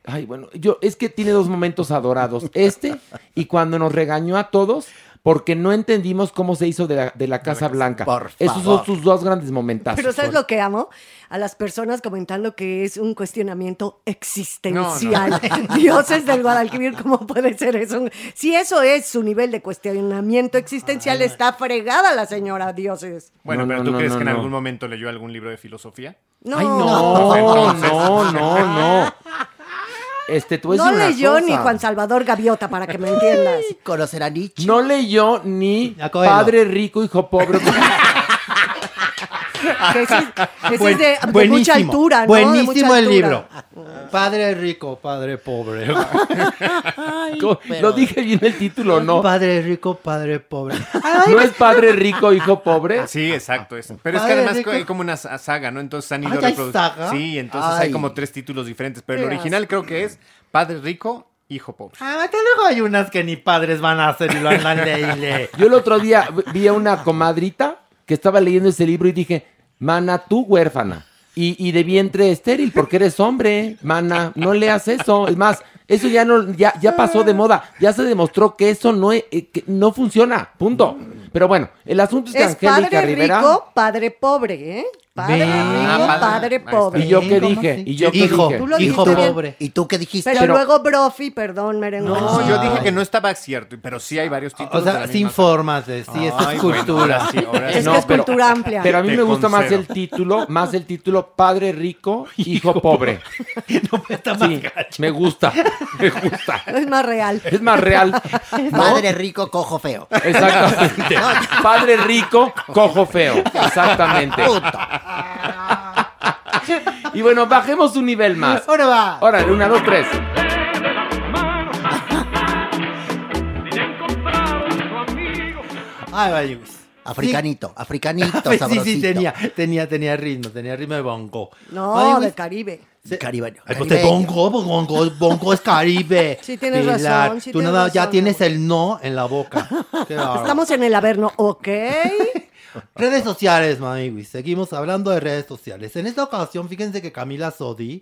ay, bueno, yo es que tiene dos momentos adorados. Este y cuando nos regañó a todos porque no entendimos cómo se hizo de la, de la Casa Blanca. Por Esos son sus dos grandes momentazos. Pero ¿sabes lo que amo? A las personas comentando que es un cuestionamiento existencial. Dioses del Guadalquivir, ¿cómo puede ser eso? Si eso es su nivel de cuestionamiento existencial, está fregada la señora Dioses. Bueno, No, pero ¿tú no, crees no, que en algún momento leyó algún libro de filosofía? No, Ay, no, no, no, no. Este, tú no leyó ni Juan Salvador Gaviota, para que me entiendas. Conocer a Nietzsche. No leyó ni. Padre Rico, Hijo Pobre. Que ese, ese Buen- es de, de buenísimo, mucha altura, ¿no? De Buenísimo mucha el altura. libro. Padre rico, padre pobre. Lo dije bien el título, ¿no? Padre rico, padre pobre. ¿No es Padre Rico, Hijo Pobre? Sí, exacto. Eso. Pero es que además rico. hay como una sa- saga, ¿no? Entonces han ido Ah, ¿ya hay reproduciendo. Sí, entonces hay Ay. como tres títulos diferentes. Pero el original creo que es Padre Rico, Hijo Pobre. Ah, que luego hay unas que ni padres van a hacer y lo andan leile. Yo el otro día vi a una comadrita estaba leyendo ese libro y dije, mana, tú huérfana. Y, y de vientre estéril, porque eres hombre, mana, no leas eso. Es más, eso ya no, ya, ya pasó de moda. Ya se demostró que eso no, es- eh, que no funciona. Punto. Pero bueno, el asunto es que Es Angélica padre Rivera. rico, padre pobre, ¿eh? Padre Ve. rico, Ah, padre. está. pobre. ¿Y yo qué ¿Cómo dije? ¿Y yo qué hijo, dije? Tú lo hijo dijiste pobre. ¿Y tú qué dijiste? Pero, Pero- luego Brofi, perdón, merengue. No, yo dije que no estaba cierto, pero sí hay varios títulos. O de sea, la sí infórmate, sí, es bueno, cultura. ahora sí, ahora sí. Es No, que es pero- cultura amplia. Pero a mí Te me gusta más el título, más el título Padre Rico, Hijo Pobre. Está más Sí, gacho. me gusta, me gusta. Es más real. Es más real. ¿no? Padre rico, cojo feo. Exactamente. Padre rico, cojo feo. Exactamente. Y bueno, bajemos un nivel más. Ahora va. Órale, una, dos, tres. Ay, vaya. Africanito, africanito, Sí, sabrosito. sí, tenía, tenía, tenía ritmo, tenía ritmo de bongo. No, Ay, de pues, Caribe. Se- Caribeño. Ay, pues caribeño. bongo, bongo, bongo es Caribe. Sí, tienes razón, sí Tú tienes nada, ya tienes el no en la boca. Qué. Estamos en el Averno, ¿ok? Redes sociales, Maniwis. Seguimos hablando de redes sociales. En esta ocasión, fíjense que Camila Sodi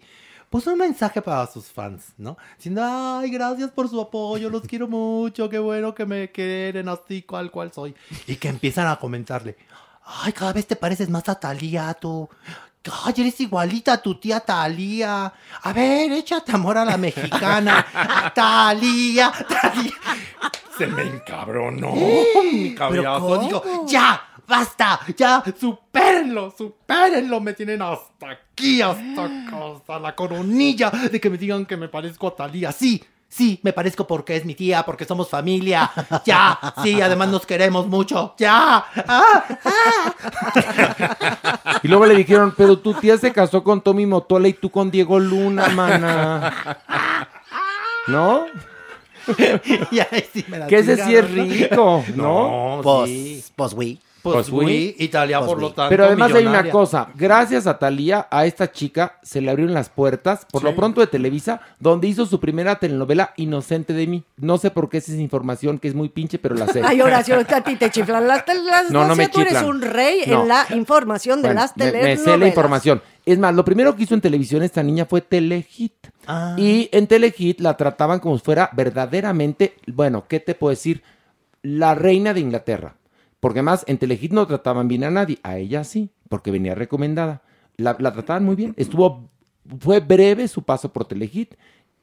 puso un mensaje para sus fans, ¿no? Diciendo, ay, gracias por su apoyo, los quiero mucho, qué bueno que me quieren así cual cual soy. Y que empiezan a comentarle, ay, cada vez te pareces más a Talía, tú. Ay, eres igualita a tu tía Talía. A ver, échate amor a la mexicana. Talía, Talía. Se me encabronó mi cabezazo. ¿cómo? Digo, ya, basta, ya, supérenlo, supérenlo. Me tienen hasta aquí, hasta, hasta la coronilla de que me digan que me parezco a Talía. Sí, sí, me parezco porque es mi tía, porque somos familia. Ya, sí, además nos queremos mucho. Ya. Ah, Y luego le dijeron, pero tu tía se casó con Tommy Motola y tú con Diego Luna, mana. ¿No? y ahí sí me la Que ese sí es rico, ¿no? No, Pues, sí. pues, oui. Pues, Pues, oui. Italia Pues, por lo tanto. Pero además hay una cosa, gracias a Talía, a esta chica se le abrieron las puertas, por lo pronto de Televisa, donde hizo su primera telenovela Inocente de mí. No sé por qué esa es información que es muy pinche, pero la sé. Ay, Horacio, a ti te chiflan las telenovelas. No, no me tú eres chiflan. un rey No. en la información de Bueno, las me- telenovelas. me sé la información. Es más, lo primero que hizo en televisión esta niña fue Telehit. Ah. Y en Telehit la trataban como si fuera verdaderamente, bueno, ¿qué te puedo decir? la reina de Inglaterra. Porque además en Telehit no trataban bien a nadie, a ella sí, porque venía recomendada. La, trataban muy bien. Estuvo, fue breve su paso por Telehit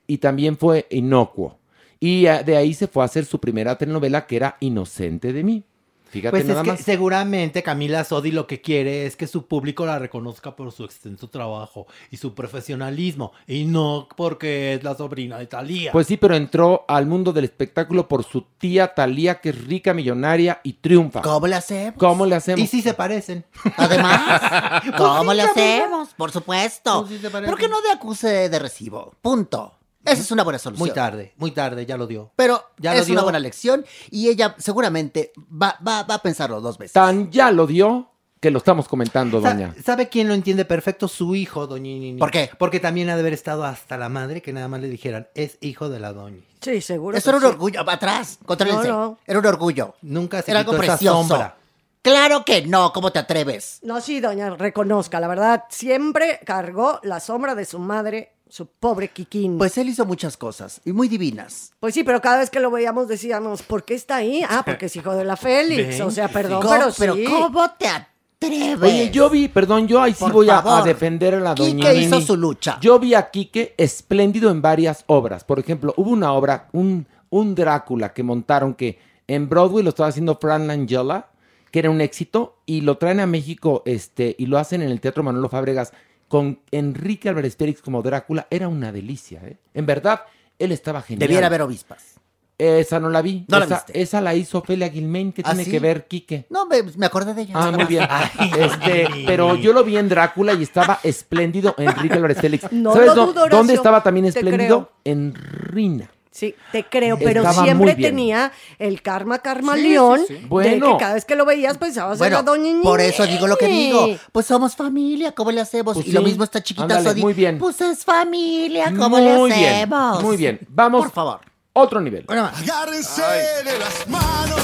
y también fue inocuo. Y eh, de ahí se fue a hacer su primera telenovela que era Inocente de mí. Fíjate Pues es que más. seguramente Camila Sodi lo que quiere es que su público la reconozca por su extenso trabajo y su profesionalismo y no porque es la sobrina de Talía. Pues sí, pero entró al mundo del espectáculo por su tía Talía, que es rica, millonaria y triunfa. ¿Cómo le hacemos? ¿Cómo le hacemos? Y sí se parecen. Además, ¿cómo Pues le sí, Camila. hacemos? Por supuesto. Pues sí se parecen. Pero que no de acuse de recibo. Punto. Esa es una buena solución. Muy tarde, muy tarde, ya lo dio. Pero Ya lo es una dio. buena lección y ella seguramente va, va, va a pensarlo dos veces. Tan ya lo dio que lo estamos comentando, Sa- doña. ¿Sabe quién lo entiende perfecto? Su hijo, doña Nini. ¿Por qué? Porque también ha de haber estado hasta la madre que nada más le dijeran, es hijo de la doña. Sí, seguro. Eso era un orgullo. Atrás, contrólense. No, no. Era un orgullo. Nunca se Era algo quitó esa precioso. sombra. Claro que no. ¿Cómo te atreves? No, sí, doña, reconozca, la verdad, siempre cargó la sombra de su madre, su pobre Kikín. Pues él hizo muchas cosas y muy divinas. Pues sí, pero cada vez que lo veíamos decíamos, ¿por qué está ahí? Ah, porque es hijo de la Félix. Ven, o sea, perdón, ¿Cómo- pero sí. pero ¿cómo te atreves? Oye, yo vi, perdón, yo ahí sí Por voy a, defender a la doña Quique hizo Nini. su lucha. Yo vi a Quique espléndido en varias obras. Por ejemplo, hubo una obra, un, un Drácula que montaron que en Broadway lo estaba haciendo Fran Langella, que era un éxito, y lo traen a México este, y lo hacen en el Teatro Manolo Fábregas con Enrique Álvarez Félix como Drácula. Era una delicia, ¿eh? En verdad, él estaba genial. Debiera haber obispas. Esa no la vi. ¿No la esa, viste? esa la hizo Ofelia Guilmain. ¿Qué ¿Ah, tiene sí? que ver Quique? No, me, me acordé de ella. Ah, muy bien. Este, pero yo lo vi en Drácula y estaba espléndido Enrique Álvarez Félix. No ¿Sabes lo dó- dudo, Horacio, dónde estaba también espléndido? En Rina. Sí, te creo, pero Estaba siempre tenía el karma carmaleón sí, sí. de Bueno. que cada vez que lo veías pensabas en Bueno, la doña por eso digo lo que digo. Pues somos familia, ¿cómo le hacemos? Pues y lo mismo esta chiquita Ándale, Sodi. muy bien. Pues es familia, ¿cómo muy le bien. hacemos? Muy bien. Vamos. Por favor. Otro nivel. Bueno, más. Agárrense de las manos,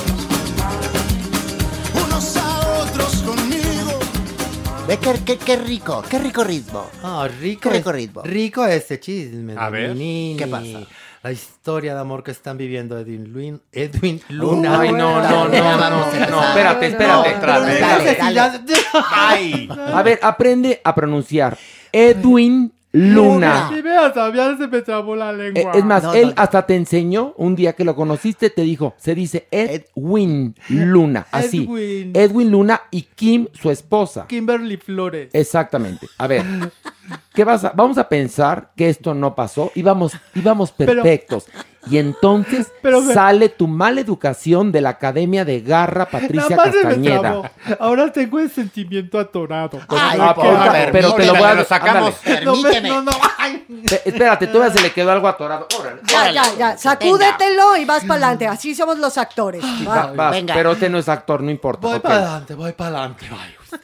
unos a otros conmigo. Ve qué, qué- qué rico, qué rico ritmo. Ah, rico. Qué rico es- ritmo. Rico ese chisme. A ver. Nini. ¿Qué pasa? La historia de amor que están viviendo Edwin, Luin- Edwin Luna. Ay, no, no, no, no, espérate, espérate. Si Ay. A ver, aprende a pronunciar. Edwin Luna. Sí, vea, todavía se me trabó la Eh, lengua. es más, No, él no, no. hasta te enseñó un día que lo conociste, te dijo, se dice Edwin Luna, así. Edwin. Edwin Luna y Kim, su esposa. Kimberly Flores. Exactamente. A ver, ¿qué vas a, vamos a pensar que esto no pasó y vamos, y vamos perfectos. y entonces Pero me- sale tu mala educación de la Academia de Garra Patricia Nada más se me Castañeda. Ahora tengo el sentimiento atorado. Ay, Ah, por pero te lo voy a lo sacamos. No, no, no, ay. Espérate, todavía se le quedó algo atorado. Órale. Ya, ya, ya, sacúdetelo y vas para adelante. Así somos los actores. Va- Va. vas, venga. pero este no es actor, no importa. Voy para adelante, voy para adelante.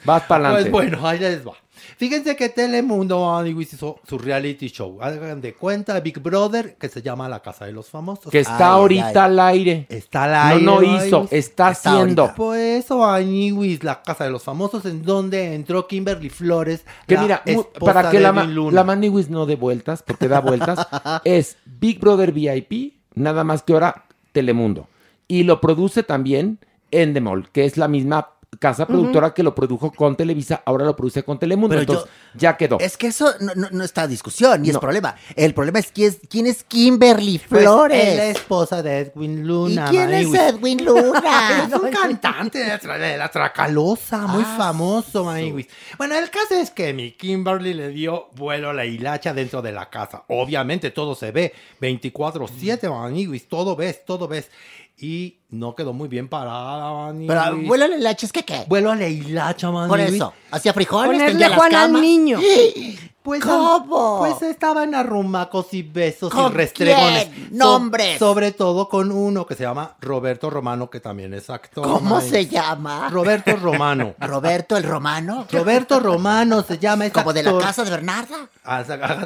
Vas para adelante. Pues bueno, ahí les va. Fíjense que Telemundo hizo su reality show. Hagan de cuenta Big Brother, que se llama La Casa de los Famosos. que está Ay, ahorita ay. al aire. Está al aire. no, no hizo, está, Está haciendo. Por eso, Aniwis, la casa de los famosos, en donde entró Kimberly Flores. Que la mira, para que la, la Maniwis no dé vueltas, porque da vueltas, es Big Brother VIP, nada más que ahora Telemundo. Y lo produce también Endemol, que es la misma casa productora que lo produjo con Televisa, ahora lo produce con Telemundo. Pero yo- Entonces, ya quedó. Es que eso no, no- no está a discusión, ni es problema. El problema es quién es, quién es Kimberly Pues, Flores. es la esposa de Edwin ¿Y Luna. quién es. Edwin Luna? Es un cantante de la, tra- de la Tracalosa, muy Ah, famoso, Maniwis. Bueno, el caso es que mi Kimberly le dio vuelo a la hilacha dentro de la casa. Obviamente todo se ve 24-7, Maniwis. Todo ves, todo ves. Y no quedó muy bien parada, Maniwis. Pero vuelo el lache, ¿es que qué? Vuelo a la hilacha, Maniwis. Por eso, hacía frijoles, Ponerle Juan al niño. Pues, ¿Cómo? Pues estaban arrumacos y besos y ¿Con restregones. quién? So- Nombres. sobre todo con uno que se llama Roberto Romano, que también es actor. ¿Cómo se llama? Roberto Romano. Roberto el Romano. Roberto Romano se llama. es Como de la casa de Bernarda.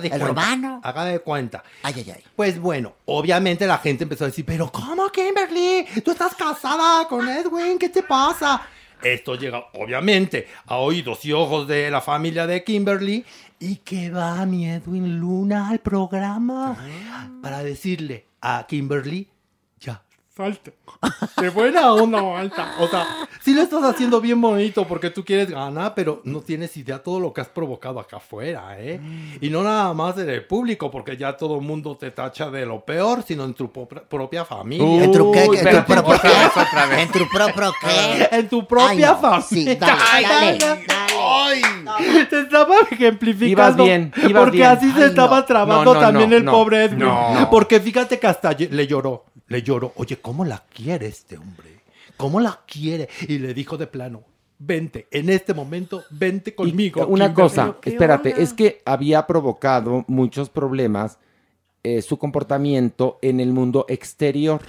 De ¿El cuenta. Romano? Haga de cuenta. Ay, ay, ay. Pues bueno, obviamente la gente empezó a decir, pero ¿cómo, Kimberly? Tú estás casada con Edwin, ¿qué te pasa? Esto llega, obviamente, a oídos y ojos de la familia de Kimberly. ¿Y que va mi Edwin Luna al programa? Para decirle a Kimberly, ya Salte. De buena onda, Malta. O sea, sí lo estás haciendo bien bonito porque tú quieres ganar, pero no tienes idea todo lo que has provocado acá afuera, ¿eh? Y no nada más en el público, porque ya todo el mundo te tacha de lo peor, sino en tu propia- propia familia. ¿En tu qué? ¿En tu qué? vez. ¿En tu propio qué? En tu propia Ay, no. familia. Sí, dale, Ay, dale, Ay, te estaba ejemplificando. Ibas bien, ibas porque bien. así se estaba no. trabando No, no, también no, el no. pobre Edwin. No. Porque fíjate que hasta le lloró. Le lloró. Oye, ¿cómo la quiere este hombre? ¿Cómo la quiere? Y le dijo de plano, vente, en este momento, vente conmigo. Una Kimberly". cosa, espérate, es que había provocado muchos problemas eh, su comportamiento en el mundo exterior.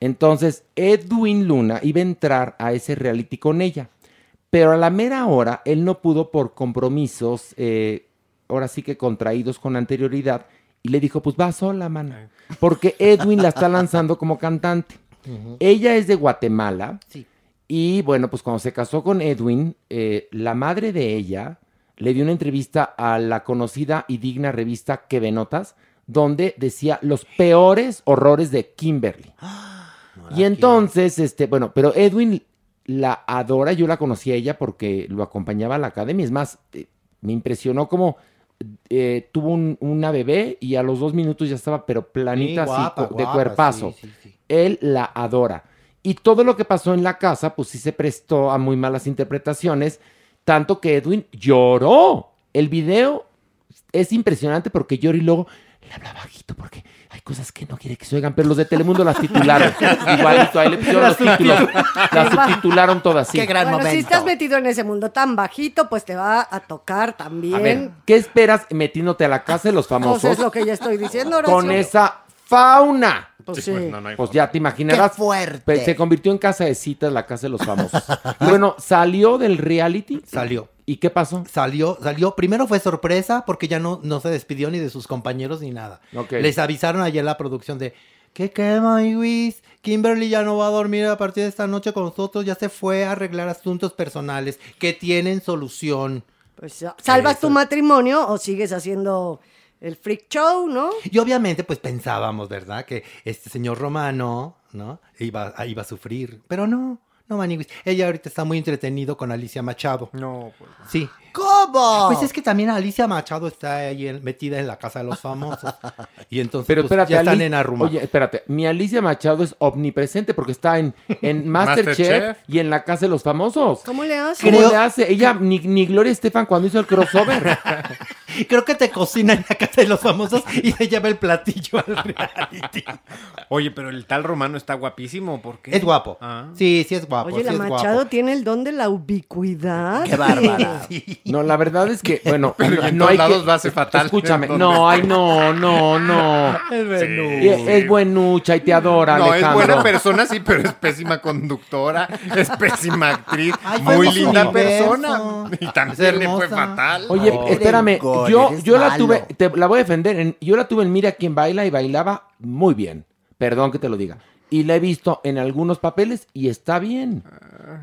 Entonces, Edwin Luna iba a entrar a ese reality con ella, pero a la mera hora él no pudo por compromisos, eh, ahora sí que contraídos con anterioridad, y le dijo, pues va sola, mana, porque Edwin la está lanzando como cantante. Ella es de Guatemala. Y bueno, pues cuando se casó con Edwin, eh, la madre de ella le dio una entrevista a la conocida y digna revista Que Notas, donde decía los peores horrores de Kimberly. y entonces, este, bueno, pero Edwin la adora, yo la conocí a ella porque lo acompañaba a la academia. Es más, eh, me impresionó como eh, tuvo un- una bebé y a los dos minutos ya estaba, pero planita Sí, así, guapa, de guapa, cuerpazo. sí, sí, Él la adora. Y todo lo que pasó en la casa, pues sí se prestó a muy malas interpretaciones, tanto que Edwin lloró. El video es impresionante porque llora y luego le habla bajito porque hay cosas que no quiere que se oigan, pero los de Telemundo las titularon. Igualito, ahí le pusieron los títulos. Las subtitularon todas así. bueno, si estás metido en ese mundo tan bajito, pues te va a tocar también. A ver, ¿qué esperas metiéndote a la casa de los Pues famosos es lo que ya estoy diciendo, Horacio. con esa fauna? Pues sí. pues no, no hay Pues ya te imaginarás. Qué fuerte. Pues se convirtió en casa de citas la casa de los famosos. Y bueno, salió del reality. Salió. ¿Y qué pasó? Salió, salió. Primero fue sorpresa porque ya no, no se despidió ni de sus compañeros ni nada. Ok. Les avisaron ayer la producción de ¿Qué quema, Luis? Kimberly ya no va a dormir a partir de esta noche con nosotros. Ya se fue a arreglar asuntos personales que tienen solución. Pues ya, ¿Salvas tu matrimonio o sigues haciendo el freak show, no? Y obviamente, pues pensábamos, ¿verdad? Que este señor romano, ¿no? Iba, iba a sufrir. Pero no, no, Maniwis. Ella ahorita está muy entretenido con Alicia Machado. No, pues. Sí. ¿Cómo? Pues es que también Alicia Machado está ahí en- metida en la casa de los famosos. Y entonces Pero pues, espérate, ya están Ali- en Arruma. Oye, espérate, mi Alicia Machado es omnipresente porque está en, en Masterchef y en la casa de los famosos. ¿Cómo le hace? ¿Cómo le hace? Ella, ni, ni Gloria Estefan cuando hizo el crossover. Creo que te cocina en la casa de los famosos y se lleva el platillo al reality. Oye, pero el tal romano está guapísimo, ¿por qué? Es guapo. Ah. Sí, sí es guapo. Oye, sí la es Machado guapo. tiene el don de la ubicuidad. Qué bárbara. Sí. No, la verdad es que, bueno, Pero no, en no todos hay lados que... lo hace fatal. Escúchame, ¿En no, ay, no, no, no. Es Venus. Es, es buenucha y te adora, No, es buena persona, sí, pero es pésima conductora, es pésima actriz, Ay, muy linda persona. Y también le fue fatal. Oye, Oh. espérame, Gol, yo, yo la tuve, te la voy a defender, en- yo la tuve en Mira quién baila y bailaba muy bien, perdón que te lo diga, y la he visto en algunos papeles y está bien.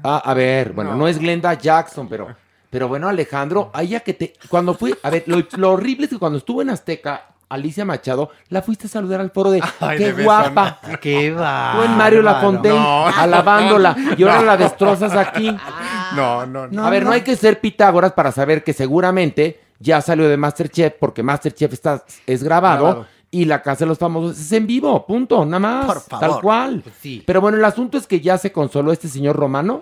Ah, a ver, bueno, no, es Glenda Jackson, pero, pero bueno, Alejandro, a ella que te, cuando fui, a ver, lo, lo horrible es que cuando estuvo en Azteca, Alicia Machado, la fuiste a saludar al foro de, Ay, qué de guapa. Qué va. Tú en Mario Lafontaine, No. alabándola, y ahora la destrozas aquí. No, no, no. a ver, no. hay que ser Pitágoras para saber que seguramente ya salió de Masterchef porque Masterchef está, es grabado, Grabado. y la Casa de los Famosos es en vivo, punto, nada más. Por favor. Tal cual. Pues sí. Pero bueno, el asunto es que ya se consoló este señor romano.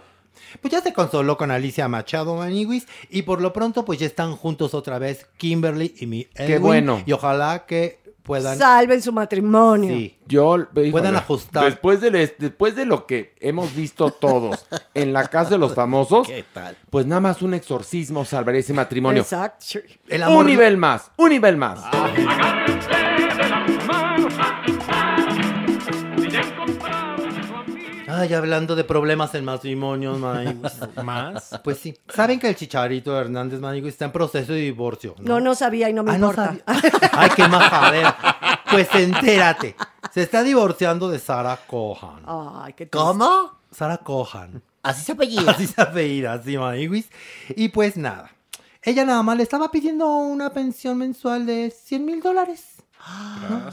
Pues ya se consoló con Alicia Machado Maniwis y por lo pronto pues ya están juntos otra vez Kimberly y mi Edwin. bueno. Y ojalá que puedan... Salven su matrimonio. Sí. Yo híjole, Puedan ajustar. Después de, después de lo que hemos visto todos en la Casa de los Famosos, ¿Qué tal? pues nada más un exorcismo salvaría ese matrimonio. Exacto. El Un nivel más, un nivel más. Ay, hablando de problemas en matrimonios, Maniwis. ¿Más? Pues sí. ¿Saben que el Chicharito Hernández Maniwis está en proceso de divorcio? No, no sabía y no me Ah, no importa. sabía. Ay, qué majadera. Pues entérate. Se está divorciando de Sara Cohan. Ay, qué. ¿Cómo? Sara Cohan. Así se apellida. Así se apellida, así, Maniwis. Y pues nada. Ella nada más le estaba pidiendo una pensión mensual de 100 mil dólares.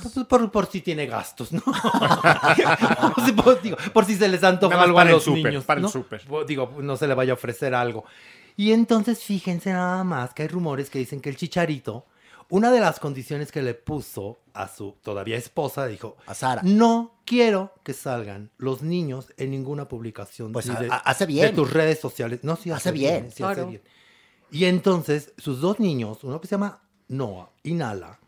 Pues, por, por si tiene gastos, ¿no? por, si, por- digo, por si se les antoja algo para a los niños. para el ¿no? súper. Bo- Digo, no se le vaya a ofrecer algo. Y entonces fíjense nada más que hay rumores que dicen que el chicharito, una de las condiciones que le puso a su todavía esposa, dijo, A Sara. no quiero que salgan los niños en ninguna publicación Pues de, ha- hace bien. de tus redes sociales. No, sí hace, Hace bien. bien. sí hace bien. Y entonces sus dos niños, uno que se llama Noah y Nala,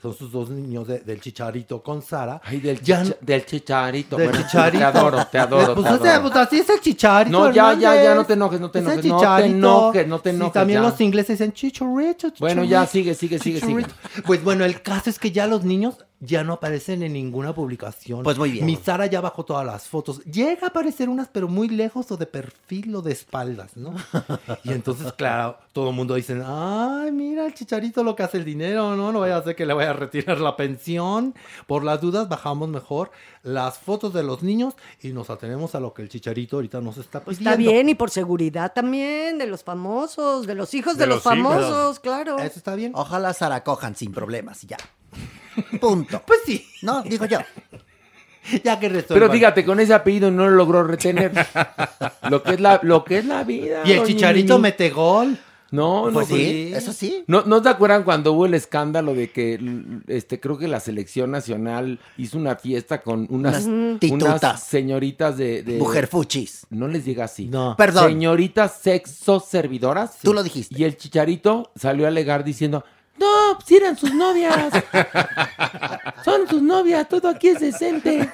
son sus dos niños de- del chicharito con Sara. Ay, del, Ya chicha- del chicharito. Del Bueno, chicharito. Te adoro, te adoro. Pues, te o sea, adoro. pues así es el chicharito. No, ya, ya, ya, no te enojes, no te enojes, no te chicharito. enojes, no te Sí, enojes, también ya. los ingleses dicen chicharito. Bueno, ya, sigue, sigue, sigue, sigue. chicharito. Pues bueno, el caso es que ya los niños ya no aparecen en ninguna publicación. Pues muy bien. Mi Sara ya bajó todas las fotos. Llega a aparecer unas, pero muy lejos o de perfil o de espaldas, ¿no? Y entonces, claro, todo el mundo dice, ay, mira el chicharito lo que hace el dinero, ¿no? No vaya a ser que le vaya a retirar la pensión. Por las dudas, bajamos mejor las fotos de los niños y nos atenemos a lo que el chicharito ahorita nos está Pues pidiendo. está bien, y por seguridad también, de los famosos, de los hijos de, De los, los hijos. famosos, claro. Eso está bien. Ojalá Sara cojan sin problemas y ya. Punto. Pues sí. No, digo yo. Ya que Pero fíjate, con ese apellido no lo logró retener. lo que es la, lo que es la vida. Y el doña chicharito Mimi. mete gol. No, no, Pues pues sí, eso sí. ¿No, ¿No te acuerdan cuando hubo el escándalo de que este creo que la selección nacional hizo una fiesta con unas, Unas titutas. unas señoritas de, de- Mujerfuchis. No les diga así. No. Perdón. Señoritas sexo servidoras. Tú lo dijiste. Y el chicharito salió a alegar diciendo, no, si eran sus novias. Son sus novias, todo aquí es decente.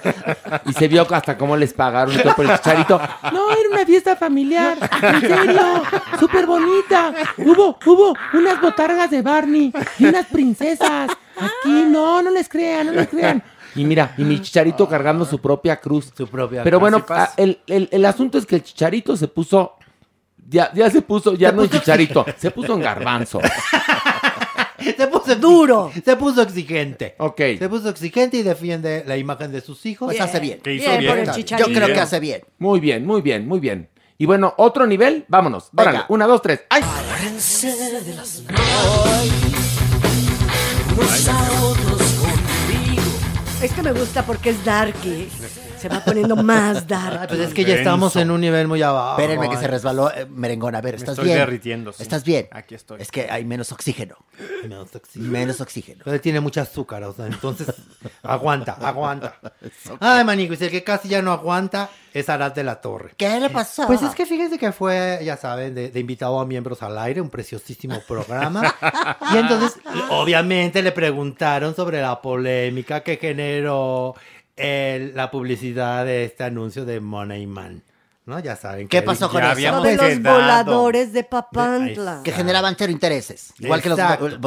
Y se vio hasta cómo les pagaron todo por el chicharito. No, era una fiesta familiar. En serio, súper bonita. Hubo, hubo unas botargas de Barney y unas princesas. Aquí, no, no les crean, no les crean. Y mira, y mi chicharito cargando su propia cruz. Su propia Pero bueno, el, el- el asunto es que el chicharito se puso. Ya, ya se puso, ya no en chicharito, se puso en garbanzo. Se puso duro. Se puso exigente. Ok. Se puso exigente y defiende la imagen de sus hijos. Pues hace bien. Que hizo Bien, bien. por el Yo creo que hace bien. Muy bien, muy bien, muy bien. Y bueno, otro nivel, vámonos. Venga. Órale, una, dos, tres. ¡Ay! Este me gusta porque es darky. Se va poniendo más dark. Pues es que ya estamos en un nivel muy abajo. Espérenme que se resbaló eh, merengón. A ver, ¿estás estoy bien? derritiendo, sí. ¿Estás bien? Aquí estoy. Es que hay menos oxígeno. Menos oxígeno. Menos oxígeno. Pero tiene mucha azúcar, o sea, entonces aguanta, aguanta. Ay, maniguis, el que casi ya no aguanta es Arad de la Torre. ¿Qué le pasó? Pues es que fíjense que fue, ya saben, de, de invitado a Miembros al Aire, un preciosísimo programa. y entonces, obviamente, le preguntaron sobre la polémica que generó el- la publicidad de este anuncio de Money Man. ¿No? Ya saben. ¿Qué que pasó con eso? Lo habíamos de los quedado. voladores de Papantla. Que generaban cero intereses. Igual que los,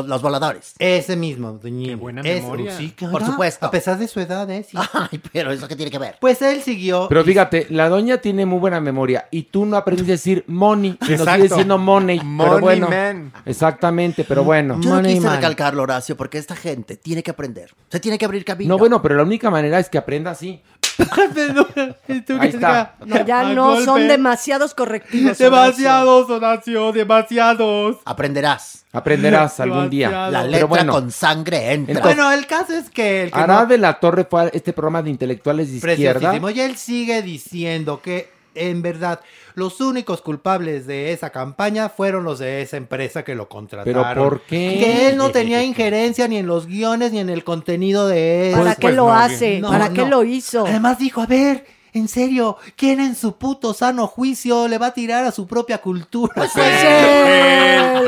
los voladores. Ese mismo, doña Qué buena Es- memoria. sí, Por supuesto. A pesar de su edad, ¿eh? Sí. Ay, pero ¿eso qué tiene que ver? Pues él siguió. Pero fíjate, la doña tiene muy buena memoria y tú no aprendiste a decir money, sino Exacto. sigues diciendo money. pero Money bueno, man. Exactamente, pero bueno. Yo no Money quise man. recalcarlo, Horacio, porque esta gente tiene que aprender. Se tiene que abrir camino. No, bueno, pero la única manera es que aprenda así. Ahí está. No, ya no golpe. son demasiados correctivos. Demasiados, Horacio, demasiados. Aprenderás. Aprenderás algún día. Demasiado. La Pero letra bueno, con sangre entra. Entonces- Bueno, el caso es que el que Arad no- de la Torre fue a este programa de intelectuales de izquierda. Y él sigue diciendo que, en verdad, los únicos culpables de esa campaña fueron los de esa empresa que lo contrataron. ¿Pero por qué? Que él no tenía injerencia ni en los guiones ni en el contenido de eso. ¿Para qué lo hace? No, ¿Para qué lo hizo? Además dijo, a ver, en serio, ¿quién en su puto sano juicio le va a tirar a su propia cultura? Pues él. Él.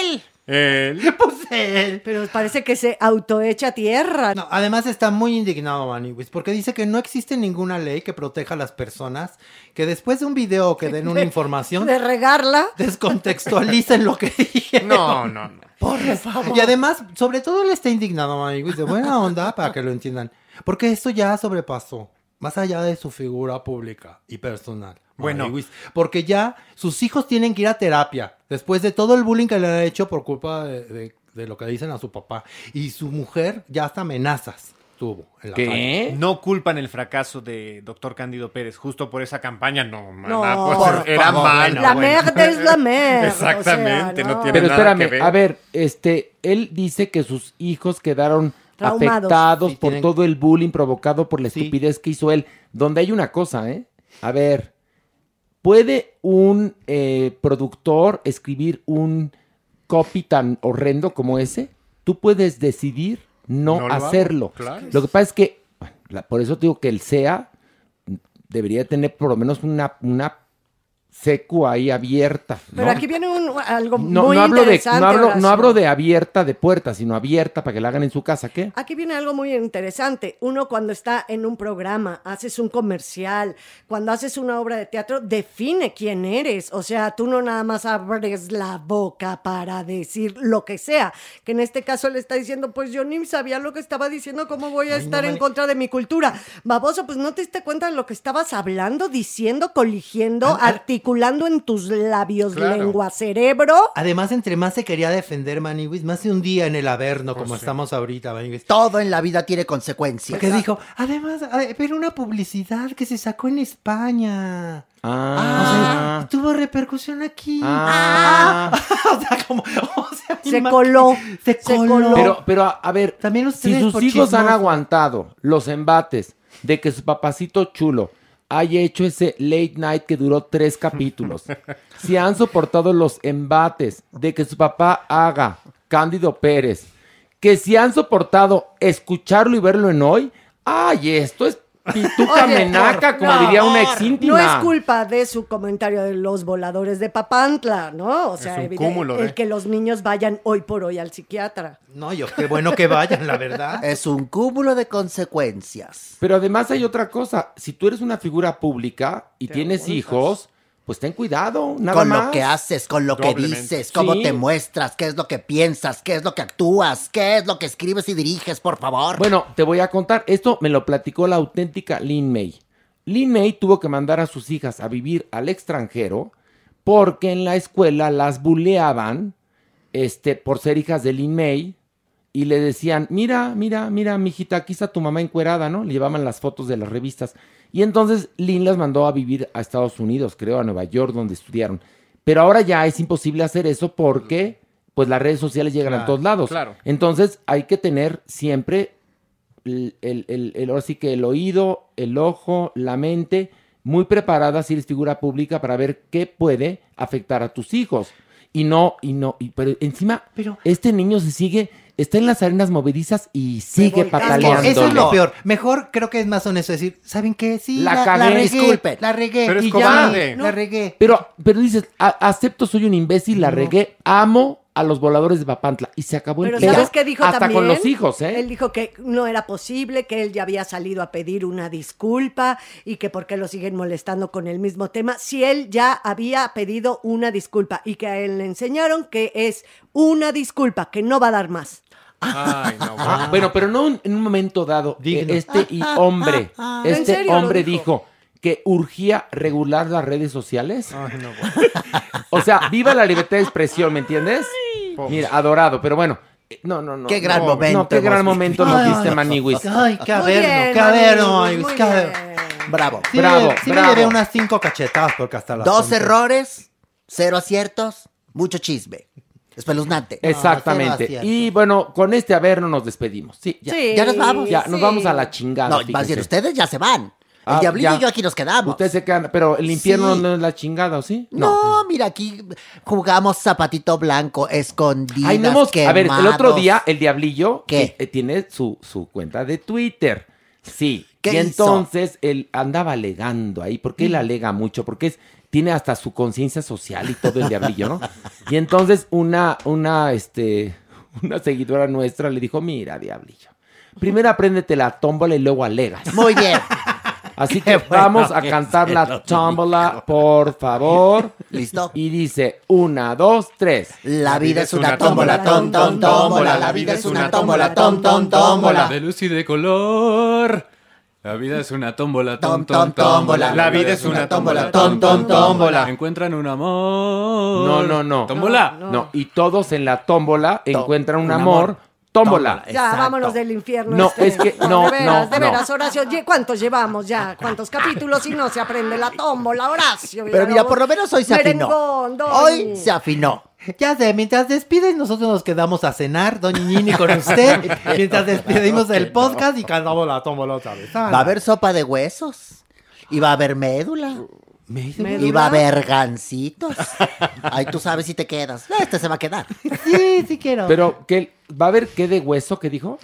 Él. Pues él. Pero parece que se autoecha tierra. No, además está muy indignado Maniwis porque dice que no existe ninguna ley que proteja a las personas que después de un video o que den una información De regarla. descontextualicen lo que dijeron. No, no, no. Por favor. Y además, sobre todo él está indignado, Maniwis, de buena onda, para que lo entiendan. Porque esto ya sobrepasó, más allá de su figura pública y personal. Bueno. Porque ya sus hijos tienen que ir a terapia, después de todo el bullying que le han hecho por culpa de, de- de lo que dicen a su papá. Y su mujer ya hasta amenazas tuvo. En la calle. ¿Qué? No culpan el fracaso de doctor Cándido Pérez justo por esa campaña. No, No, pues, por era favor, mal. bueno, La bueno. merda es la merda. Exactamente, o sea, no tiene Pero nada que espérame, ver. a ver, este, él dice que sus hijos quedaron Traumados. afectados Sí, por tienen- todo el bullying provocado por la estupidez que hizo él. Donde hay una cosa, ¿eh? A ver, ¿puede un eh, productor escribir un copy tan horrendo como ese? Tú puedes decidir no, No lo hago, hacerlo. claro. Lo que pasa es que, bueno, la- por eso digo que el SEA debería tener por lo menos una, una secu ahí abierta. ¿no? Pero aquí viene un, algo No, muy no hablo de, interesante. no hablo, no Horacio. hablo de abierta de puerta, sino abierta para que la hagan en su casa. ¿Qué? Aquí viene algo muy interesante. Uno cuando está en un programa, haces un comercial, cuando haces una obra de teatro, define quién eres. O sea, tú no nada más abres la boca para decir lo que sea. Que en este caso le está diciendo, pues yo ni sabía lo que estaba diciendo, ¿cómo voy a estar en contra de mi cultura? Baboso, pues no te diste cuenta de lo que estabas hablando, diciendo, coligiendo, articulando en tus labios, Claro. lengua, cerebro. Además, entre más se quería defender Maniwis, más de un día en el Averno, como estamos ahorita, Maniwis. Todo en la vida tiene consecuencias. Porque dijo, además, pero una publicidad que se sacó en España. Ah. O sea, tuvo repercusión aquí. Ah. o sea, como, o sea, Se coló. Se Se coló. coló. Pero, pero a, a ver, También si ustedes sus por hijos han aguantado los embates de que su papacito chulo haya hecho ese late night que duró tres capítulos, si han soportado los embates de que su papá haga Cándido Pérez, que si han soportado escucharlo y verlo en hoy, ay, esto es pituca Oye, menaca, como no, diría una ex íntima. No es culpa de su comentario de los voladores de Papantla, ¿no? O sea, un evide- cúmulo el que los niños vayan hoy por hoy al psiquiatra. No, yo, qué bueno que vayan, la verdad. Es un cúmulo de consecuencias. Pero además hay otra cosa. Si tú eres una figura pública y tienes hijos, pues ten cuidado, nada con más. lo que haces, con lo que dices, cómo Sí. te muestras, qué es lo que piensas, qué es lo que actúas, qué es lo que escribes y diriges, por favor. Bueno, te voy a contar. Esto me lo platicó la auténtica Lin May. Lin May tuvo que mandar a sus hijas a vivir al extranjero porque en la escuela las buleaban este, por ser hijas de Lin May y le decían, mira, mira, mira, mijita, aquí está tu mamá encuerada, ¿no? Le llevaban las fotos de las revistas. Y entonces Lin las mandó a vivir a Estados Unidos, creo, a Nueva York, donde estudiaron. Pero ahora ya es imposible hacer eso porque pues las redes sociales llegan a todos lados. claro. Entonces hay que tener siempre el, el, el- el- ahora sí que el oído, el ojo, la mente muy preparada si eres figura pública para ver qué puede afectar a tus hijos. Y no, y no, y, pero encima, este niño se sigue, está en las arenas movedizas y sigue pataleando. Eso es lo peor. Mejor creo que es más honesto decir, ¿saben qué? Sí, La la, cagué. la regué, Disculpen. la regué. Pero es y cobarde. ya, No. la regué. Pero, pero dices, "A- acepto, soy un imbécil, la regué, amo a los voladores de Papantla. Y se acabó el Pero. ¿sabes qué dijo Hasta también? con los hijos, ¿eh? Él dijo que no era posible, que él ya había salido a pedir una disculpa y que por qué lo siguen molestando con el mismo tema, si él ya había pedido una disculpa y que a él le enseñaron que es una disculpa, que no va a dar más. Ay, no. Ah, bueno, pero no en en un momento dado. eh, Este y Ah, hombre, ah. ¿En este hombre dijo? dijo que urgía regular las redes sociales. o sea, viva la libertad de expresión, ¿me entiendes? Mira, adorado, pero bueno. eh, No, no, no. Qué gran no, momento No, qué gran momento vivido. nos diste, Ay, Maniwis. Ay, qué Muy averno, bien, qué averno, Maniwis. Bravo. Sí, Bravo, sí bravo. me llevé unas cinco cachetadas porque hasta las Dos once. errores, cero aciertos, mucho chisme. Espeluznante. Exactamente. y bueno, con este averno nos despedimos. Sí, ya. Sí, Ya nos vamos. Ya, nos vamos a la chingada. No, más bien ustedes ya se van. El Ah, diablillo ya. y yo aquí nos quedamos. Ustedes se quedan, pero el infierno Sí. no es la chingada, ¿o sí? No. mira, aquí jugamos zapatito blanco, escondidas, Ay, no hemos- a ver, el otro día el diablillo ¿Qué? eh, tiene su, su cuenta de Twitter. Sí. ¿Qué y hizo? entonces él andaba alegando ahí, porque él alega mucho, porque es, tiene hasta su conciencia social y todo el diablillo, ¿no? Y entonces una, una, este, una seguidora nuestra le dijo, mira, diablillo, primero apréndete la tómbola y luego alegas. Muy bien. Así que bueno vamos a que cantar la tómbola, por favor. ¿Listo? Y dice, una, dos, tres. La vida es una tómbola, tom, tom, tómbola. La vida es una tómbola, tom, tom, tómbola. De luz y de color. La vida es una tómbola, tom, tom, tómbola. La vida es una tómbola, tom, tom, tómbola. Encuentran un amor. No, no, no. ¿Tómbola? No, y todos en la tómbola encuentran un amor. Tómbola. Ya, vámonos del infierno. No, este. es que- no, de veras, no, de no. veras, Horacio. Ye- ¿Cuántos llevamos ya? ¿Cuántos capítulos y no se aprende la tómbola, Horacio? Pero mira, por lo menos hoy se afinó. Hoy se afinó. Ya sé, mientras despiden, nosotros nos quedamos a cenar, Doña Nini con usted, mientras despedimos el podcast y cantamos la tómbola otra vez. Va a haber sopa de huesos. Y va a haber médula. Y va a haber gancitos. Ay, tú sabes si te quedas. Este se va a quedar. Sí, sí quiero. Pero, ¿qué, ¿va a haber qué de hueso que dijo?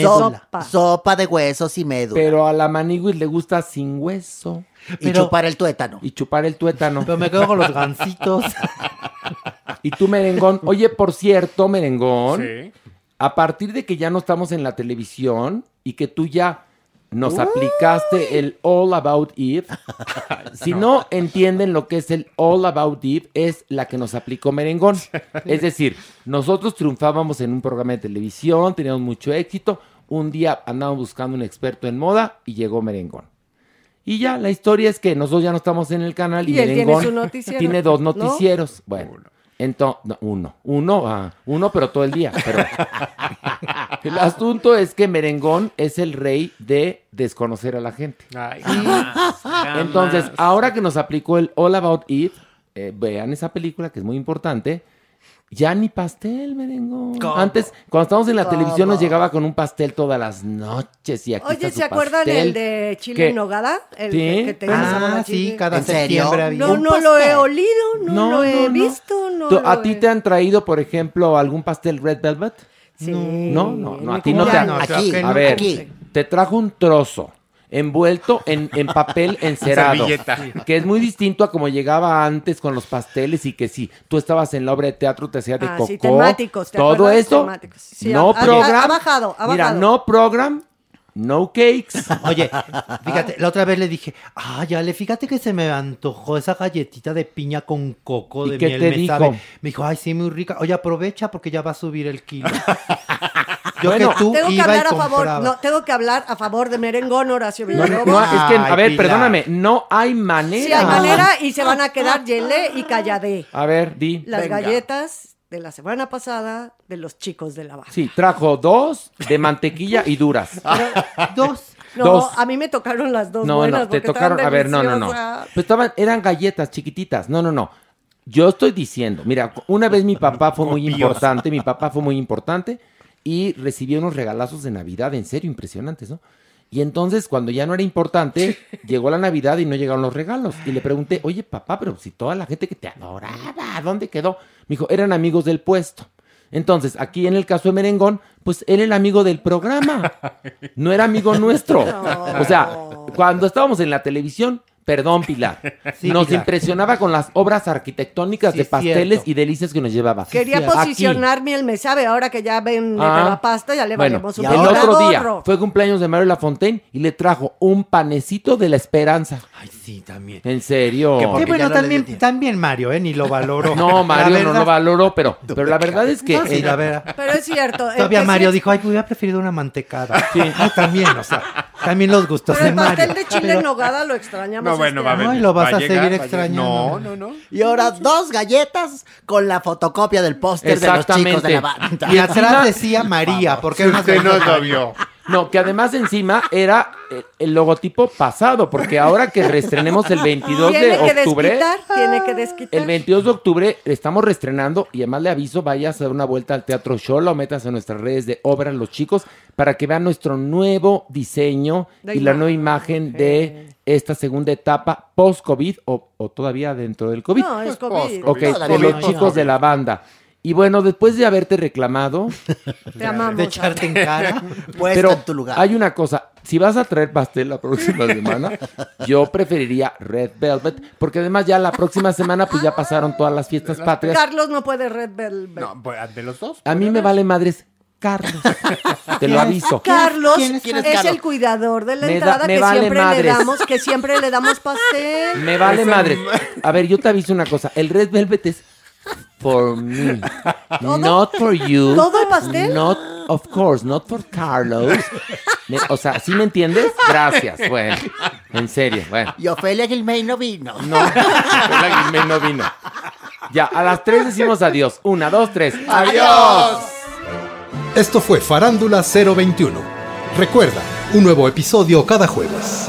Sopa. Sopa de huesos y médula. Pero a la manigüis le gusta sin hueso. Y chupar el tuétano. Y chupar el tuétano. Pero me quedo con los gancitos. Y tú, merengón. Oye, por cierto, merengón. Sí. A partir de que ya no estamos en la televisión y que tú ya nos aplicaste el All About Eve. si no. entienden lo que es el All About Eve, es la que nos aplicó Merengón. Es decir, nosotros triunfábamos en un programa de televisión, teníamos mucho éxito. Un día andábamos buscando un experto en moda y llegó Merengón. Y ya, la historia es que nosotros ya no estamos en el canal y, Y él tiene Merengón su noticiero, tiene dos ¿no? noticieros. Bueno. Entonces, uno, uno, ah, uno, pero todo el día. Pero el asunto es que Merengón es el rey de desconocer a la gente. Ay, Entonces, ahora que nos aplicó el All About It, eh, vean esa película que es muy importante. Ya ni pastel, merengón. ¿Cómo? Antes, cuando estábamos en la ¿Cómo? televisión, nos llegaba con un pastel todas las noches y aquí Oye, está su ¿se acuerdan pastel. el de chile ¿Qué? en nogada? El Sí. que, Ah, sí, cada ¿En serio? septiembre había No, no lo he olido, no, lo he visto, no ¿Tú- lo ¿A ti he- te han traído, por ejemplo, algún pastel Red Velvet? Sí. No, no, no, a ti no te han... Aquí, A ver, aquí. te trajo un trozo envuelto en, en papel encerado, Servilleta. que es muy distinto a como llegaba antes con los pasteles y que si tú estabas en la obra de teatro te hacía de Ah, coco, sí, temáticos, ¿te todo eso, Temáticos. Sí, no ha- ha- program, ha bajado, ha mira, bajado. no program, no cakes, Oye, fíjate, la otra vez le dije, ah, ya le fíjate que se me antojó esa galletita de piña con coco ¿Y de qué miel, te me dijo? sabe. Me dijo, ay, sí, muy rica. Oye, aprovecha porque ya va a subir el kilo. Yo Bueno, que tú Tengo que hablar a favor, no, tengo que hablar a favor de merengón Horacio no, Villalobos. no, es que, a ver, perdóname, no hay manera. Sí hay manera y se van a quedar yele y calladé. A ver, di. Las Venga. galletas de la semana pasada de los chicos de la baja. Sí, trajo dos de mantequilla y duras. Dos. No, Dos. a mí me tocaron las dos No, buenas no, te tocaron. A ver, no, no, no. Pues estaban, eran galletas chiquititas. No, no, no. Yo estoy diciendo, mira, una vez mi papá fue muy importante, mi papá fue muy importante y recibí unos regalazos de Navidad, en serio, impresionantes, ¿no? Y entonces, cuando ya no era importante, llegó la Navidad y no llegaron los regalos. Y le pregunté, oye, papá, pero si toda la gente que te adoraba, ¿dónde quedó? Me dijo, eran amigos del puesto. Entonces, aquí en el caso de Merengón, pues él era amigo del programa, no era amigo nuestro. O sea, cuando estábamos en la televisión, perdón, Pilar, Sí, nos Pilar. impresionaba con las obras arquitectónicas Sí, de es pasteles y delicias que nos llevaba. Quería posicionarme el me sabe, ahora que ya ven Ah, la pasta, ya le bueno, valemos un el otro día fue cumpleaños de Mario Lafontaine y le trajo un panecito de la esperanza. Ay, sí, también. En serio. Porque bueno, no también, Mario, ¿eh? Ni lo valoró. No, Mario no lo valoró, pero, pero la verdad es que No, sí, la verdad. Pero es cierto. el Todavía Mario sí- dijo, ay, hubiera preferido una mantecada. Sí. también, o sea, también los gustos Pero de el Mario. pastel de chile Pero- en nogada lo extrañamos. No, bueno, este va a año. ver. Ay, lo vas va a llegar, seguir va a llegar. extrañando. No, no, no. Y ahora dos galletas con la fotocopia del póster de los chicos de la banda. Y atrás decía María, porque usted no lo vio. No, que además encima era el, el logotipo pasado, porque ahora que reestrenemos el 22 Tiene de que octubre, desquitar, tiene que desquitar. el 22 de octubre estamos reestrenando y además le aviso, vayas a dar una vuelta al Teatro Shola o metas en nuestras redes de Obras Los Chicos para que vean nuestro nuevo diseño De y la nueva imagen de esta segunda etapa post-COVID o, o todavía dentro del COVID. No, es COVID. Ok, Todavía de los chicos de la banda. Y bueno, después de haberte reclamado, Te amamos. de echarte en cara. Pero en tu lugar. hay una cosa, si vas a traer pastel la próxima semana, yo preferiría Red Velvet, porque además ya la próxima semana pues ya pasaron todas las fiestas patrias. Carlos no puede Red Velvet. No, pues, de los dos. A mí me vale madres Carlos. Te lo aviso. Carlos ¿Quién es- es, quién es Carlos? el cuidador de la Me entrada que vale siempre le damos, que siempre le damos pastel. Me vale madres. A ver, yo te aviso una cosa. El Red Velvet es for me. Not for you. ¿Todo el pastel? Not, of course, not for Carlos. Me- o sea, ¿sí me entiendes? Gracias. Bueno, en serio, bueno. Y Ofelia Gilmay no vino. No, la Guimé no vino. Ya, a las tres decimos adiós. Una, dos, tres. ¡Adiós! Esto fue Farándula 021. Recuerda, un nuevo episodio cada jueves.